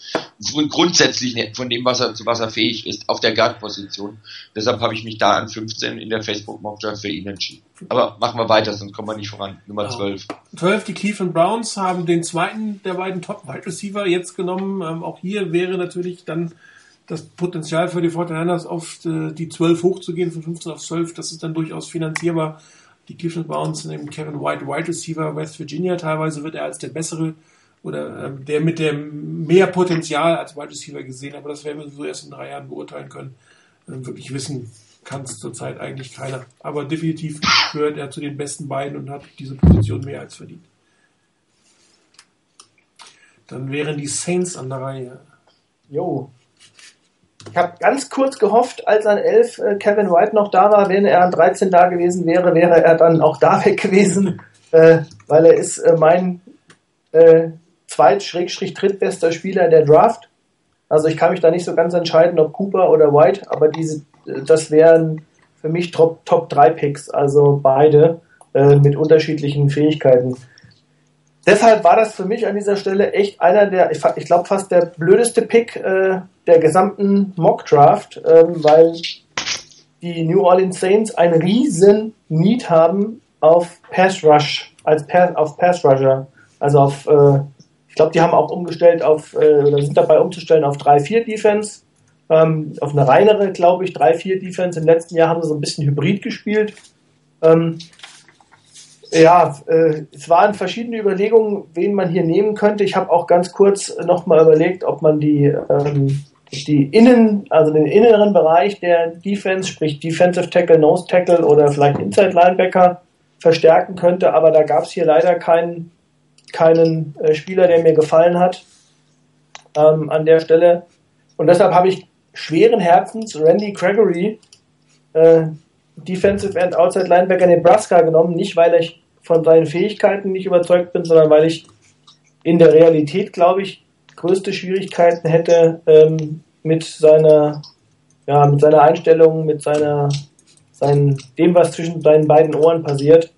Und grundsätzlich von dem, was er, zu was er fähig ist, auf der Guard-Position. Deshalb habe ich mich da an 15 in der Facebook Mock Draft für ihn entschieden. Aber machen wir weiter, sonst kommen wir nicht voran. Nummer 12. 12, die Cleveland Browns haben den zweiten der beiden Top-Wide Receiver jetzt genommen. Ähm, auch hier wäre natürlich dann das Potenzial für die 49ers auf äh, die 12 hochzugehen, von 15 auf 12. Das ist dann durchaus finanzierbar. Die Cleveland Browns nehmen Kevin White, Wide Receiver, West Virginia. Teilweise wird er als der bessere oder äh, der mit dem mehr Potenzial als Wide Receiver gesehen. Aber das werden wir so erst in drei Jahren beurteilen können. Äh, wirklich wissen, kann es zurzeit eigentlich keiner. Aber definitiv gehört er zu den besten beiden und hat diese Position mehr als verdient. Dann wären die Saints an der Reihe. Jo. Ich habe ganz kurz gehofft, als an 11 äh, Kevin White noch da war, wenn er an 13 da gewesen wäre, wäre er dann auch da weg gewesen, äh, weil er ist äh, mein äh, zweit-drittbester Spieler der Draft. Also ich kann mich da nicht so ganz entscheiden, ob Cooper oder White, aber diese das wären für mich Top, Top 3 Picks, also beide äh, mit unterschiedlichen Fähigkeiten. Deshalb war das für mich an dieser Stelle echt einer der, ich, ich glaube fast der blödeste Pick äh, der gesamten Mock Draft, ähm, weil die New Orleans Saints einen riesen Need haben auf Pass Rush, als Pass, auf Pass Rusher, also auf, äh, ich glaube, die haben auch umgestellt auf, äh, oder sind dabei umzustellen auf 3-4 Defense ähm, auf eine reinere, glaube ich, 3-4 Defense. Im letzten Jahr haben sie so ein bisschen Hybrid gespielt. Ähm, ja, äh, es waren verschiedene Überlegungen, wen man hier nehmen könnte. Ich habe auch ganz kurz nochmal überlegt, ob man die, ähm, die Innen, also den inneren Bereich der Defense, sprich Defensive Tackle, Nose Tackle oder vielleicht Inside Linebacker verstärken könnte, aber da gab es hier leider keinen, keinen äh, Spieler, der mir gefallen hat ähm, an der Stelle. Und deshalb habe ich schweren Herzens Randy Gregory, äh, Defensive End Outside Linebacker Nebraska genommen, nicht weil ich von seinen Fähigkeiten nicht überzeugt bin, sondern weil ich in der Realität, glaube ich, größte Schwierigkeiten hätte ähm, mit seiner, ja, mit seiner Einstellung, mit seiner, seinen, dem, was zwischen seinen beiden Ohren passiert.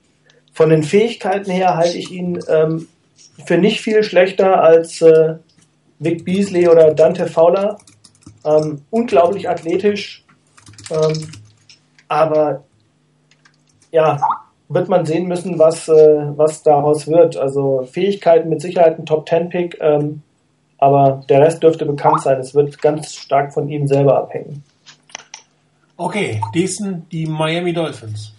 Von den Fähigkeiten her halte ich ihn ähm, für nicht viel schlechter als äh, Vic Beasley oder Dante Fowler. Ähm, unglaublich athletisch, ähm, aber ja, wird man sehen müssen, was, äh, was daraus wird. Also Fähigkeiten mit Sicherheit ein Top-10-Pick, ähm, aber der Rest dürfte bekannt sein. Es wird ganz stark von ihm selber abhängen. Okay, diesen die Miami Dolphins.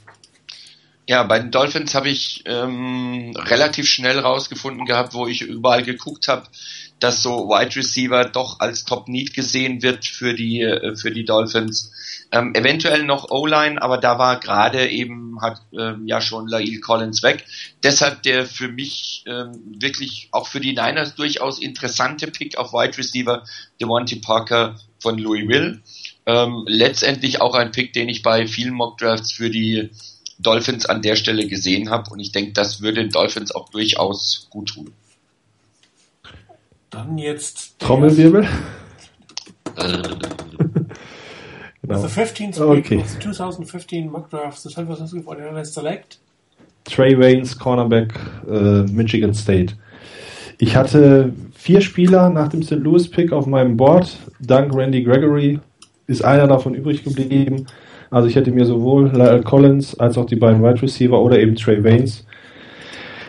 Ja, bei den Dolphins habe ich ähm, relativ schnell rausgefunden gehabt, wo ich überall geguckt habe, dass so Wide Receiver doch als Top Need gesehen wird für die äh, für die Dolphins. Ähm, eventuell noch O-Line, aber da war gerade eben hat ähm, ja schon Lail Collins weg. Deshalb der für mich ähm, wirklich auch für die Niners durchaus interessante Pick auf Wide Receiver Devontae Parker von Louisville. Ähm, letztendlich auch ein Pick, den ich bei vielen Mock Drafts für die Dolphins an der Stelle gesehen habe und ich denke, das würde den Dolphins auch durchaus gut tun. Dann jetzt. Trommelwirbel. genau. The 15th okay. 2015 mock drafts, the San Francisco 49ers select. Trey Waynes, Cornerback, äh, Michigan State. Ich hatte vier Spieler nach dem St. Louis Pick auf meinem Board. Dank Randy Gregory ist einer davon übrig geblieben. Also ich hätte mir sowohl Lyle Collins als auch die beiden Wide Receiver oder eben Trey Waynes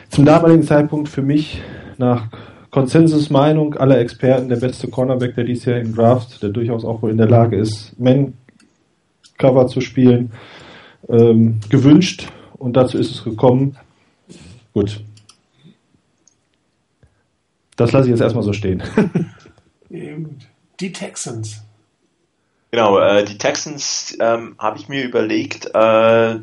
zum damaligen Zeitpunkt für mich nach Konsensusmeinung aller Experten der beste Cornerback der dies Jahr im Draft, der durchaus auch wohl in der Lage ist, Man-Cover zu spielen, ähm, gewünscht und dazu ist es gekommen. Gut. Das lasse ich jetzt erstmal so stehen. Die Texans. Genau, äh, die Texans ähm, habe ich mir überlegt, äh,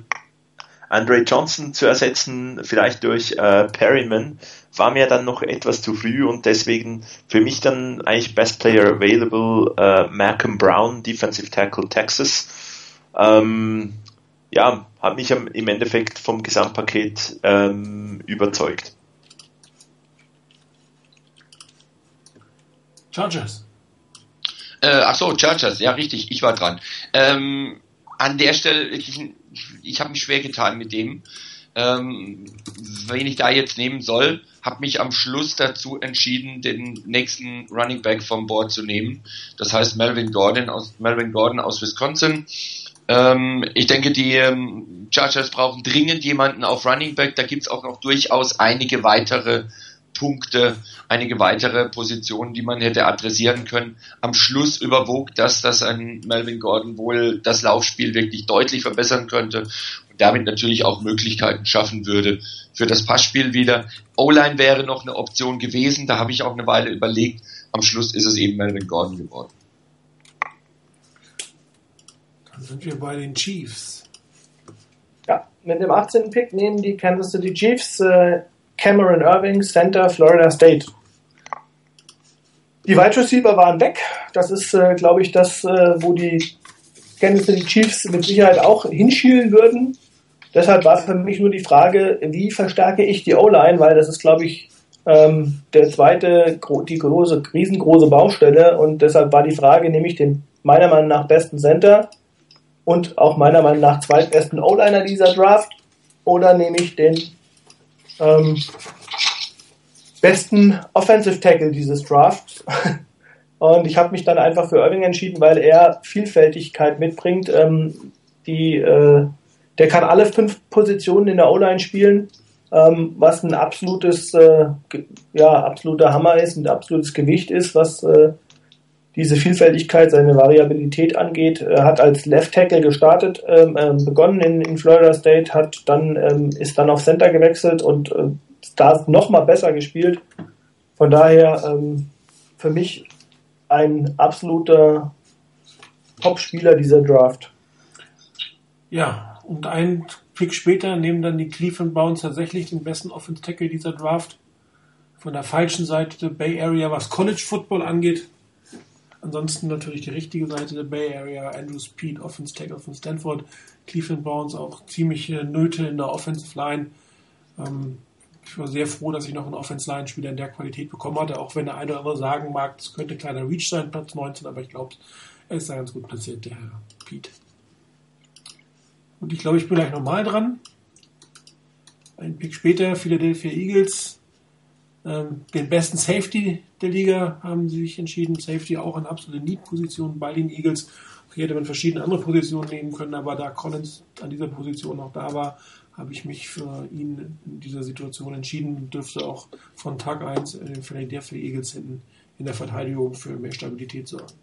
Andre Johnson zu ersetzen, vielleicht durch äh, Perryman, war mir dann noch etwas zu früh und deswegen für mich dann eigentlich Best Player Available äh, Malcolm Brown, Defensive Tackle Texas. Ähm, ja, hat mich im Endeffekt vom Gesamtpaket ähm, überzeugt. Chargers. Äh, ach so, Chargers, ja richtig, ich war dran. Ähm, an der Stelle, ich, ich habe mich schwer getan mit dem ähm, wen ich da jetzt nehmen soll, habe mich am Schluss dazu entschieden, den nächsten Running Back vom Board zu nehmen. Das heißt Melvin Gordon aus Melvin Gordon aus Wisconsin. Ähm, ich denke, die ähm, Chargers brauchen dringend jemanden auf Running Back. Da gibt's auch noch durchaus einige weitere Punkte, einige weitere Positionen, die man hätte adressieren können. Am Schluss überwog das, dass ein Melvin Gordon wohl das Laufspiel wirklich deutlich verbessern könnte damit natürlich auch Möglichkeiten schaffen würde für das Passspiel wieder. O-Line wäre noch eine Option gewesen, da habe ich auch eine Weile überlegt. Am Schluss ist es eben Melvin Gordon geworden. Dann sind wir bei den Chiefs. Ja, mit dem 18. Pick nehmen die Kansas City Chiefs äh, Cameron Irving, Center, Florida State. Die Wide Receiver waren weg. Das ist, äh, glaube ich, das, äh, wo die Kansas City Chiefs mit Sicherheit auch hinschielen würden. Deshalb war für mich nur die Frage, wie verstärke ich die O-Line, weil das ist, glaube ich, ähm, der zweite, die große, riesengroße Baustelle und deshalb war die Frage, nehme ich den meiner Meinung nach besten Center und auch meiner Meinung nach zweitbesten O-Liner dieser Draft oder nehme ich den ähm, besten Offensive Tackle dieses Drafts? Und ich habe mich dann einfach für Irving entschieden, weil er Vielfältigkeit mitbringt, ähm, die äh, der kann alle fünf Positionen in der O-Line spielen, ähm, was ein absolutes, äh, ja, absoluter Hammer ist, ein absolutes Gewicht ist, was äh, diese Vielfältigkeit, seine Variabilität angeht. Er hat als Left Tackle gestartet, ähm, äh, begonnen in, in, Florida State, hat dann ähm, ist dann auf Center gewechselt und äh, da noch mal besser gespielt. Von daher ähm, für mich ein absoluter Top-Spieler dieser Draft. Ja, und ein Pick später nehmen dann die Cleveland Browns tatsächlich den besten Offense Tackle dieser Draft. Von der falschen Seite der Bay Area, was College Football angeht. Ansonsten natürlich die richtige Seite der Bay Area. Andrew Speed, Offense Tackle von Stanford. Cleveland Browns auch ziemliche Nöte in der Offensive Line. Ähm, ich war sehr froh, dass ich noch einen Offense-Line-Spieler in der Qualität bekommen hatte, auch wenn der eine oder andere sagen mag, es könnte kleiner Reach sein, Platz 19, aber ich glaube, er ist da ganz gut platziert, der Herr Pete. Und ich glaube, ich bin gleich nochmal dran. Ein Pick später, Philadelphia Eagles. Ähm, den besten Safety der Liga haben sie sich entschieden. Safety auch eine absolute Need-Position bei den Eagles. Hier hätte man verschiedene andere Positionen nehmen können, aber da Collins an dieser Position noch da war, habe ich mich für ihn in dieser Situation entschieden. Dürfte auch von Tag 1 in den Philadelphia Eagles hinten in der Verteidigung für mehr Stabilität sorgen.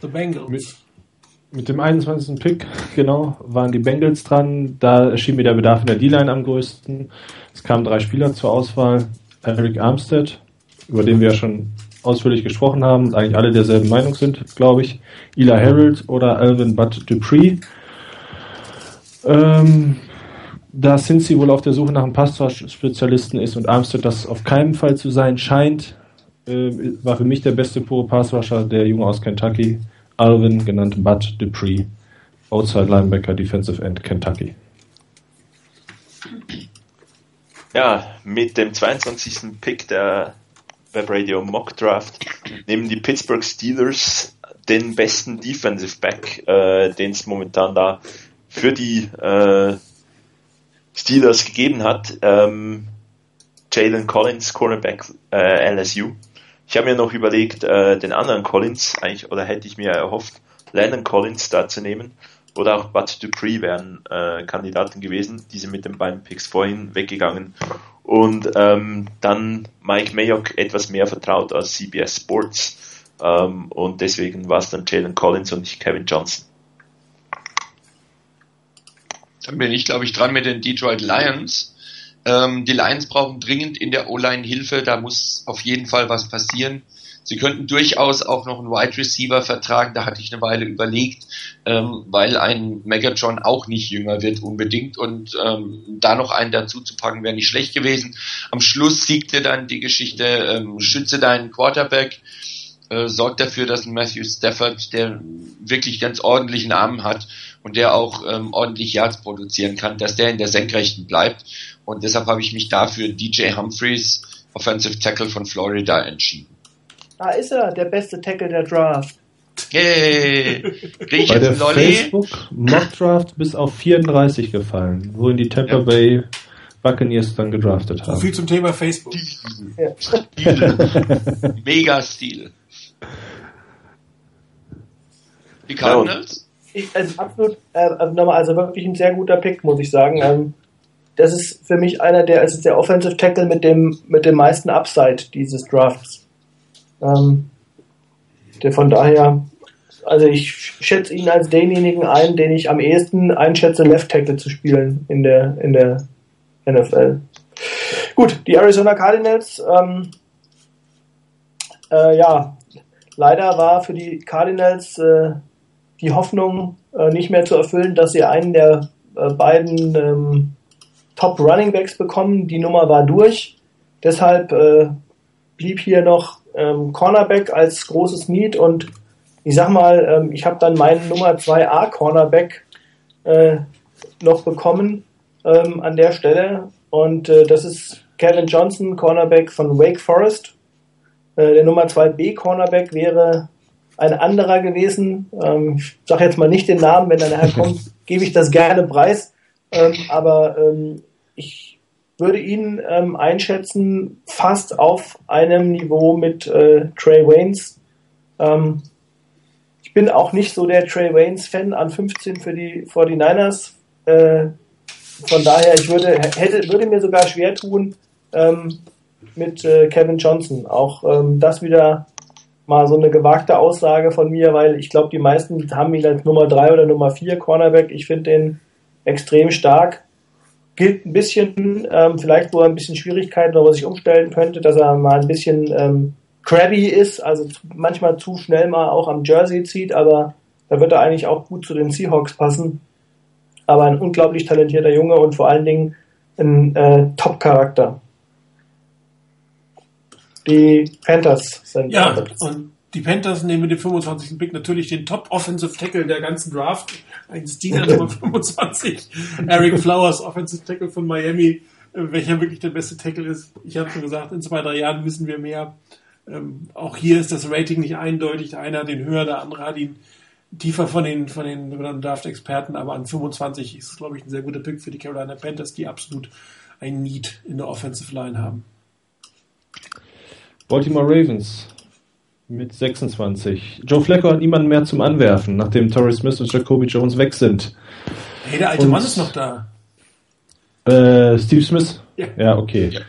The Bengals. Mit, mit, dem 21. Pick, genau, waren die Bengals dran. Da erschien mir der Bedarf in der D-Line am größten. Es kamen drei Spieler zur Auswahl. Eric Armstead, über den wir ja schon ausführlich gesprochen haben und eigentlich alle derselben Meinung sind, glaube ich. Ila Harold oder Alvin Butt Dupree. Ähm, da Cincy wohl auf der Suche nach einem Passwash-Spezialisten ist und Armstead das auf keinen Fall zu sein scheint, äh, war für mich der beste pure Passwasher der Junge aus Kentucky, Alvin, genannt Bud Dupree, Outside Linebacker, Defensive End, Kentucky. Ja, mit dem 22. Pick der Web Radio Mock Draft nehmen die Pittsburgh Steelers den besten Defensive Back, äh, den es momentan da für die äh, Steelers gegeben hat. Ähm, Jalen Collins, Cornerback äh, LSU. Ich habe mir noch überlegt, äh, den anderen Collins, eigentlich, oder hätte ich mir erhofft, Landon Collins da zu nehmen. Oder auch Bud Dupree wären äh, Kandidaten gewesen. Diese mit den beiden Picks vorhin weggegangen. Und ähm, dann Mike Mayock etwas mehr vertraut als CBS Sports. Ähm, und deswegen war es dann Jalen Collins und nicht Kevin Johnson. Dann bin ich, glaube ich, dran mit den Detroit Lions. Ähm, die Lions brauchen dringend in der O-Line Hilfe, da muss auf jeden Fall was passieren. Sie könnten durchaus auch noch einen Wide Receiver vertragen, da hatte ich eine Weile überlegt, ähm, weil ein Megatron auch nicht jünger wird unbedingt und ähm, da noch einen dazu zu packen wäre nicht schlecht gewesen. Am Schluss siegte dann die Geschichte, ähm, schütze deinen Quarterback, äh, sorgt dafür, dass ein Matthew Stafford, der wirklich ganz ordentlichen Armen hat, und der auch ähm, ordentlich Yards produzieren kann, dass der in der Senkrechten bleibt. Und deshalb habe ich mich dafür DJ Humphreys, Offensive Tackle von Florida, entschieden. Da ist er, der beste Tackle der Draft. Yay! Krieg ich Bei der Facebook Mock Draft bis auf 34 gefallen, wohin die Tampa ja. Bay Buccaneers dann gedraftet haben. So viel zum Thema Facebook. Ja. Stil. Mega Stil. Die Cardinals? ich, also absolut, äh, also, also wirklich ein sehr guter Pick, muss ich sagen. Ähm, das ist für mich einer der, ist der Offensive Tackle mit dem, mit dem meisten Upside dieses Drafts. Ähm, der von daher, also ich schätze ihn als denjenigen ein, den ich am ehesten einschätze, Left Tackle zu spielen in der, in der NFL. Gut, die Arizona Cardinals, ähm, äh, ja, leider war für die Cardinals äh, die Hoffnung äh, nicht mehr zu erfüllen, dass sie einen der äh, beiden ähm, Top Running Backs bekommen. Die Nummer war durch. Deshalb äh, blieb hier noch ähm, Cornerback als großes Need und ich sag mal, ähm, ich habe dann meinen Nummer 2a Cornerback äh, noch bekommen ähm, an der Stelle und äh, das ist Kevin Johnson, Cornerback von Wake Forest. Äh, der Nummer 2b Cornerback wäre ein anderer gewesen. Ähm, ich sage jetzt mal nicht den Namen, wenn er nachher kommt, gebe ich das gerne preis. Ähm, aber ähm, ich würde ihn ähm, einschätzen fast auf einem Niveau mit äh, Trey Waynes. Ähm, ich bin auch nicht so der Trey Waynes-Fan an 15 für die 49ers. Äh, von daher, ich würde, hätte, würde mir sogar schwer tun, ähm, mit äh, Kevin Johnson. Auch ähm, das wieder mal so eine gewagte Aussage von mir, weil ich glaube, die meisten haben ihn als Nummer 3 oder Nummer 4 Cornerback. Ich finde den extrem stark. Gilt ein bisschen, ähm, vielleicht wo er ein bisschen Schwierigkeiten oder sich umstellen könnte, dass er mal ein bisschen ähm, crabby ist, also manchmal zu schnell mal auch am Jersey zieht, aber da wird er eigentlich auch gut zu den Seahawks passen. Aber ein unglaublich talentierter Junge und vor allen Dingen ein äh, Top-Charakter. Die Panthers sind. Ja, und die Panthers nehmen mit dem 25. Pick natürlich den Top Offensive Tackle der ganzen Draft. Ein Stealer Nummer 25. Eric Flowers, Offensive Tackle von Miami, welcher wirklich der beste Tackle ist. Ich habe schon gesagt, in zwei, drei Jahren wissen wir mehr. Ähm, auch hier ist das Rating nicht eindeutig. Der eine hat ihn höher, der andere hat ihn tiefer von den, von den Draft-Experten, aber an 25 ist es, glaube ich, ein sehr guter Pick für die Carolina Panthers, die absolut ein Need in der Offensive Line haben. Baltimore Ravens mit 26. Joe Flacco hat niemanden mehr zum Anwerfen, nachdem Torrey Smith und Jacoby Jones weg sind. Hey, der alte und, Mann ist noch da. Äh, Steve Smith? Ja, ja okay. Ja.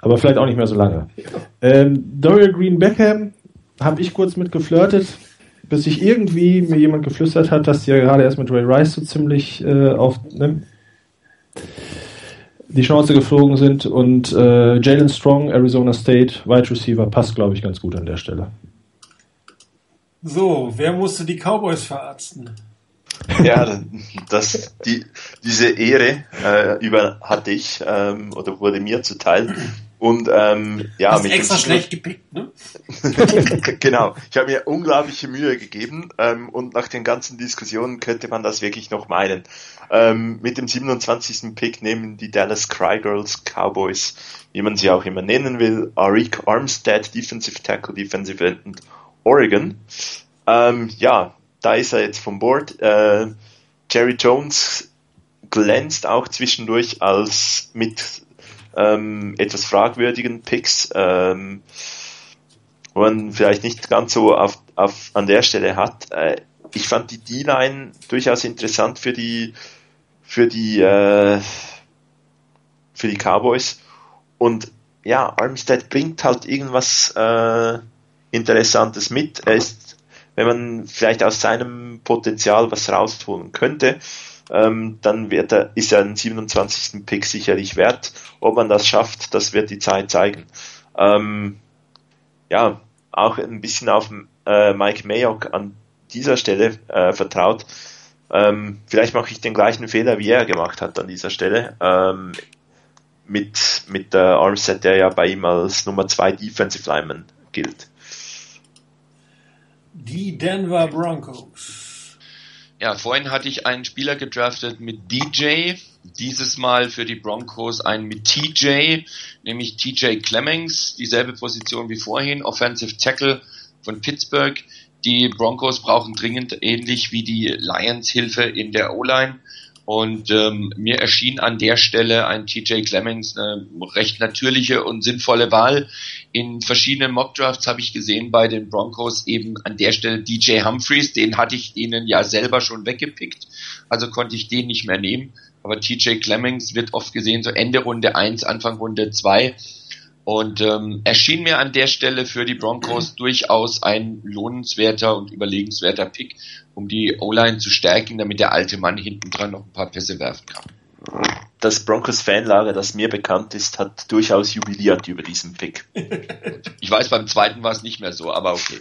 Aber vielleicht auch nicht mehr so lange. Ja. Ähm, Dorian Green Beckham habe ich kurz mit geflirtet, bis sich irgendwie mir jemand geflüstert hat, dass die ja gerade erst mit Ray Rice so ziemlich äh, auf. Ne? Die Chance geflogen sind und äh, Jalen Strong, Arizona State, Wide Receiver, passt, glaube ich, ganz gut an der Stelle. So, wer musste die Cowboys verarzten? Ja, das, die, diese Ehre äh, über hatte ich ähm, oder wurde mir zuteil. Und ähm, ja, Hast mit extra schlecht gepickt, ne? genau. Ich habe mir unglaubliche Mühe gegeben ähm, und nach den ganzen Diskussionen könnte man das wirklich noch meinen. Ähm, mit dem 27. Pick nehmen die Dallas Cry Girls Cowboys, wie man sie auch immer nennen will, Arik Armstead, Defensive Tackle, Defensive End Oregon. Ähm, ja, da ist er jetzt vom Board. Äh, Jerry Jones glänzt auch zwischendurch als mit ähm, etwas fragwürdigen Picks, ähm, wo man vielleicht nicht ganz so auf, auf, an der Stelle hat. Äh, ich fand die D-Line durchaus interessant für die für die, äh, für die Cowboys. Und ja, Armstead bringt halt irgendwas äh, Interessantes mit. Er ist, wenn man vielleicht aus seinem Potenzial was rausholen könnte, ähm, dann wird er, ist er einen 27. Pick sicherlich wert. Ob man das schafft, das wird die Zeit zeigen. Ähm, ja, auch ein bisschen auf äh, Mike Mayock an dieser Stelle äh, vertraut. Ähm, vielleicht mache ich den gleichen Fehler, wie er gemacht hat an dieser Stelle. Ähm, mit, mit der Armset, der ja bei ihm als Nummer 2 Defensive Lineman gilt. Die Denver Broncos. Ja, vorhin hatte ich einen Spieler gedraftet mit DJ, dieses Mal für die Broncos einen mit TJ, nämlich TJ Clemmings, dieselbe Position wie vorhin, Offensive Tackle von Pittsburgh. Die Broncos brauchen dringend ähnlich wie die Lions Hilfe in der O-Line. Und ähm, mir erschien an der Stelle ein TJ Clemmings eine recht natürliche und sinnvolle Wahl. In verschiedenen Mockdrafts habe ich gesehen bei den Broncos eben an der Stelle DJ Humphreys, den hatte ich ihnen ja selber schon weggepickt, also konnte ich den nicht mehr nehmen. Aber TJ Clemmings wird oft gesehen so Ende Runde 1, Anfang Runde 2 und ähm, erschien mir an der Stelle für die Broncos durchaus ein lohnenswerter und überlegenswerter Pick, um die O-Line zu stärken, damit der alte Mann hinten dran noch ein paar Pässe werfen kann. Das Broncos-Fanlager, das mir bekannt ist, hat durchaus jubiliert über diesen Pick. ich weiß, beim zweiten war es nicht mehr so, aber okay.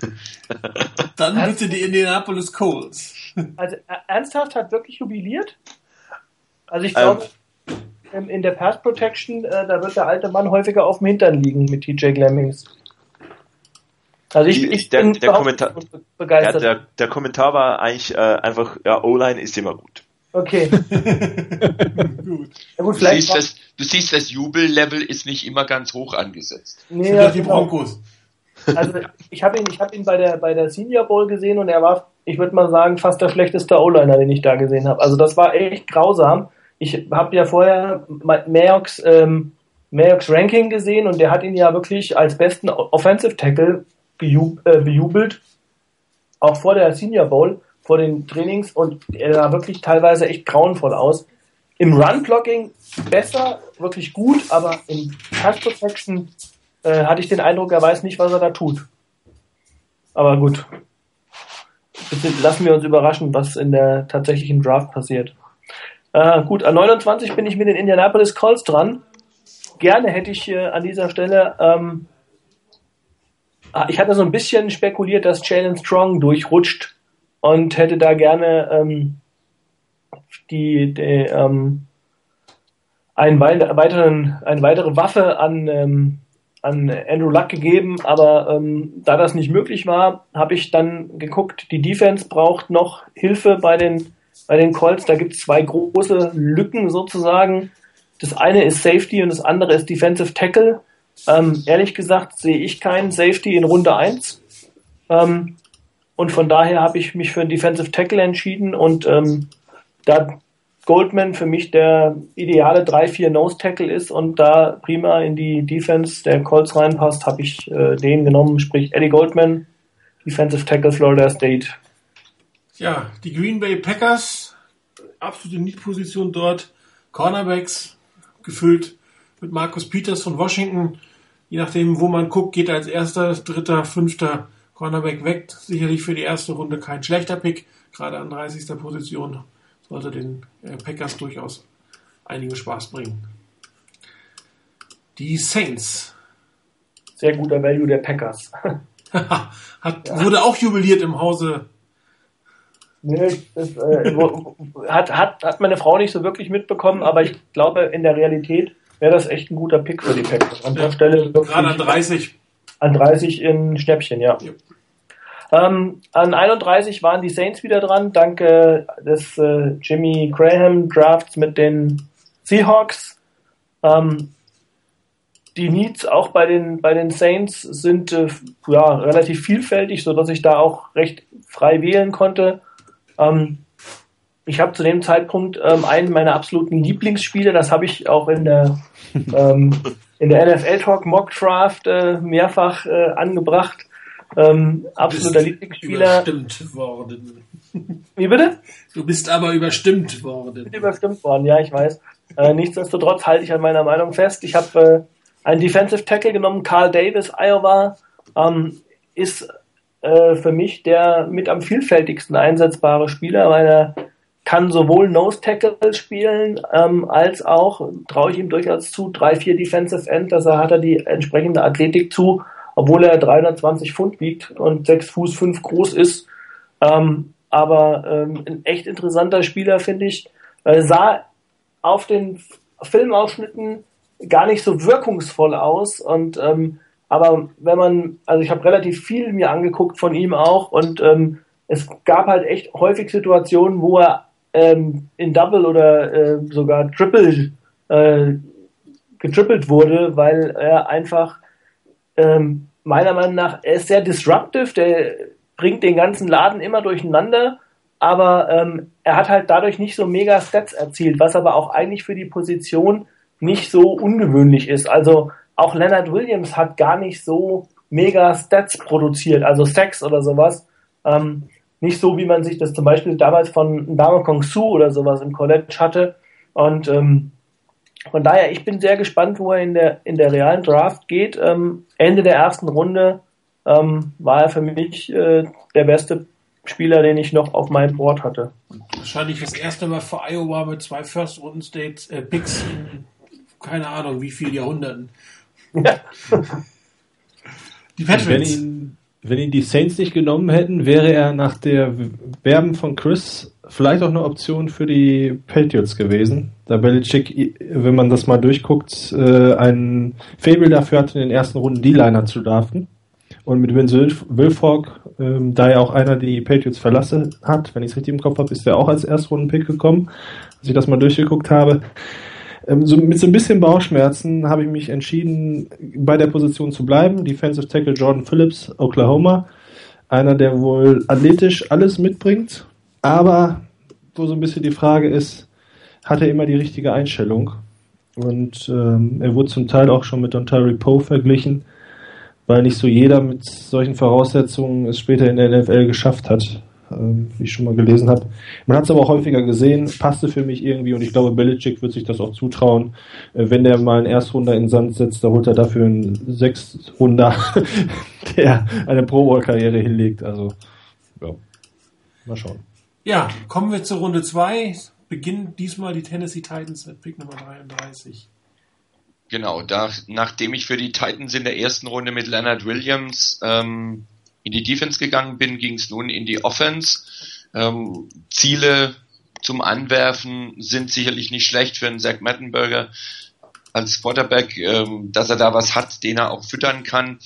Dann bitte die Indianapolis Colts. Also ernsthaft hat wirklich jubiliert? Also ich glaube, ähm, in der Pass Protection, äh, da wird der alte Mann häufiger auf dem Hintern liegen mit TJ Glemmings. Also ich, ich der, bin der Kommentar, begeistert. Ja, der, der, Kommentar war eigentlich äh, einfach, ja, O-Line ist immer gut. Okay. gut. Ja, gut du, siehst, das, du siehst, das Jubellevel ist nicht immer ganz hoch angesetzt. Nee, ja, die genau. Broncos. Also ich habe ihn, ich hab ihn bei der bei der Senior Bowl gesehen und er war, ich würde mal sagen, fast der schlechteste O-Liner, den ich da gesehen habe. Also das war echt grausam ich habe ja vorher Mayox, ähm, Mayox Ranking gesehen und der hat ihn ja wirklich als besten Offensive Tackle bejub äh, bejubelt, auch vor der Senior Bowl, vor den Trainings und er sah wirklich teilweise echt grauenvoll aus. im Run-Blocking besser, wirklich gut, aber im Pass Protection äh, hatte ich den Eindruck, er weiß nicht, was er da tut. Aber gut. Bitte lassen wir uns überraschen, was in der tatsächlichen Draft passiert. Äh, gut, an 29 bin ich mit den Indianapolis Colts dran. Gerne hätte ich äh, an dieser Stelle, ähm, ah, ich hatte so ein bisschen spekuliert, dass Jalen Strong durchrutscht und hätte da gerne ähm, die, die ähm, einen weiteren, eine weitere Waffe an, ähm, an Andrew Luck gegeben, aber ähm, da das nicht möglich war, habe ich dann geguckt, die Defense braucht noch Hilfe bei den, bei den Colts. Da gibt es zwei große Lücken sozusagen. Das eine ist Safety und das andere ist Defensive Tackle. Ähm, ehrlich gesagt sehe ich keinen Safety in Runde 1. Ähm, und von daher habe ich mich für einen Defensive Tackle entschieden und ähm, da Goldman für mich der ideale 3-4 Nose Tackle ist und da prima in die Defense der Colts reinpasst, habe ich äh, den genommen, sprich Eddie Goldman, Defensive Tackle Florida State. Ja, die Green Bay Packers, absolute Need-Position dort, Cornerbacks, gefüllt mit Markus Peters von Washington. Je nachdem, wo man guckt, geht als erster, dritter, fünfter Cornerback weg. Sicherlich für die erste Runde kein schlechter Pick, gerade an 30. Position sollte den äh, Packers durchaus einigen Spaß bringen. Die Saints. Sehr guter Value der Packers. hat, ja. Wurde auch jubiliert im Hause. Nee, das, äh, hat, hat, hat meine Frau nicht so wirklich mitbekommen, aber ich glaube, in der Realität wäre das echt ein guter Pick für die Packers. An der Stelle Gerade an 30. An 30 in Schnäppchen, ja. ja. Ähm, an 31 waren die Saints wieder dran, dank äh, des äh, Jimmy Graham Drafts mit den Seahawks. Ähm, die Needs auch bei den, bei den Saints sind äh, ja, relativ vielfältig, so dass ich da auch recht frei wählen konnte. Ähm, ich habe zu dem Zeitpunkt ähm, einen meiner absoluten Lieblingsspiele, das habe ich auch in der, ähm, in der NFL Talk Mock Draft äh, mehrfach äh, angebracht. Ähm, absoluter Lieblingsspieler. Überstimmt worden. Wie bitte? Du bist aber überstimmt worden. Ich bin überstimmt worden, ja, ich weiß. Äh, nichtsdestotrotz halte ich an meiner Meinung fest. Ich habe äh, einen Defensive Tackle genommen, Carl Davis, Iowa, ähm, ist äh, für mich der mit am vielfältigsten einsetzbare Spieler, weil er kann sowohl Nose Tackle spielen, ähm, als auch, traue ich ihm durchaus zu, 3-4 Defensive End, dass er hat er die entsprechende Athletik zu, obwohl er 320 Pfund wiegt und 6 Fuß 5 groß ist. Ähm, aber ähm, ein echt interessanter Spieler, finde ich. Äh, sah auf den Filmausschnitten gar nicht so wirkungsvoll aus und ähm, aber wenn man, also ich habe relativ viel mir angeguckt von ihm auch und ähm, es gab halt echt häufig Situationen, wo er ähm, in Double oder äh, sogar Triple äh, getrippelt wurde, weil er einfach ähm, meiner Meinung nach, er ist sehr disruptive, der bringt den ganzen Laden immer durcheinander, aber ähm, er hat halt dadurch nicht so mega Stats erzielt, was aber auch eigentlich für die Position nicht so ungewöhnlich ist. Also auch Leonard Williams hat gar nicht so mega Stats produziert, also Sex oder sowas. Ähm, nicht so, wie man sich das zum Beispiel damals von Dame Kong Su oder sowas im College hatte. Und ähm, von daher, ich bin sehr gespannt, wo er in der, in der realen Draft geht. Ähm, Ende der ersten Runde ähm, war er für mich äh, der beste Spieler, den ich noch auf meinem Board hatte. Wahrscheinlich das erste Mal für Iowa mit zwei First-Runden-States, äh, Picks in keine Ahnung, wie viele Jahrhunderten. Ja. Die Patriots. Wenn ihn, wenn ihn die Saints nicht genommen hätten, wäre er nach der Werben von Chris vielleicht auch eine Option für die Patriots gewesen. Da Belichick, wenn man das mal durchguckt, äh, ein Fable dafür hat, in den ersten Runden D-Liner zu draften. Und mit Vince Wilfork, ähm, da er auch einer die Patriots verlassen hat, wenn ich es richtig im Kopf habe, ist er auch als Erstrunden-Pick gekommen, als ich das mal durchgeguckt habe. Ähm, so, mit so ein bisschen Bauchschmerzen habe ich mich entschieden, bei der Position zu bleiben. Defensive Tackle Jordan Phillips, Oklahoma. Einer, der wohl athletisch alles mitbringt, aber wo so ein bisschen die Frage ist, hat er immer die richtige Einstellung? Und ähm, er wurde zum Teil auch schon mit Ontario Poe verglichen, weil nicht so jeder mit solchen Voraussetzungen es später in der NFL geschafft hat. Ähm, wie ich schon mal gelesen habe. Man hat es aber auch häufiger gesehen, passte für mich irgendwie und ich glaube, Belichick wird sich das auch zutrauen. Äh, wenn der mal einen Erstrunder in den Sand setzt, da holt er dafür einen Sechsrunder, der eine Pro Bowl-Karriere hinlegt. Also, ja, mal schauen. Ja, kommen wir zur Runde 2. Beginnen diesmal die Tennessee Titans mit Pick Nummer 33. Genau, da, nachdem ich für die Titans in der ersten Runde mit Leonard Williams ähm, in die Defense gegangen bin, ging es nun in die Offense. Ähm, Ziele zum Anwerfen sind sicherlich nicht schlecht für einen Zach Mettenberger als Quarterback, ähm, dass er da was hat, den er auch füttern kann.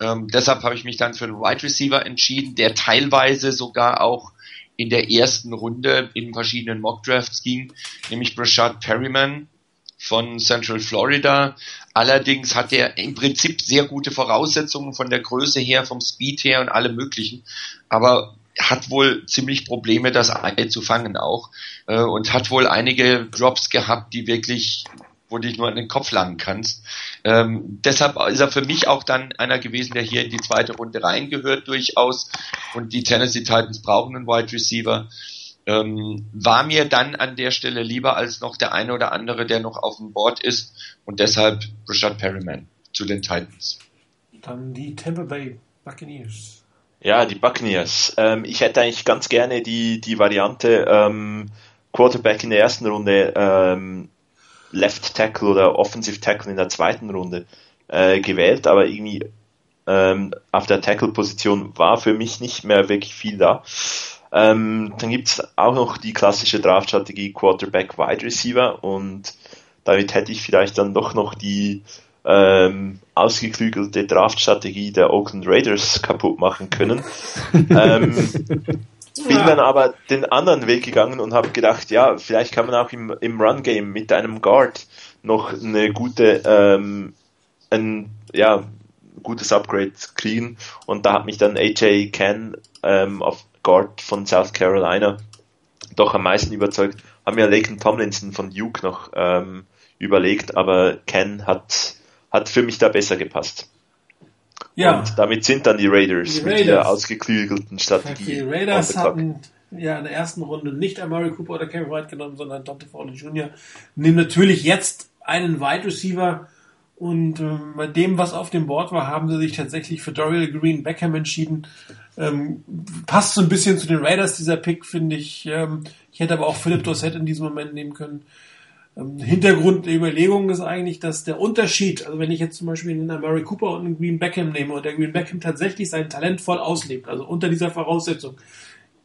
Ähm, deshalb habe ich mich dann für einen Wide Receiver entschieden, der teilweise sogar auch in der ersten Runde in verschiedenen Mock Drafts ging, nämlich Brashad Perryman von Central Florida. Allerdings hat er im Prinzip sehr gute Voraussetzungen von der Größe her, vom Speed her und allem möglichen. Aber hat wohl ziemlich Probleme, das Ei zu fangen auch. Äh, und hat wohl einige Drops gehabt, die wirklich wo dich nur an den Kopf langen kannst. Ähm, deshalb ist er für mich auch dann einer gewesen, der hier in die zweite Runde reingehört durchaus. Und die Tennessee Titans brauchen einen Wide Receiver ähm, war mir dann an der Stelle lieber als noch der eine oder andere, der noch auf dem Board ist und deshalb Rashad Perryman zu den Titans. Dann die Tampa Bay Buccaneers. Ja, die Buccaneers. Ähm, ich hätte eigentlich ganz gerne die, die Variante ähm, Quarterback in der ersten Runde, ähm, Left Tackle oder Offensive Tackle in der zweiten Runde äh, gewählt, aber irgendwie ähm, auf der Tackle-Position war für mich nicht mehr wirklich viel da. Ähm, dann gibt's auch noch die klassische Draftstrategie Quarterback Wide Receiver und damit hätte ich vielleicht dann doch noch die ähm, ausgeklügelte Draftstrategie der Oakland Raiders kaputt machen können. ähm, bin dann aber den anderen Weg gegangen und habe gedacht, ja, vielleicht kann man auch im, im Run-Game mit einem Guard noch eine gute, ähm, ein, ja, gutes Upgrade kriegen. Und da hat mich dann AJ Ken ähm, auf Guard von South Carolina doch am meisten überzeugt. Haben ja Laken Tomlinson von Duke noch ähm, überlegt, aber Ken hat, hat für mich da besser gepasst. Ja. Und damit sind dann die Raiders, die Raiders. mit der ausgeklügelten Strategie. Die Raiders hatten ja in der ersten Runde nicht Amari Cooper oder Kevin White genommen, sondern Dante Fowler Jr. Nehmen natürlich jetzt einen Wide Receiver und ähm, bei dem, was auf dem Board war, haben sie sich tatsächlich für Dorial Green Beckham entschieden. Ähm, passt so ein bisschen zu den Raiders, dieser Pick, finde ich. Ähm, ich hätte aber auch Philip Dorsett in diesem Moment nehmen können. Ähm, Hintergrund der Überlegung ist eigentlich, dass der Unterschied, also wenn ich jetzt zum Beispiel einen Murray Cooper und einen Green Beckham nehme und der Green Beckham tatsächlich sein Talent voll auslebt, also unter dieser Voraussetzung,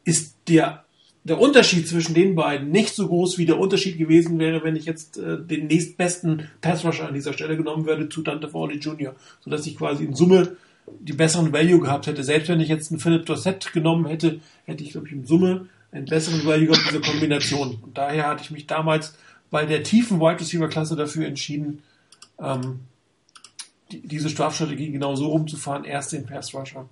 ist der der Unterschied zwischen den beiden nicht so groß, wie der Unterschied gewesen wäre, wenn ich jetzt äh, den nächstbesten Passrusher an dieser Stelle genommen würde zu Dante Fowley Jr., sodass ich quasi in Summe die besseren Value gehabt hätte. Selbst wenn ich jetzt einen Philip Dorsett genommen hätte, hätte ich, glaube ich, in Summe einen besseren Value gehabt, diese Kombination. Und daher hatte ich mich damals bei der tiefen Wide Receiver Klasse dafür entschieden, ähm, die, diese Strafstrategie genau so rumzufahren, erst den Pass Rusher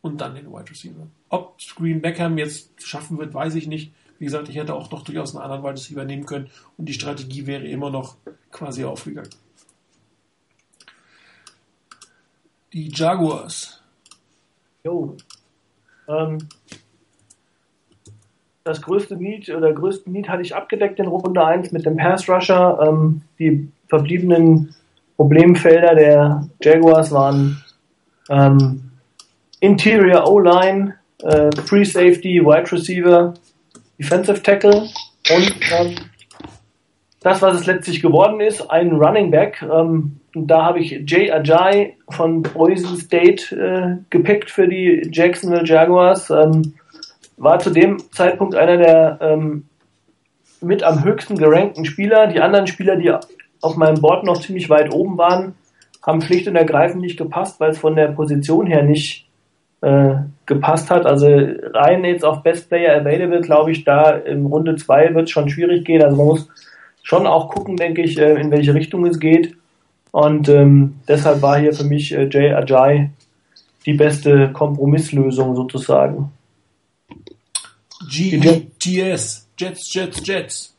und dann den Wide Receiver. Ob Green Beckham jetzt schaffen wird, weiß ich nicht. Wie gesagt, ich hätte auch noch durchaus einen anderen Wide Receiver können und die Strategie wäre immer noch quasi aufgegangen. Die Jaguars. Jo. Ähm, das größte Need oder größten Need hatte ich abgedeckt in Runde 1 mit dem Pass Rusher. Ähm, die verbliebenen Problemfelder der Jaguars waren ähm, Interior O-Line, äh, Free Safety, Wide Receiver, Defensive Tackle und ähm, das, was es letztlich geworden ist, ein Running Back. Ähm, da habe ich Jay Ajay von Boise State äh, gepickt für die Jacksonville Jaguars. Ähm, war zu dem Zeitpunkt einer der ähm, mit am höchsten gerankten Spieler. Die anderen Spieler, die auf meinem Board noch ziemlich weit oben waren, haben schlicht und ergreifend nicht gepasst, weil es von der Position her nicht äh, gepasst hat. Also rein jetzt auf Best Player Available, glaube ich, da in Runde 2 wird es schon schwierig gehen. Also man muss schon auch gucken, denke ich, äh, in welche Richtung es geht. Und ähm, deshalb war hier für mich äh, Jay Ajay die beste Kompromisslösung sozusagen. GS, Jets, Jets, Jets.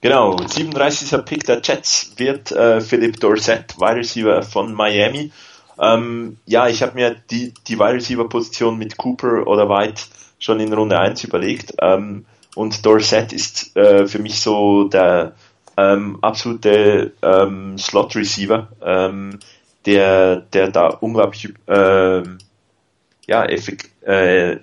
Genau, 37. Pick der Jets wird äh, Philip Dorsett, Wide Receiver von Miami. Ähm, ja, ich habe mir die, die Wide Receiver Position mit Cooper oder White schon in Runde 1 überlegt. Ähm, und Dorset ist äh, für mich so der ähm, absolute ähm, Slot-Receiver, ähm, der, der da unglaublich äh, ja, effik äh,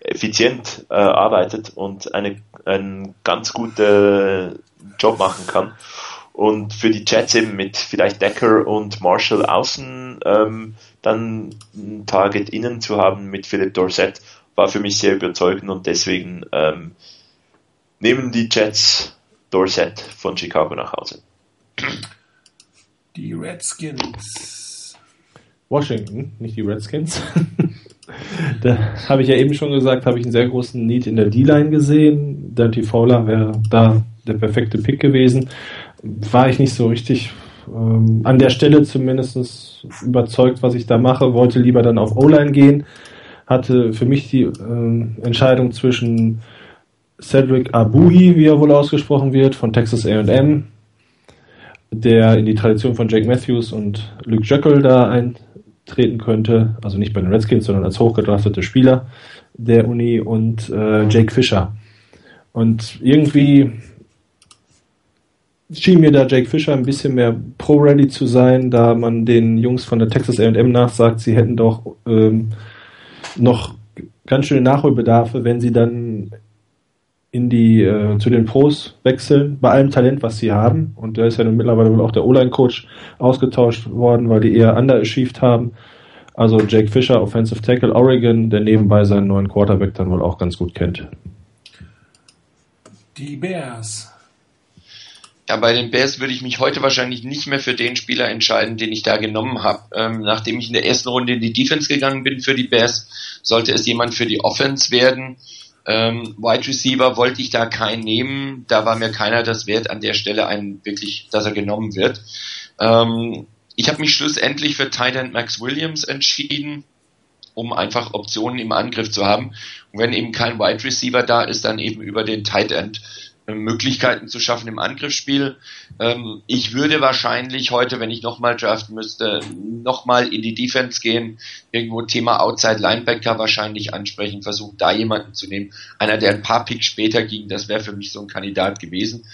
effizient äh, arbeitet und eine, einen ganz guten Job machen kann. Und für die Jets eben mit vielleicht Decker und Marshall außen ähm, dann ein Target innen zu haben mit Philip Dorsett war für mich sehr überzeugend und deswegen ähm, nehmen die Jets Dorsett von Chicago nach Hause. Die Redskins. Washington, nicht die Redskins. da habe ich ja eben schon gesagt, habe ich einen sehr großen Need in der D-Line gesehen. Dante Fowler wäre da der perfekte Pick gewesen. War ich nicht so richtig ähm, an der Stelle zumindest überzeugt, was ich da mache, wollte lieber dann auf O-Line gehen, hatte für mich die ähm, Entscheidung zwischen Cedric Abuhi, wie er wohl ausgesprochen wird, von Texas A&M, der in die Tradition von Jake Matthews und Luke Jekyll da eintreten könnte, also nicht bei den Redskins, sondern als hochgedraftete Spieler der Uni und äh, Jake Fisher. Und irgendwie schien mir da Jake Fisher ein bisschen mehr pro-ready zu sein, da man den Jungs von der Texas A&M nachsagt, sie hätten doch ähm, noch ganz schöne Nachholbedarfe, wenn sie dann in die äh, zu den Pros wechseln, bei allem Talent, was sie haben. Und da ist ja nun mittlerweile wohl auch der O-Line-Coach ausgetauscht worden, weil die eher underachieved haben. Also Jake Fisher, Offensive Tackle Oregon, der nebenbei seinen neuen Quarterback dann wohl auch ganz gut kennt. Die Bears. Ja, bei den Bears würde ich mich heute wahrscheinlich nicht mehr für den Spieler entscheiden, den ich da genommen habe. Ähm, nachdem ich in der ersten Runde in die Defense gegangen bin für die Bears, sollte es jemand für die Offense werden. Ähm, Wide Receiver wollte ich da keinen nehmen. Da war mir keiner das wert, an der Stelle einen wirklich, dass er genommen wird. Ähm, ich habe mich schlussendlich für Tight End Max Williams entschieden, um einfach Optionen im Angriff zu haben. Und wenn eben kein Wide Receiver da ist, dann eben über den Tight End Möglichkeiten zu schaffen im Angriffsspiel. Ähm, ich würde wahrscheinlich heute, wenn ich nochmal draften müsste, nochmal in die Defense gehen, irgendwo Thema Outside Linebacker wahrscheinlich ansprechen, versuchen da jemanden zu nehmen. Einer, der ein paar Picks später ging, das wäre für mich so ein Kandidat gewesen.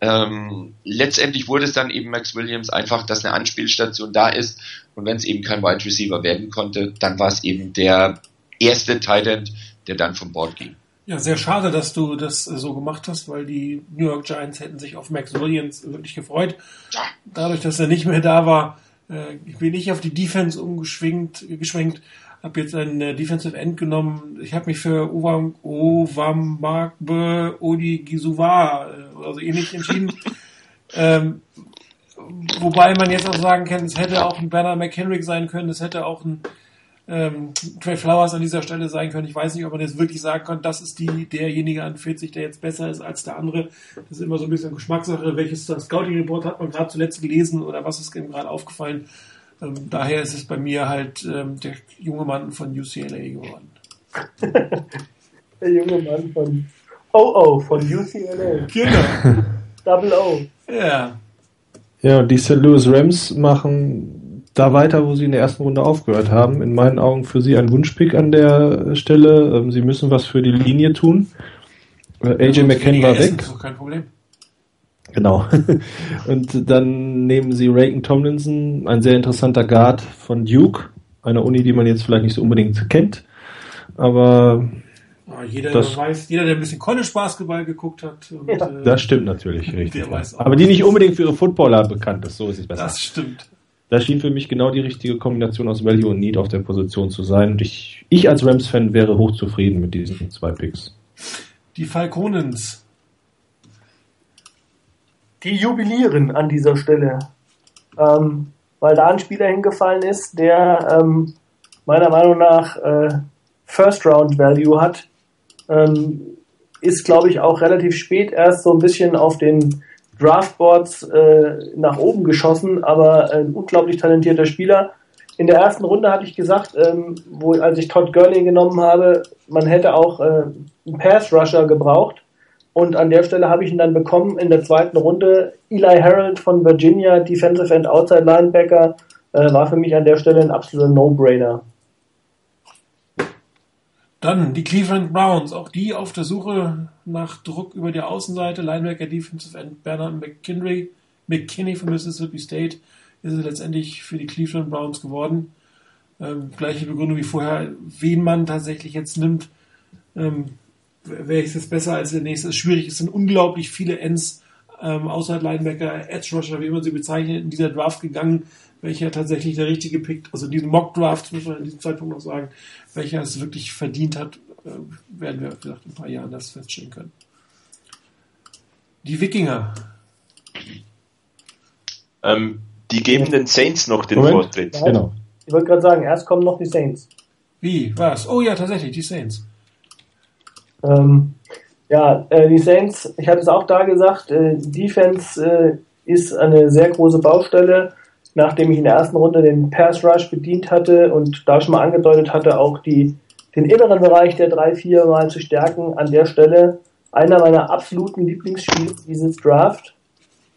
Ähm, letztendlich wurde es dann eben Max Williams einfach, dass eine Anspielstation da ist und wenn es eben kein Wide Receiver werden konnte, dann war es eben der erste Tight End, der dann vom Bord ging. Ja, sehr schade, dass du das äh, so gemacht hast, weil die New York Giants hätten sich auf Max Williams wirklich gefreut. Dadurch, dass er nicht mehr da war, äh, bin ich auf die Defense umgeschwenkt, geschwenkt, habe jetzt einen äh, Defensive End genommen. Ich habe mich für Ovam, Ovamagbe Odi Gisuwa oder so ähnlich entschieden. ähm, wobei man jetzt auch sagen kann, es hätte auch ein Bernard McHenrick sein können, es hätte auch ein ähm, Trey Flowers an dieser Stelle sein können. Ich weiß nicht, ob man jetzt wirklich sagen kann, das ist die, derjenige an 40, der jetzt besser ist als der andere. Das ist immer so ein bisschen Geschmackssache. Welches Scouting Report hat man gerade zuletzt gelesen oder was ist ihm gerade aufgefallen? Ähm, daher ist es bei mir halt ähm, der junge Mann von UCLA geworden. der junge Mann von OO von UCLA. Genau. Double O. Ja. Ja, und die St. Louis Rams machen da weiter, wo sie in der ersten Runde aufgehört haben. In meinen Augen für sie ein Wunschpick an der Stelle. Ähm, sie müssen was für die Linie tun. Äh, AJ ja, McCann war weg. Ist kein Problem. Genau. Und dann nehmen sie Reagan Tomlinson, ein sehr interessanter Guard von Duke, einer Uni, die man jetzt vielleicht nicht so unbedingt kennt. Aber ja, jeder, das, weiß, jeder, der ein bisschen College Basketball geguckt hat. Und, ja, äh, das stimmt natürlich, richtig. Aber die nicht unbedingt für ihre Footballer bekannt ist, so ist es besser. Das stimmt das schien für mich genau die richtige Kombination aus Value und Need auf der Position zu sein. Und ich, ich als Rams-Fan wäre hochzufrieden mit diesen zwei Picks. Die Falconens. Die jubilieren an dieser Stelle. Ähm, weil da ein Spieler hingefallen ist, der ähm, meiner Meinung nach äh, First Round Value hat. Ähm, ist, glaube ich, auch relativ spät erst so ein bisschen auf den Draftboards äh, nach oben geschossen, aber ein unglaublich talentierter Spieler. In der ersten Runde hatte ich gesagt, ähm, wo, als ich Todd Gurley genommen habe, man hätte auch äh, einen Pass-Rusher gebraucht. Und an der Stelle habe ich ihn dann bekommen in der zweiten Runde. Eli Harold von Virginia, Defensive End Outside Linebacker, äh, war für mich an der Stelle ein absoluter No-Brainer. Dann die Cleveland Browns, auch die auf der Suche nach Druck über die Außenseite. Linebacker Defensive End Bernard McKinley, McKinney von Mississippi State ist es letztendlich für die Cleveland Browns geworden. Ähm, gleiche Begründung wie vorher, wen man tatsächlich jetzt nimmt. Ähm, welches ist besser als der nächste? Es ist schwierig, es sind unglaublich viele Ends ähm, außerhalb Linebacker, Edge Rusher, wie man sie bezeichnet, in dieser Draft gegangen, welcher tatsächlich der richtige Pick, also diesen Mock Draft, muss man in diesem Zeitpunkt noch sagen, welcher es wirklich verdient hat, äh, werden wir vielleicht in ein paar Jahren das feststellen können. Die Wikinger. Ähm, die geben den Saints noch den Moment. Vortritt. Ja, genau. Ich wollte gerade sagen, erst kommen noch die Saints. Wie? Was? Oh ja, tatsächlich, die Saints. Ähm, ja, äh, die Saints, ich hatte es auch da gesagt, äh, Defense äh, ist eine sehr große Baustelle, nachdem ich in der ersten Runde den Pass Rush bedient hatte und da schon mal angedeutet hatte, auch die, den inneren Bereich der 3-4 mal zu stärken. An der Stelle einer meiner absoluten Lieblingsspiele dieses Draft.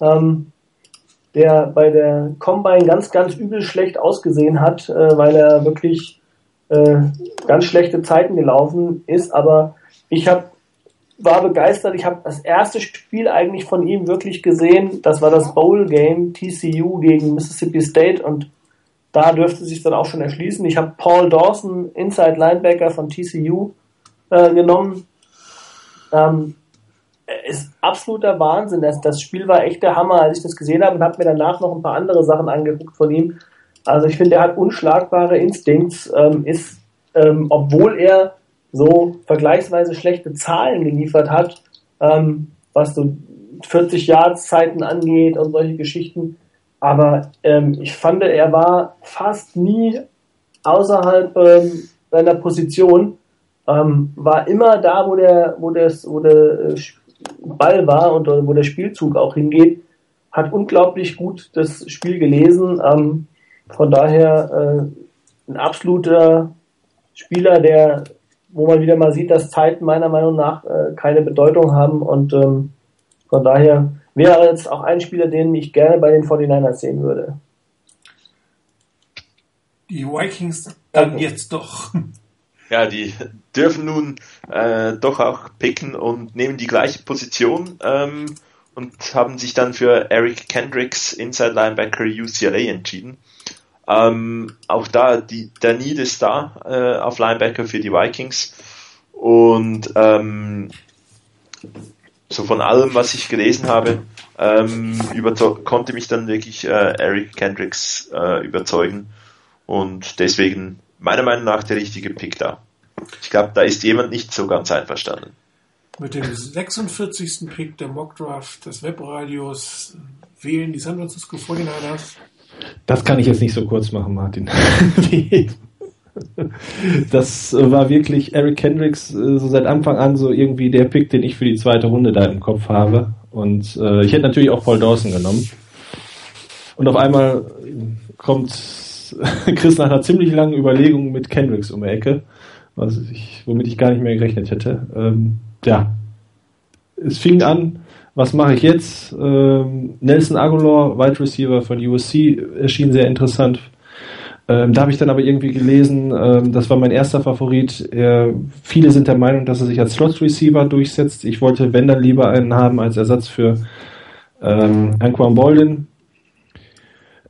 Ähm, der bei der Combine ganz, ganz übel schlecht ausgesehen hat, äh, weil er wirklich äh, ganz schlechte Zeiten gelaufen ist. Aber ich hab, war begeistert. Ich habe das erste Spiel eigentlich von ihm wirklich gesehen. Das war das Bowl Game TCU gegen Mississippi State und da dürfte sich dann auch schon erschließen. Ich habe Paul Dawson, Inside Linebacker von TCU, äh, genommen. Ähm, ist absoluter Wahnsinn. Das, das Spiel war echt der Hammer, als ich das gesehen habe und habe mir danach noch ein paar andere Sachen angeguckt von ihm. Also ich finde, er hat unschlagbare Instincts, ähm, ist, ähm, obwohl er so vergleichsweise schlechte Zahlen geliefert hat, ähm, was so 40 Jahreszeiten angeht und solche Geschichten. Aber ähm, ich fand, er war fast nie außerhalb ähm, seiner Position, ähm, war immer da, wo der, wo das, wo der äh, Ball war und wo der Spielzug auch hingeht, hat unglaublich gut das Spiel gelesen. Ähm, von daher äh, ein absoluter Spieler, der, wo man wieder mal sieht, dass Zeiten meiner Meinung nach äh, keine Bedeutung haben und ähm, von daher wäre jetzt auch ein Spieler, den ich gerne bei den 49ers sehen würde. Die Vikings dann okay. jetzt doch. Ja, die dürfen nun äh, doch auch picken und nehmen die gleiche Position ähm, und haben sich dann für Eric Kendricks, Inside Linebacker UCLA, entschieden. Ähm, auch da, die, der Need ist da äh, auf Linebacker für die Vikings. Und ähm, so von allem, was ich gelesen habe, ähm, konnte mich dann wirklich äh, Eric Kendricks äh, überzeugen. Und deswegen meiner Meinung nach der richtige Pick da. Ich glaube, da ist jemand nicht so ganz einverstanden. Mit dem 46. Pick der Mockdraft des Webradios wählen die San Francisco 49ers. Das kann ich jetzt nicht so kurz machen, Martin. das war wirklich Eric Kendricks äh, so seit Anfang an so irgendwie der Pick, den ich für die zweite Runde da im Kopf habe. Und äh, ich hätte natürlich auch Paul Dawson genommen. Und auf einmal kommt Chris nach einer ziemlich langen Überlegung mit Kendricks um die Ecke, was ich, womit ich gar nicht mehr gerechnet hätte. Ähm, ja, es fing an, was mache ich jetzt? Ähm, Nelson Aguilar, Wide Receiver von USC, erschien sehr interessant. Ähm, da habe ich dann aber irgendwie gelesen, ähm, das war mein erster Favorit. Er, viele sind der Meinung, dass er sich als Slot Receiver durchsetzt. Ich wollte, wenn dann lieber einen haben als Ersatz für ähm, Anquan Bolden,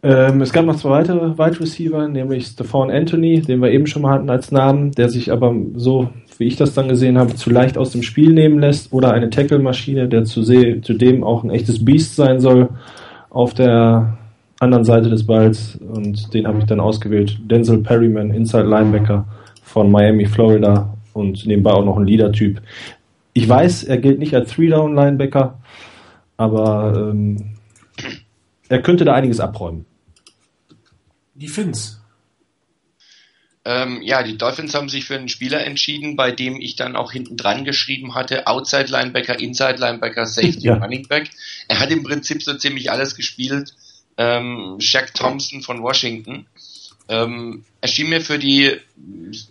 ähm, es gab noch zwei weitere Wide Receiver, nämlich Stephon Anthony, den wir eben schon mal hatten als Namen, der sich aber so, wie ich das dann gesehen habe, zu leicht aus dem Spiel nehmen lässt, oder eine Tackle-Maschine, der zu zudem auch ein echtes Beast sein soll auf der anderen Seite des Balls und den habe ich dann ausgewählt. Denzel Perryman, Inside Linebacker von Miami, Florida und nebenbei auch noch ein Leader-Typ. Ich weiß, er gilt nicht als Three-Down-Linebacker, aber ähm, er könnte da einiges abräumen. Die Finns. Ähm, ja, die Dolphins haben sich für einen Spieler entschieden, bei dem ich dann auch hinten dran geschrieben hatte, Outside Linebacker, Inside Linebacker, Safety, ja. Running Back. Er hat im Prinzip so ziemlich alles gespielt. Ähm, Shaq Thompson von Washington. Ähm, erschien mir für die,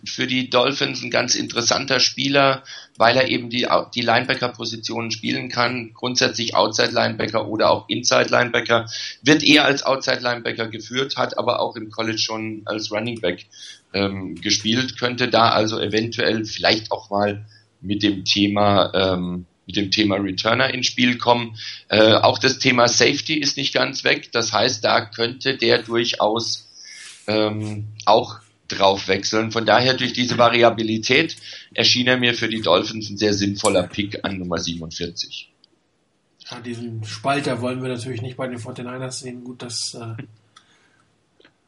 für die Dolphins ein ganz interessanter Spieler, weil er eben die, die Linebacker-Positionen spielen kann, grundsätzlich Outside-Linebacker oder auch Inside-Linebacker, wird eher als Outside-Linebacker geführt, hat aber auch im College schon als Running Back ähm, gespielt, könnte da also eventuell vielleicht auch mal mit dem Thema ähm, mit dem Thema Returner ins Spiel kommen. Äh, auch das Thema Safety ist nicht ganz weg. Das heißt, da könnte der durchaus ähm, auch drauf wechseln. Von daher durch diese Variabilität erschien er mir für die Dolphins ein sehr sinnvoller Pick an Nummer 47. Ja, diesen Spalter wollen wir natürlich nicht bei den 49ers sehen. Gut, dass äh,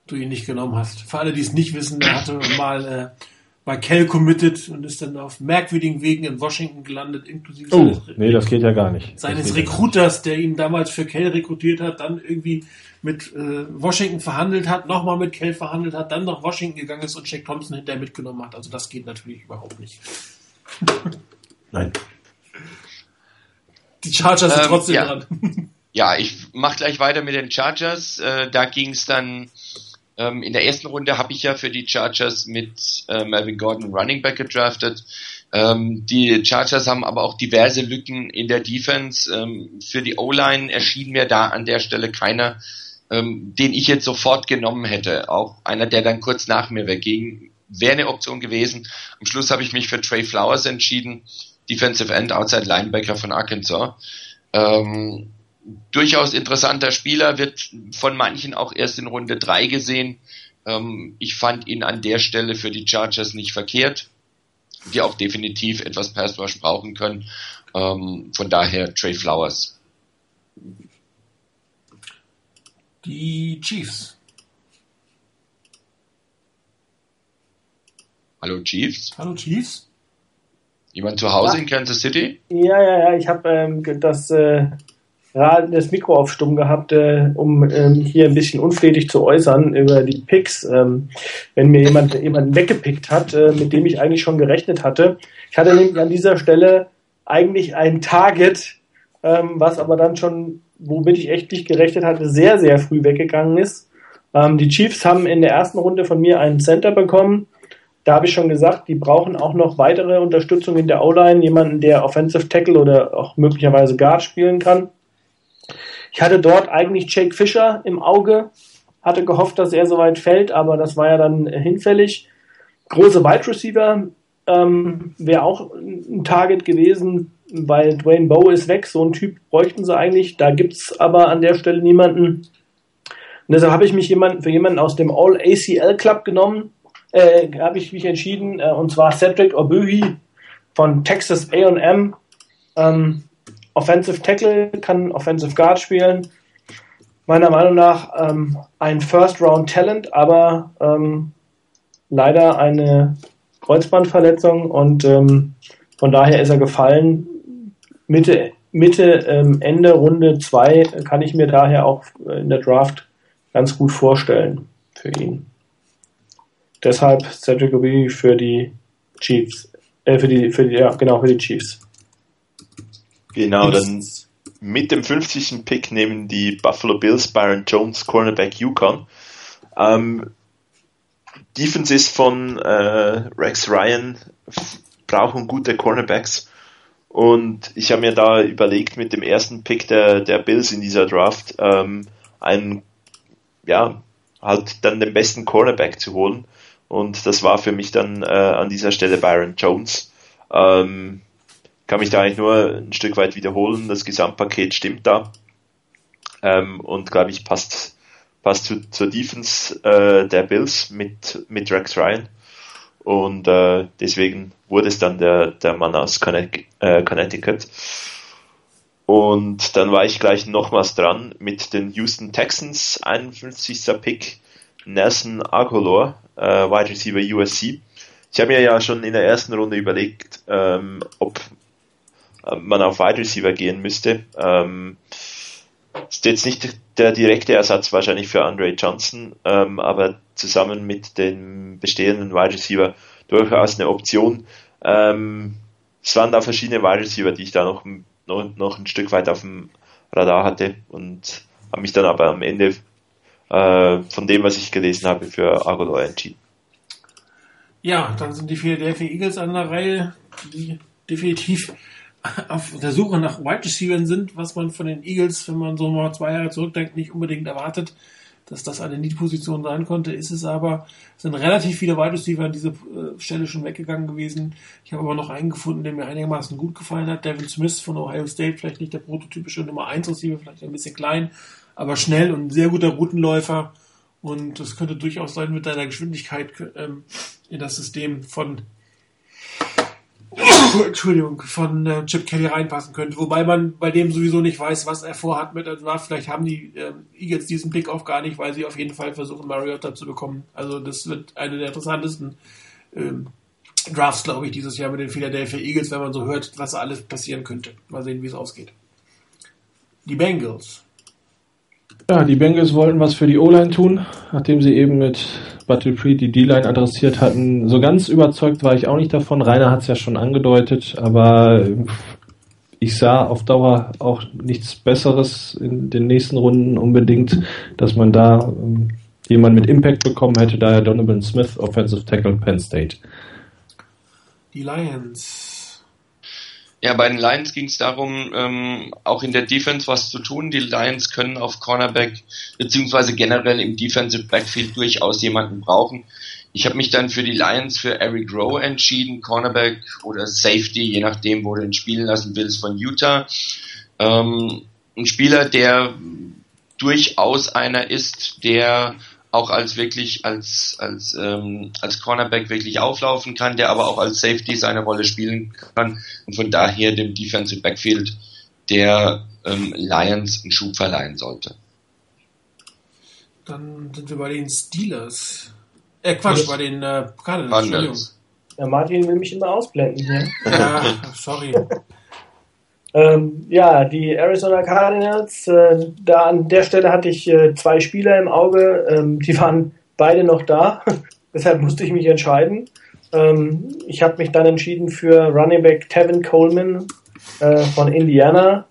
du ihn nicht genommen hast. Für alle, die es nicht wissen, er hatte mal äh, bei Cal committed und ist dann auf merkwürdigen Wegen in Washington gelandet, inklusive oh, seines, nee, das geht ja gar nicht. seines Recruiters, der ihn damals für Cal rekrutiert hat, dann irgendwie mit äh, Washington verhandelt hat, nochmal mit Cal verhandelt hat, dann nach Washington gegangen ist und Jack Thompson hinterher mitgenommen hat. Also das geht natürlich überhaupt nicht. Nein. Die Chargers sind ähm, trotzdem ja. dran. ja, ich mach gleich weiter mit den Chargers. Äh, da ging es dann ähm, in der ersten Runde habe ich ja für die Chargers mit äh, Melvin Gordon Running Back gedraftet. Ähm, die Chargers haben aber auch diverse Lücken in der Defense. Ähm, für die O-Line erschien mir da an der Stelle keiner, ähm, den ich jetzt sofort genommen hätte. Auch einer, der dann kurz nach mir wegging, wäre eine Option gewesen. Am Schluss habe ich mich für Trey Flowers entschieden, Defensive End, Outside Linebacker von Arkansas. Ähm, durchaus interessanter Spieler, wird von manchen auch erst in Runde 3 gesehen. Ähm, ich fand ihn an der Stelle für die Chargers nicht verkehrt, die auch definitiv etwas Pass Rush brauchen können. Ähm, von daher Trey Flowers. Die Chiefs. Hallo Chiefs. Hallo Chiefs. Jemand zu Hause ja. in Kansas City? Ja, ja, ja. Ich habe ähm, das äh, das Mikro auf stumm gehabt, äh, um ähm, hier ein bisschen unflätig zu äußern über die Picks. Ähm, wenn mir jemand jemanden weggepickt hat, äh, mit dem ich eigentlich schon gerechnet hatte. Ich hatte nämlich an dieser Stelle eigentlich ein Target, ähm, was aber dann schon, womit ich echt nicht gerechnet hatte, sehr, sehr früh weggegangen ist. Ähm, die Chiefs haben in der ersten Runde von mir einen Center bekommen. Da habe ich schon gesagt, die brauchen auch noch weitere Unterstützung in der O-Line, jemanden, der Offensive Tackle oder auch möglicherweise Guard spielen kann. Ich hatte dort eigentlich Jake Fischer im Auge, hatte gehofft, dass er soweit fällt, aber das war ja dann hinfällig. Große Wide Receiver ähm, wäre auch ein Target gewesen, weil Dwayne Bowe ist weg, so einen Typ bräuchten sie eigentlich. Da gibt's aber an der Stelle niemanden. Und deshalb habe ich mich jemanden, für jemanden aus dem All-ACL Club genommen, äh, habe ich mich entschieden, äh, und zwar Cedric Obuhi von Texas A&M. Ähm, Offensive Tackle, kann Offensive Guard spielen. Meiner Meinung nach ähm, ein First-Round-Talent, aber ähm, leider eine Kreuzbandverletzung und ähm, von daher ist er gefallen. Mitte, Mitte ähm, Ende Runde 2 kann ich mir daher auch in der Draft ganz gut vorstellen für ihn. Deshalb Cedric Obi für die Chiefs. Äh, für die, für die, ja, genau, für die Chiefs. Genau, dann mit dem 50. Pick nehmen die Buffalo Bills Byron Jones, Cornerback Yukon. Ähm, Defenses von äh, Rex Ryan brauchen gute Cornerbacks. Und ich habe mir da überlegt, mit dem ersten Pick der, der Bills in dieser Draft ähm, einen, ja, halt dann den besten Cornerback zu holen. Und das war für mich dann äh, an dieser Stelle Byron Jones. Ähm, kann mich da eigentlich nur ein Stück weit wiederholen. Das Gesamtpaket stimmt da. Ähm, und glaube ich, passt, passt zu, zur Defense äh, der Bills mit, mit Rex Ryan. Und äh, deswegen wurde es dann der, der Mann aus äh, Connecticut. Und dann war ich gleich nochmals dran mit den Houston Texans, 51. Pick, Nelson Aguilar, äh, Wide Receiver USC. Ich habe mir ja schon in der ersten Runde überlegt, ähm, ob man auf Wide Receiver gehen müsste. Ähm, ist jetzt nicht der direkte Ersatz wahrscheinlich für Andre Johnson, ähm, aber zusammen mit dem bestehenden Wide Receiver durchaus eine Option. Ähm, es waren da verschiedene Wide Receiver, die ich da noch, noch, noch ein Stück weit auf dem Radar hatte und habe mich dann aber am Ende äh, von dem, was ich gelesen habe, für Agolor entschieden. Ja, dann sind die Philadelphia Eagles an der Reihe, die definitiv auf der Suche nach Wide Receivers sind, was man von den Eagles, wenn man so mal zwei Jahre zurückdenkt, nicht unbedingt erwartet, dass das eine Need-Position sein konnte, ist es aber. Sind relativ viele Wide Receiver an diese äh, Stelle schon weggegangen gewesen. Ich habe aber noch einen gefunden, der mir einigermaßen gut gefallen hat. Devin Smith von Ohio State, vielleicht nicht der prototypische Nummer 1 Receiver, vielleicht ein bisschen klein, aber schnell und ein sehr guter Routenläufer. Und das könnte durchaus sein mit deiner Geschwindigkeit ähm, in das System von Entschuldigung, von äh, Chip Kelly reinpassen könnte. Wobei man bei dem sowieso nicht weiß, was er vorhat mit der Draft. Vielleicht haben die äh, Eagles diesen Pick auch gar nicht, weil sie auf jeden Fall versuchen, Mariota zu bekommen. Also das wird eine der interessantesten ähm, Drafts, glaube ich, dieses Jahr mit den Philadelphia Eagles, wenn man so hört, was alles passieren könnte. Mal sehen, wie es ausgeht. Die Bengals. Ja, die Bengals wollten was für die O-Line tun, nachdem sie eben mit Battle Pre die D-Line adressiert hatten. So ganz überzeugt war ich auch nicht davon. Rainer hat es ja schon angedeutet, aber ich sah auf Dauer auch nichts Besseres in den nächsten Runden unbedingt, dass man da ähm, jemand mit Impact bekommen hätte, daher Donovan Smith, Offensive Tackle Penn State. Die Lions. Ja, bei den Lions ging es darum, ähm, auch in der Defense was zu tun. Die Lions können auf Cornerback beziehungsweise generell im Defensive Backfield durchaus jemanden brauchen. Ich habe mich dann für die Lions für Eric Rowe entschieden, Cornerback oder Safety, je nachdem, wo du ihn spielen lassen willst, von Utah. Ähm, ein Spieler, der durchaus einer ist, der auch als wirklich als als ähm, als Cornerback wirklich auflaufen kann, der aber auch als Safety seine Rolle spielen kann und von daher dem Defensive Backfield der ähm, Lions einen Schub verleihen sollte. Dann sind wir bei den Steelers. Äh, Quatsch, Was? bei den äh, Cardinals. Ja, Martin will mich immer ausblenden hier. Ja, sorry. Ähm, ja, die Arizona Cardinals, äh, da an der Stelle hatte ich äh, zwei Spieler im Auge, ähm, die waren beide noch da, deshalb musste ich mich entscheiden. Ähm, ich habe mich dann entschieden für Running Back Tevin Coleman äh, von Indiana.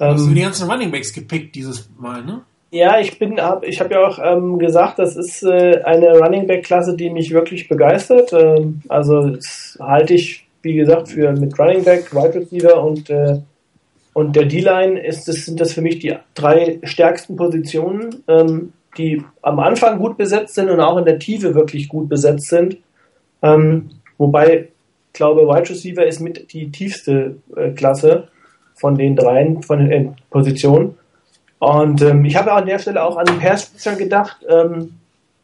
Hast du ähm, die ganzen Running Backs gepickt dieses Mal, ne? Ja, ich bin, hab, ich habe ja auch ähm, gesagt, das ist äh, eine Running Back Klasse, die mich wirklich begeistert. Ähm, also das halte ich, wie gesagt, für mit Running Back, Wide Receiver und äh, und der D-Line ist, das sind das für mich die drei stärksten Positionen, ähm, die am Anfang gut besetzt sind und auch in der Tiefe wirklich gut besetzt sind. Ähm, wobei, ich glaube, Wide Receiver ist mit die tiefste äh, Klasse von den dreien, von den äh, Positionen. Und ähm, ich habe an der Stelle auch an den Pass gedacht, ähm,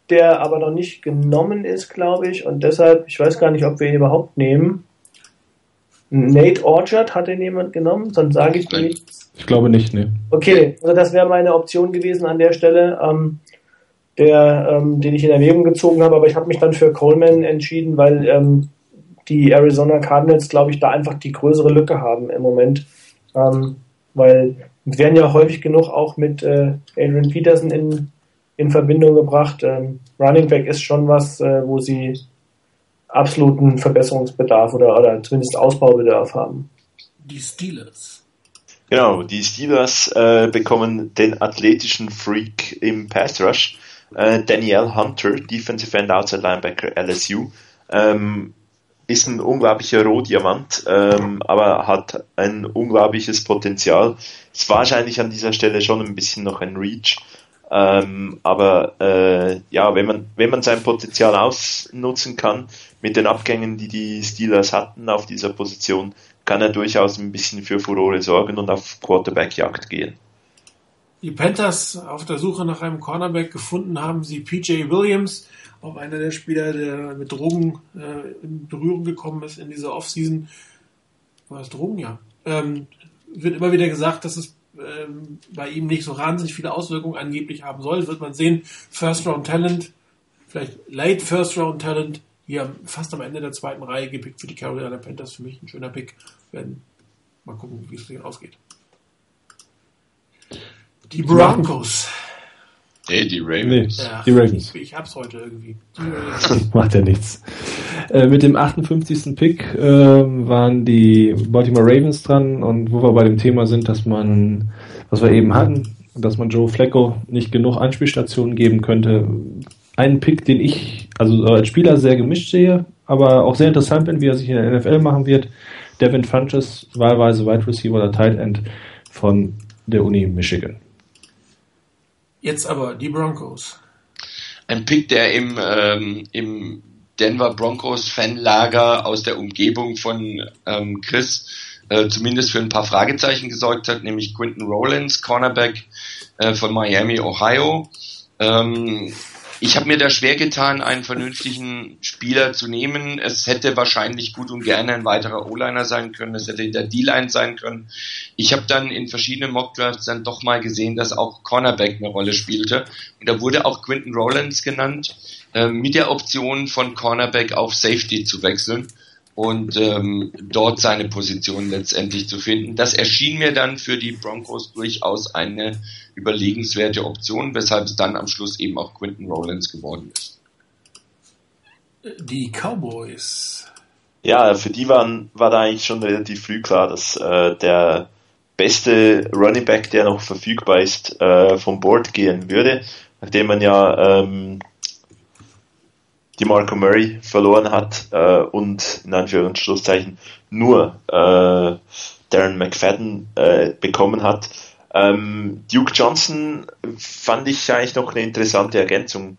der aber noch nicht genommen ist, glaube ich. Und deshalb, ich weiß gar nicht, ob wir ihn überhaupt nehmen. Nate Orchard hat den jemand genommen, sonst sage ich dir nichts. Ich glaube nicht, ne. Okay, also das wäre meine Option gewesen an der Stelle, ähm, der, ähm, den ich in Erwägung gezogen habe, aber ich habe mich dann für Coleman entschieden, weil ähm, die Arizona Cardinals, glaube ich, da einfach die größere Lücke haben im Moment. Ähm, weil wir werden ja häufig genug auch mit äh, Adrian Peterson in, in Verbindung gebracht. Ähm, Running Back ist schon was, äh, wo sie absoluten Verbesserungsbedarf oder, oder zumindest Ausbaubedarf haben. Die Steelers. Genau, die Steelers äh, bekommen den athletischen Freak im Pass Rush. Äh, Danielle Hunter, Defensive End Outside Linebacker LSU. Ähm, ist ein unglaublicher Rohdiamant, ähm, aber hat ein unglaubliches Potenzial. Ist wahrscheinlich an dieser Stelle schon ein bisschen noch ein Reach. Ähm, aber äh, ja, wenn man, wenn man sein Potenzial ausnutzen kann, mit den Abgängen, die die Steelers hatten auf dieser Position, kann er durchaus ein bisschen für Furore sorgen und auf Quarterback-Jagd gehen. Die Panthers auf der Suche nach einem Cornerback gefunden haben sie PJ Williams, auch einer der Spieler, der mit Drogen äh, in Berührung gekommen ist in dieser Offseason. War es Drogen? Ja. Ähm, wird immer wieder gesagt, dass es ähm, bei ihm nicht so wahnsinnig viele Auswirkungen angeblich haben soll. Wird man sehen. First Round Talent, vielleicht Late First Round Talent, hier fast am Ende der zweiten Reihe gepickt für die Carolina Panthers. Für mich ein schöner Pick. Werden mal gucken, wie es denen ausgeht. Die Broncos. Nee, die Ravens. Nee, die Ravens. Ich, ich hab's heute irgendwie. Macht ja nichts. Äh, mit dem 58. Pick äh, waren die Baltimore Ravens dran und wo wir bei dem Thema sind, dass man, was wir eben hatten, dass man Joe Flacco nicht genug Anspielstationen geben könnte. Ein Pick, den ich also als Spieler sehr gemischt sehe, aber auch sehr interessant bin, wie er sich in der NFL machen wird. Devin Funches, wahlweise Wide Receiver oder Tight End von der Uni Michigan. Jetzt aber die Broncos. Ein Pick, der im, ähm, im Denver Broncos Fanlager aus der Umgebung von ähm, Chris äh, zumindest für ein paar Fragezeichen gesorgt hat, nämlich Quinton Rollins, Cornerback äh, von Miami, Ohio. Ähm, ich habe mir da schwer getan, einen vernünftigen Spieler zu nehmen. Es hätte wahrscheinlich gut und gerne ein weiterer O-Liner sein können. Es hätte der D-Line sein können. Ich habe dann in verschiedenen Mockdrafts dann doch mal gesehen, dass auch Cornerback eine Rolle spielte. Und da wurde auch Quinton Rollins genannt, äh, mit der Option von Cornerback auf Safety zu wechseln und ähm, dort seine Position letztendlich zu finden. Das erschien mir dann für die Broncos durchaus eine überlegenswerte Option, weshalb es dann am Schluss eben auch Quinton Rollins geworden ist. Die Cowboys. Ja, für die waren, war da eigentlich schon relativ früh klar, dass äh, der beste Running Back, der noch verfügbar ist, äh, vom Board gehen würde, nachdem man ja ähm, die Marco Murray verloren hat äh, und in Anführungszeichen nur äh, Darren McFadden äh, bekommen hat. Ähm, Duke Johnson fand ich eigentlich noch eine interessante Ergänzung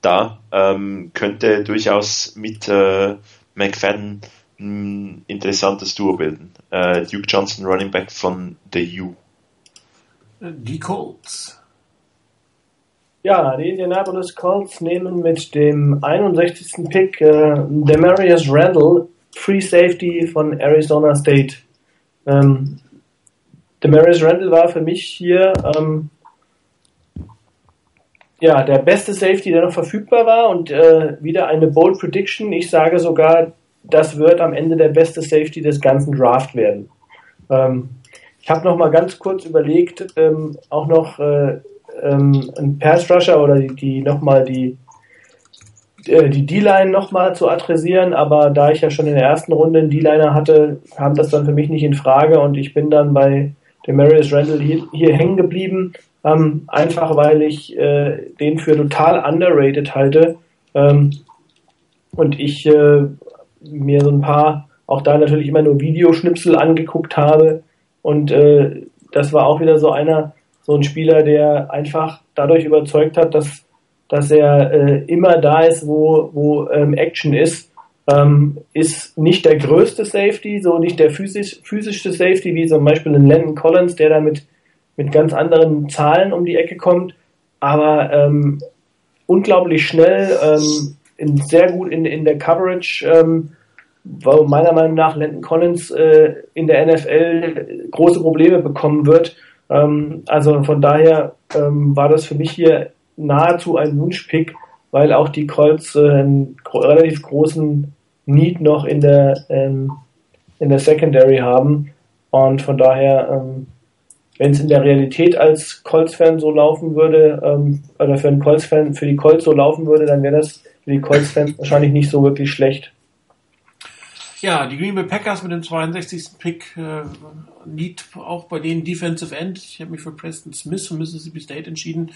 da. Ähm, könnte durchaus mit äh, McFadden ein interessantes Duo bilden. Äh, Duke Johnson, Running Back von The U. Die Colts. Ja, die Indianapolis Colts nehmen mit dem 61. Pick äh, Demarius Randall, Free Safety von Arizona State. Ähm, Demarius Randall war für mich hier ähm, ja, der beste Safety, der noch verfügbar war und äh, wieder eine Bold Prediction. Ich sage sogar, das wird am Ende der beste Safety des ganzen Draft werden. Ähm, ich habe noch mal ganz kurz überlegt, ähm, auch noch äh, ähm, einen Pass Rusher oder die, die nochmal die äh, die D-Line nochmal zu adressieren, aber da ich ja schon in der ersten Runde einen D-Liner hatte, kam das dann für mich nicht in Frage und ich bin dann bei dem Marius Randall hier, hier hängen geblieben, ähm, einfach weil ich äh, den für total underrated halte ähm, und ich äh, mir so ein paar, auch da natürlich immer nur Videoschnipsel angeguckt habe und äh, das war auch wieder so einer, so ein Spieler, der einfach dadurch überzeugt hat, dass, dass er äh, immer da ist, wo, wo ähm, Action ist. Ähm, ist nicht der größte Safety, so nicht der physisch, physischste Safety, wie zum Beispiel ein Landon Collins, der da mit, mit ganz anderen Zahlen um die Ecke kommt, aber ähm, unglaublich schnell, ähm, in, sehr gut in, in der Coverage, ähm, weil meiner Meinung nach Landon Collins äh, in der NFL große Probleme bekommen wird, ähm, also von daher ähm, war das für mich hier nahezu ein Wunschpick, weil auch die Colts äh, einen relativ großen Need noch in der ähm, in der Secondary haben und von daher ähm, wenn es in der Realität als Colts-Fan so laufen würde, ähm, oder für einen Colts-Fan, für die Colts so laufen würde, dann wäre das für die Colts-Fans wahrscheinlich nicht so wirklich schlecht. Ja, die Green Bay Packers mit dem 62. Pick äh, Need auch bei denen Defensive End. Ich habe mich für Preston Smith von Mississippi State entschieden.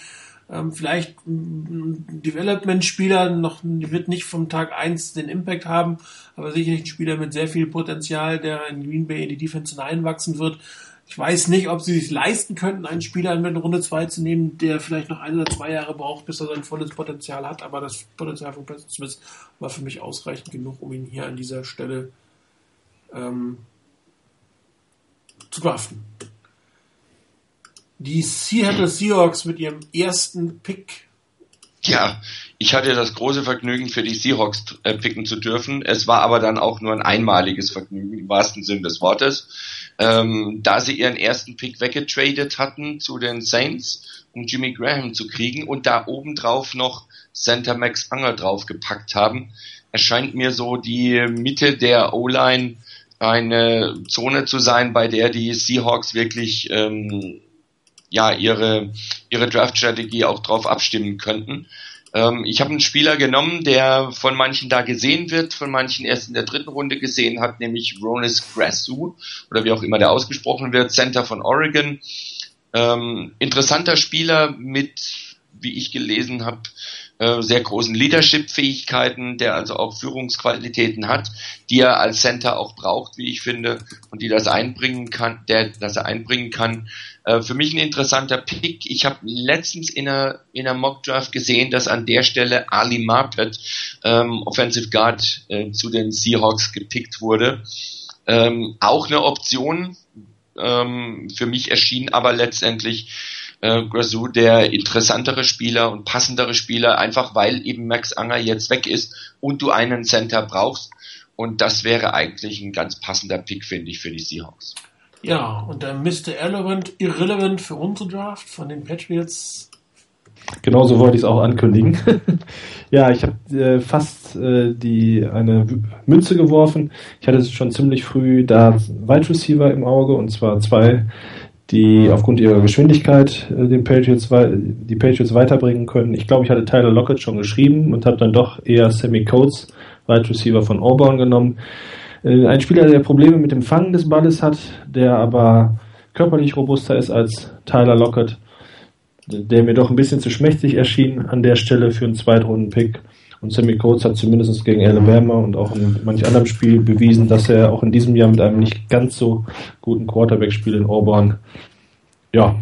Ähm, vielleicht ein Development-Spieler, noch wird nicht vom Tag eins den Impact haben, aber sicherlich ein Spieler mit sehr viel Potenzial, der in Green Bay in die Defense hineinwachsen wird. Ich weiß nicht, ob sie sich leisten könnten, einen Spieler in Runde 2 zu nehmen, der vielleicht noch ein oder zwei Jahre braucht, bis er sein volles Potenzial hat. Aber das Potenzial von Preston Smith war für mich ausreichend genug, um ihn hier an dieser Stelle ähm, zu draften. Die Seattle Seahawks mit ihrem ersten Pick. Ja, ich hatte das große Vergnügen, für die Seahawks äh, picken zu dürfen. Es war aber dann auch nur ein einmaliges Vergnügen, im wahrsten Sinn des Wortes ähm, da sie ihren ersten Pick weggetradet hatten zu den Saints, um Jimmy Graham zu kriegen und da obendrauf noch Center Max Unger draufgepackt haben, erscheint mir so die Mitte der O-Line eine Zone zu sein, bei der die Seahawks wirklich ähm, ja ihre ihre Draft-Strategie auch drauf abstimmen könnten. Ähm, ich habe einen Spieler genommen, der von manchen da gesehen wird, von manchen erst in der dritten Runde gesehen hat, nämlich Ronis Grassu oder wie auch immer der ausgesprochen wird, Center von Oregon. Ähm, interessanter Spieler mit, wie ich gelesen habe, äh, sehr großen Leadership-Fähigkeiten, der also auch Führungsqualitäten hat, die er als Center auch braucht, wie ich finde, und die das einbringen kann, der das er einbringen kann. Äh, für mich ein interessanter Pick. Ich habe letztens in einer, in einer Mock Draft gesehen, dass an der Stelle Ali Marpet, ähm, Offensive Guard, äh, zu den Seahawks gepickt wurde. Ähm, auch eine Option. Ähm, für mich erschien aber letztendlich äh, Grazou der interessantere Spieler und passendere Spieler, einfach weil eben Max Anger jetzt weg ist und du einen Center brauchst. Und das wäre eigentlich ein ganz passender Pick, finde ich, für die Seahawks. Ja, und der Mr. Irrelevant, Irrelevant für unsere Draft von den Patriots. Genauso wollte ich es auch ankündigen. ja, ich habe äh, fast äh, die eine Münze geworfen. Ich hatte schon ziemlich früh da Wide Receiver im Auge und zwar zwei die aufgrund ihrer Geschwindigkeit äh, den Patriots, die Patriots weiterbringen können. Ich glaube, ich hatte Tyler Lockett schon geschrieben und habe dann doch eher Sammy Coates, Wide Receiver von Auburn, genommen. Äh, ein Spieler, der Probleme mit dem Fangen des Balles hat, der aber körperlich robuster ist als Tyler Lockett, der mir doch ein bisschen zu schmächtig erschien an der Stelle für einen Zweitrunden-Pick. Und Sammy Coates hat zumindest gegen Alabama und auch in manch anderem Spiel bewiesen, dass er auch in diesem Jahr mit einem nicht ganz so guten Quarterback-Spiel in Auburn, ja,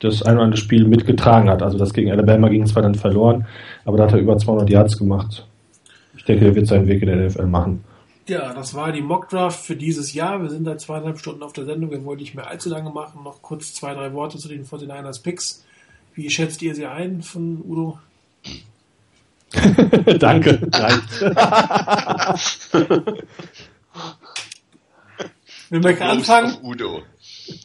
das ein oder andere Spiel mitgetragen hat. Also das gegen Alabama ging zwar dann verloren, aber da hat er über 200 Yards gemacht. Ich denke, er wird seinen Weg in der NFL machen. Ja, das war die Mockdraft für dieses Jahr. Wir sind seit zweieinhalb Stunden auf der Sendung. Wir wollen nicht mehr allzu lange machen. Noch kurz zwei, drei Worte zu den 49ers Picks. Wie schätzt ihr sie ein von Udo? Danke. Wir möchten anfangen. Of Udo.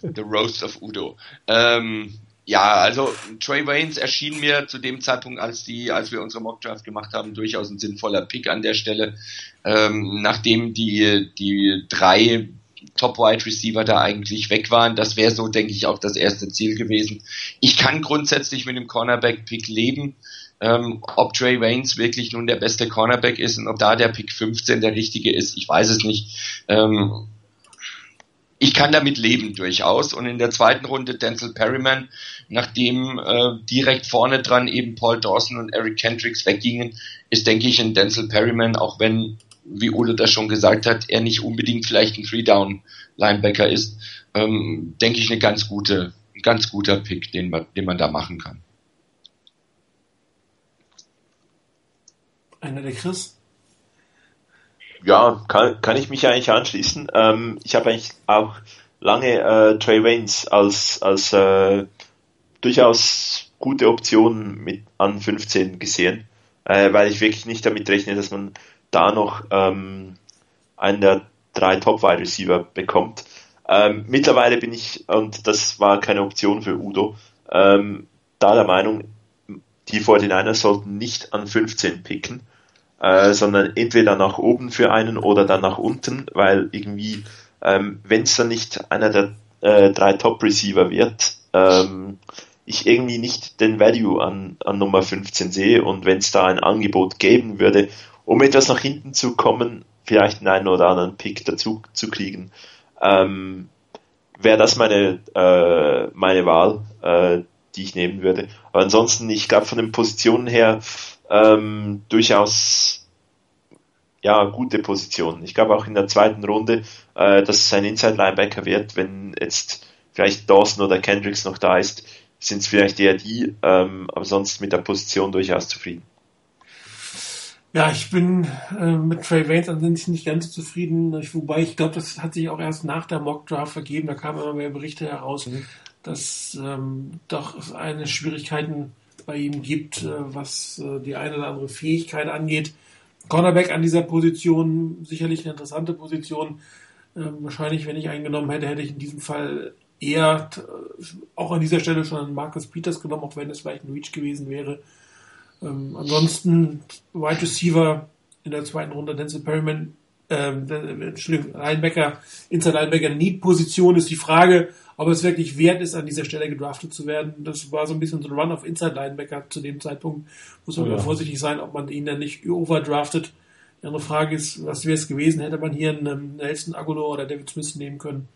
The Roast of Udo. Ähm, ja, also Trey Waynes erschien mir zu dem Zeitpunkt, als die, als wir unsere Mockdraft gemacht haben, durchaus ein sinnvoller Pick an der Stelle. Ähm, nachdem die die drei Top Wide Receiver da eigentlich weg waren, das wäre so, denke ich, auch das erste Ziel gewesen. Ich kann grundsätzlich mit dem Cornerback Pick leben. Ähm, ob Trey Waynes wirklich nun der beste Cornerback ist und ob da der Pick 15 der richtige ist, ich weiß es nicht. Ähm, ich kann damit leben durchaus. Und in der zweiten Runde Denzel Perryman, nachdem äh, direkt vorne dran eben Paul Dawson und Eric Kendricks weggingen, ist, denke ich, ein Denzel Perryman, auch wenn, wie Ole das schon gesagt hat, er nicht unbedingt vielleicht ein Three-Down-Linebacker ist, ähm, denke ich, eine ganz gute, ein ganz guter Pick, den man, den man da machen kann. Einer der Chris? Ja, kann, kann ich mich eigentlich anschließen. Ähm, ich habe eigentlich auch lange äh, Trey Waynes als, als äh, durchaus gute Option mit an 15 gesehen, äh, weil ich wirklich nicht damit rechne, dass man da noch ähm, einen der drei Top-Wide Receiver bekommt. Ähm, mittlerweile bin ich, und das war keine Option für Udo, ähm, da der Meinung, die 49ers sollten nicht an 15 picken, äh, sondern entweder nach oben für einen oder dann nach unten, weil irgendwie, ähm, wenn es dann nicht einer der äh, drei Top-Receiver wird, ähm, ich irgendwie nicht den Value an, an Nummer 15 sehe und wenn es da ein Angebot geben würde, um etwas nach hinten zu kommen, vielleicht einen oder anderen Pick dazu zu kriegen, ähm, wäre das meine, äh, meine Wahl, äh, die ich nehmen würde. Aber ansonsten, ich glaube von den Positionen her, ähm, durchaus ja gute Position. Ich glaube auch in der zweiten Runde, äh, dass es ein Inside Linebacker wird, wenn jetzt vielleicht Dawson oder Kendricks noch da ist, sind es vielleicht eher die, ähm, aber sonst mit der Position durchaus zufrieden. Ja, ich bin äh, mit Trey Waynes ansonsten nicht ganz zufrieden, wobei ich glaube, das hat sich auch erst nach der Mock Draft vergeben, da kamen immer mehr Berichte heraus, mhm. dass ähm, doch eine Schwierigkeiten bei ihm gibt, äh, was äh, die eine oder andere Fähigkeit angeht. Cornerback an dieser Position, sicherlich eine interessante Position. Ähm, wahrscheinlich, wenn ich eingenommen hätte, hätte ich in diesem Fall eher äh, auch an dieser Stelle schon Marcus Peters genommen, auch wenn es vielleicht ein Reach gewesen wäre. Ähm, ansonsten Wide Receiver in der zweiten Runde, Denzel Perryman, ähm, Entschuldigung, Linebacker, Inside Linebacker Need Position ist die Frage, ob es wirklich wert ist, an dieser Stelle gedraftet zu werden. Das war so ein bisschen so ein Run auf Inside Linebacker zu dem Zeitpunkt. Muss man ja. vorsichtig sein, ob man ihn dann nicht overdraftet. Die andere Frage ist, was wäre es gewesen, hätte man hier einen Nelson Aguilar oder David Smith nehmen können.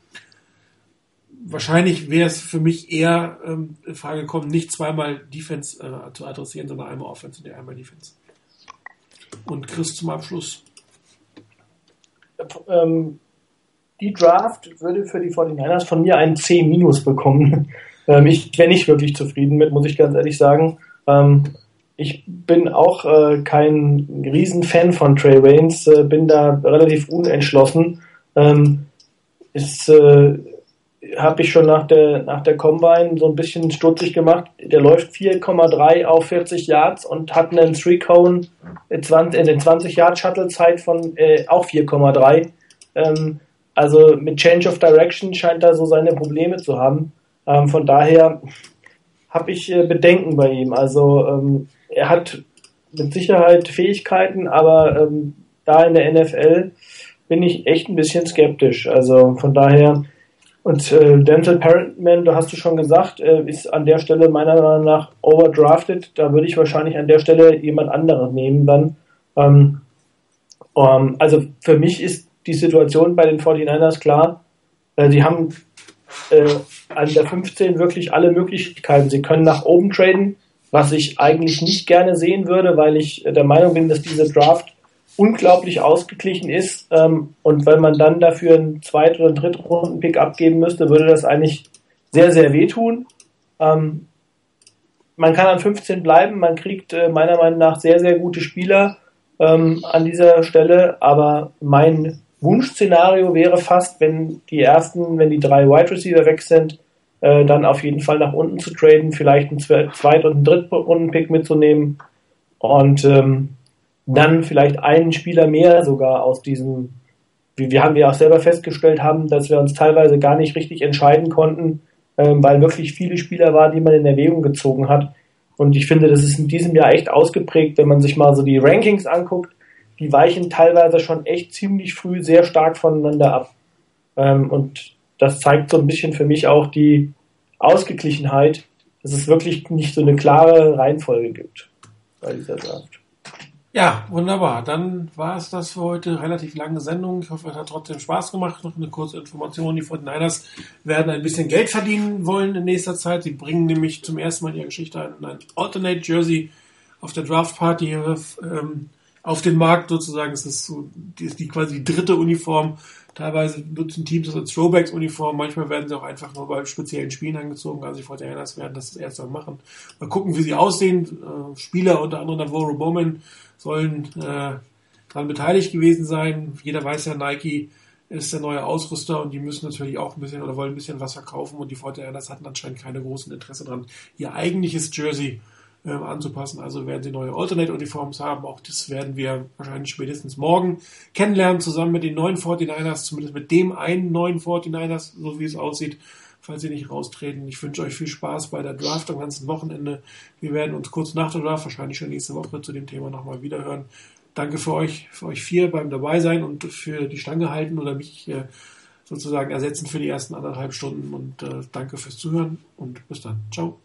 wahrscheinlich wäre es für mich eher ähm, in Frage gekommen, nicht zweimal Defense äh, zu adressieren, sondern einmal Offense und einmal Defense. Und Chris zum Abschluss. Ähm, die Draft würde für die 49ers von mir einen C- bekommen. Ähm, ich wäre nicht wirklich zufrieden mit, muss ich ganz ehrlich sagen. Ähm, ich bin auch äh, kein Riesenfan von Trey Waynes, äh, bin da relativ unentschlossen. Ähm, ist, äh, habe ich schon nach der, nach der Combine so ein bisschen stutzig gemacht. Der läuft 4,3 auf 40 Yards und hat einen Three-Cone in den 20 Yard Shuttle Zeit von äh, auch 4,3. Ähm, also mit Change of Direction scheint er so seine Probleme zu haben. Ähm, von daher habe ich äh, Bedenken bei ihm. Also ähm, er hat mit Sicherheit Fähigkeiten, aber ähm, da in der NFL bin ich echt ein bisschen skeptisch. Also von daher und äh, Denzel Parentman, da hast du schon gesagt, äh, ist an der Stelle meiner Meinung nach overdrafted. Da würde ich wahrscheinlich an der Stelle jemand anderes nehmen dann. Ähm, ähm, also für mich ist die Situation bei den 49ers klar. Äh, sie haben äh, an der 15 wirklich alle Möglichkeiten. Sie können nach oben traden, was ich eigentlich nicht gerne sehen würde, weil ich der Meinung bin, dass diese Draft unglaublich ausgeglichen ist. Ähm, und wenn man dann dafür einen Zweit- oder einen Runden-Pick abgeben müsste, würde das eigentlich sehr, sehr wehtun. Ähm, man kann an 15 bleiben, man kriegt äh, meiner Meinung nach sehr, sehr gute Spieler ähm, an dieser Stelle, aber mein Wunschszenario wäre fast, wenn die ersten, wenn die drei Wide Receiver weg sind, äh, dann auf jeden Fall nach unten zu traden, vielleicht einen Zweit- und einen Drittrunden-Pick mitzunehmen und ähm, dann vielleicht einen Spieler mehr sogar aus diesem, wie wir haben ja auch selber festgestellt haben, dass wir uns teilweise gar nicht richtig entscheiden konnten, ähm, weil wirklich viele Spieler waren, die man in Erwägung gezogen hat. Und ich finde, das ist in diesem Jahr echt ausgeprägt, wenn man sich mal so die Rankings anguckt die weichen teilweise schon echt ziemlich früh sehr stark voneinander ab. Ähm, und das zeigt so ein bisschen für mich auch die Ausgeglichenheit, dass es wirklich nicht so eine klare Reihenfolge gibt bei dieser Draft. Ja, wunderbar. Dann war es das für heute. Relativ lange Sendung. Ich hoffe, es hat trotzdem Spaß gemacht. Noch eine kurze Information. Die 49ers werden ein bisschen Geld verdienen wollen in nächster Zeit. Sie bringen nämlich zum ersten Mal in ihrer Geschichte ein, ein Alternate Jersey auf der Draft Party ähm, auf den Markt sozusagen. Es ist so, die ist die quasi die dritte Uniform. Teilweise nutzen Teams das als Throwbacks-Uniform. Manchmal werden sie auch einfach nur bei speziellen Spielen angezogen. Also wollte Fortinanders werden das das erste Mal machen. Mal gucken, wie sie aussehen. Äh, Spieler, unter anderem Navarro Bowman, sollen äh, daran beteiligt gewesen sein. Jeder weiß ja, Nike ist der neue Ausrüster und die müssen natürlich auch ein bisschen oder wollen ein bisschen was verkaufen und die Fortinanders hatten anscheinend keine großen Interesse dran, ihr eigentliches Jersey ähm, anzupassen. Also werden sie neue Alternate-Uniforms haben. Auch das werden wir wahrscheinlich spätestens morgen kennenlernen, zusammen mit den neuen 49ers, zumindest mit dem einen neuen 49ers, so wie es aussieht, falls sie nicht raustreten. Ich wünsche euch viel Spaß bei der Draft am ganzen Wochenende. Wir werden uns kurz nach der Draft, wahrscheinlich schon nächste Woche, zu dem Thema nochmal wiederhören. Danke für euch, für euch vier beim dabei sein und für die Stange halten oder mich äh, sozusagen ersetzen für die ersten anderthalb Stunden und äh, danke fürs Zuhören und bis dann. Ciao.